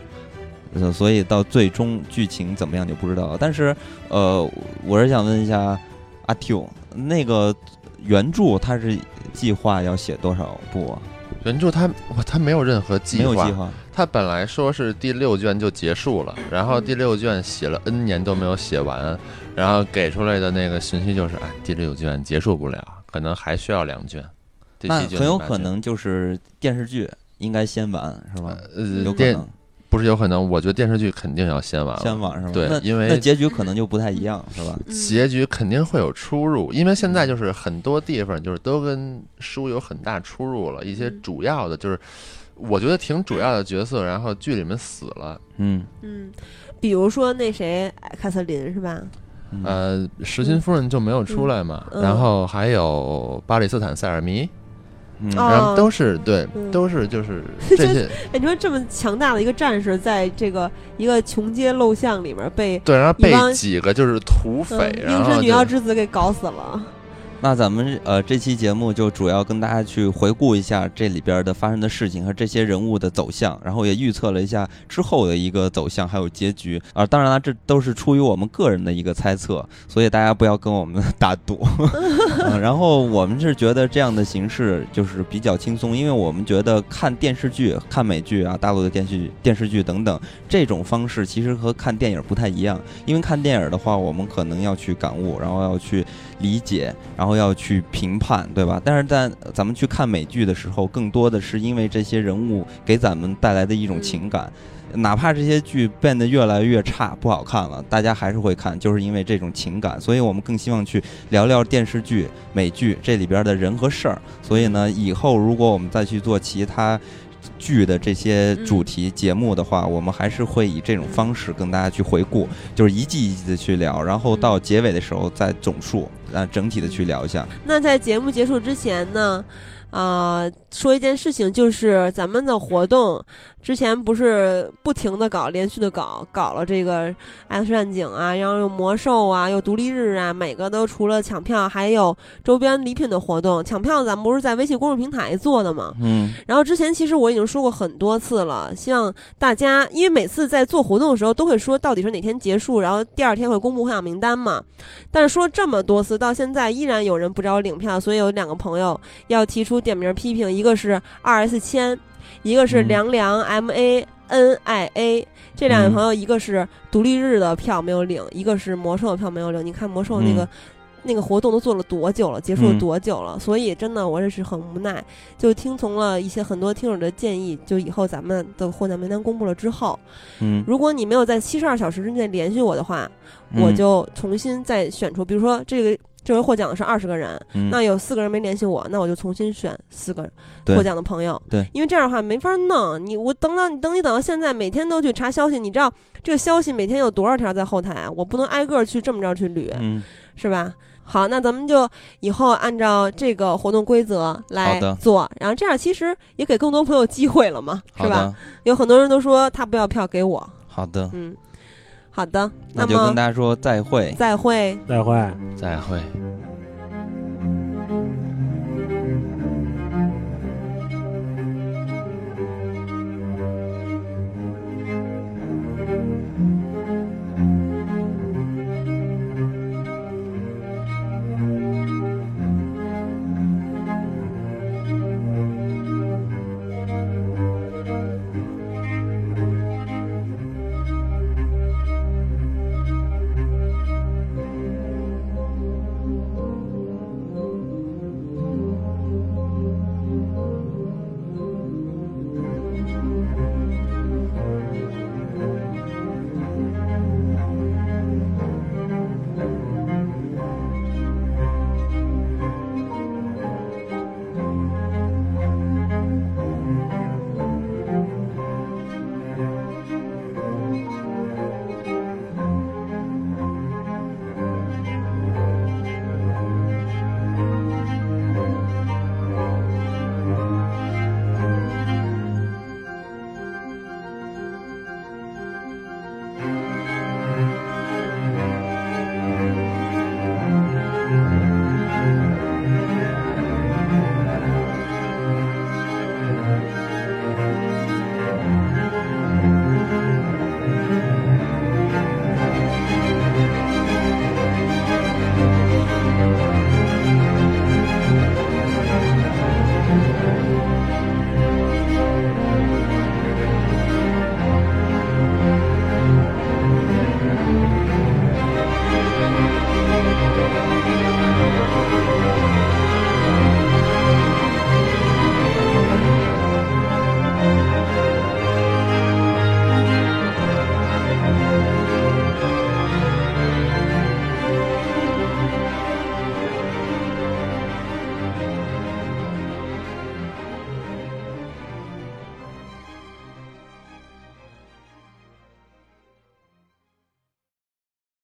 呃，所以到最终剧情怎么样就不知道了。但是，呃，我是想问一下阿 Q，那个原著他是计划要写多少部啊？原著他哇，他没有任何计划，没有计划。他本来说是第六卷就结束了，然后第六卷写了 N 年都没有写完，然后给出来的那个信息就是，哎，第六卷结束不了，可能还需要两卷。第那七卷、很有可能就是电视剧应该先完，是吧？呃有可电能。不是有可能？我觉得电视剧肯定要先完了，先完是吧？对因为那结局可能就不太一样，是吧？嗯结局肯定会有出入，因为现在就是很多地方就是都跟书有很大出入了，一些嗯主要的就是我觉得挺主要的角色，然后剧里面死了。嗯，嗯，比如说那谁凯瑟琳是吧？嗯呃，实心夫人就没有出来嘛，嗯然后还有巴里斯坦塞尔弥，嗯哦然后都是对嗯，都是就是 这些哎，你说这么强大的一个战士，在这个一个穷街陋巷里面被对，然后被几个就是土匪，嗯然后女妖之子给搞死了。那咱们呃这期节目就主要跟大家去回顾一下这里边的发生的事情和这些人物的走向，然后也预测了一下之后的一个走向还有结局啊。当然了，这都是出于我们个人的一个猜测，所以大家不要跟我们 打赌。然后我们是觉得这样的形式就是比较轻松，因为我们觉得看电视剧、看美剧啊、大陆的电视剧、电视剧等等这种方式，其实和看电影不太一样。因为看电影的话，我们可能要去感悟，然后要去理解，然后要去评判，对吧？但是在咱们去看美剧的时候，更多的是因为这些人物给咱们带来的一种情感。哪怕这些剧变得越来越差、不好看了，大家还是会看，就是因为这种情感。所以我们更希望去聊聊电视剧、美剧这里边的人和事儿。所以呢，以后如果我们再去做其他剧的这些主题节目的话，我们还是会以这种方式跟大家去回顾，就是一季一季的去聊，然后到结尾的时候再总数，啊，整体的去聊一下。那在节目结束之前呢，啊、说一件事情，就是咱们的活动之前不是不停的搞，连续的搞，搞了这个 X 战警啊，然后又魔兽啊，又独立日啊，每个都除了抢票，还有周边礼品的活动。抢票咱们不是在微信公众平台做的嘛？嗯然后之前其实我已经说过很多次了，希望大家，因为每次在做活动的时候都会说到底是哪天结束，然后第二天会公布获奖名单嘛。但是说这么多次，到现在依然有人不找我领票，所以有两个朋友要提出点名批评，一个是二 S 千，一个是嗯。凉凉 M A N I A。这两位嗯。朋友，一个是独立日的票没有领，一个是魔兽的票没有领。你看魔兽那个、嗯。那个活动都做了多久了，结束了嗯。多久了？所以真的我也是很无奈，就听从了一些很多听友的建议，就以后咱们的获奖名单公布了之后，嗯，如果你没有在七十二小时之内联系我的话，我嗯。就重新再选出，比如说这个这回获奖的是二十个人，嗯那有四个人没联系我，那我就重新选四个获奖的朋友。对，因为这样的话没法弄。你我等到你等你等到现在，每天都去查消息，你知道这个消息每天有多少条在后台啊？我不能挨个去这么着去捋，嗯是吧？好，那咱们就以后按照这个活动规则来做，然后这样其实也给更多朋友机会了嘛，是吧？有很多人都说他不要票给我，好的，嗯，好的，那就跟大家说再会。再会。再会。再会。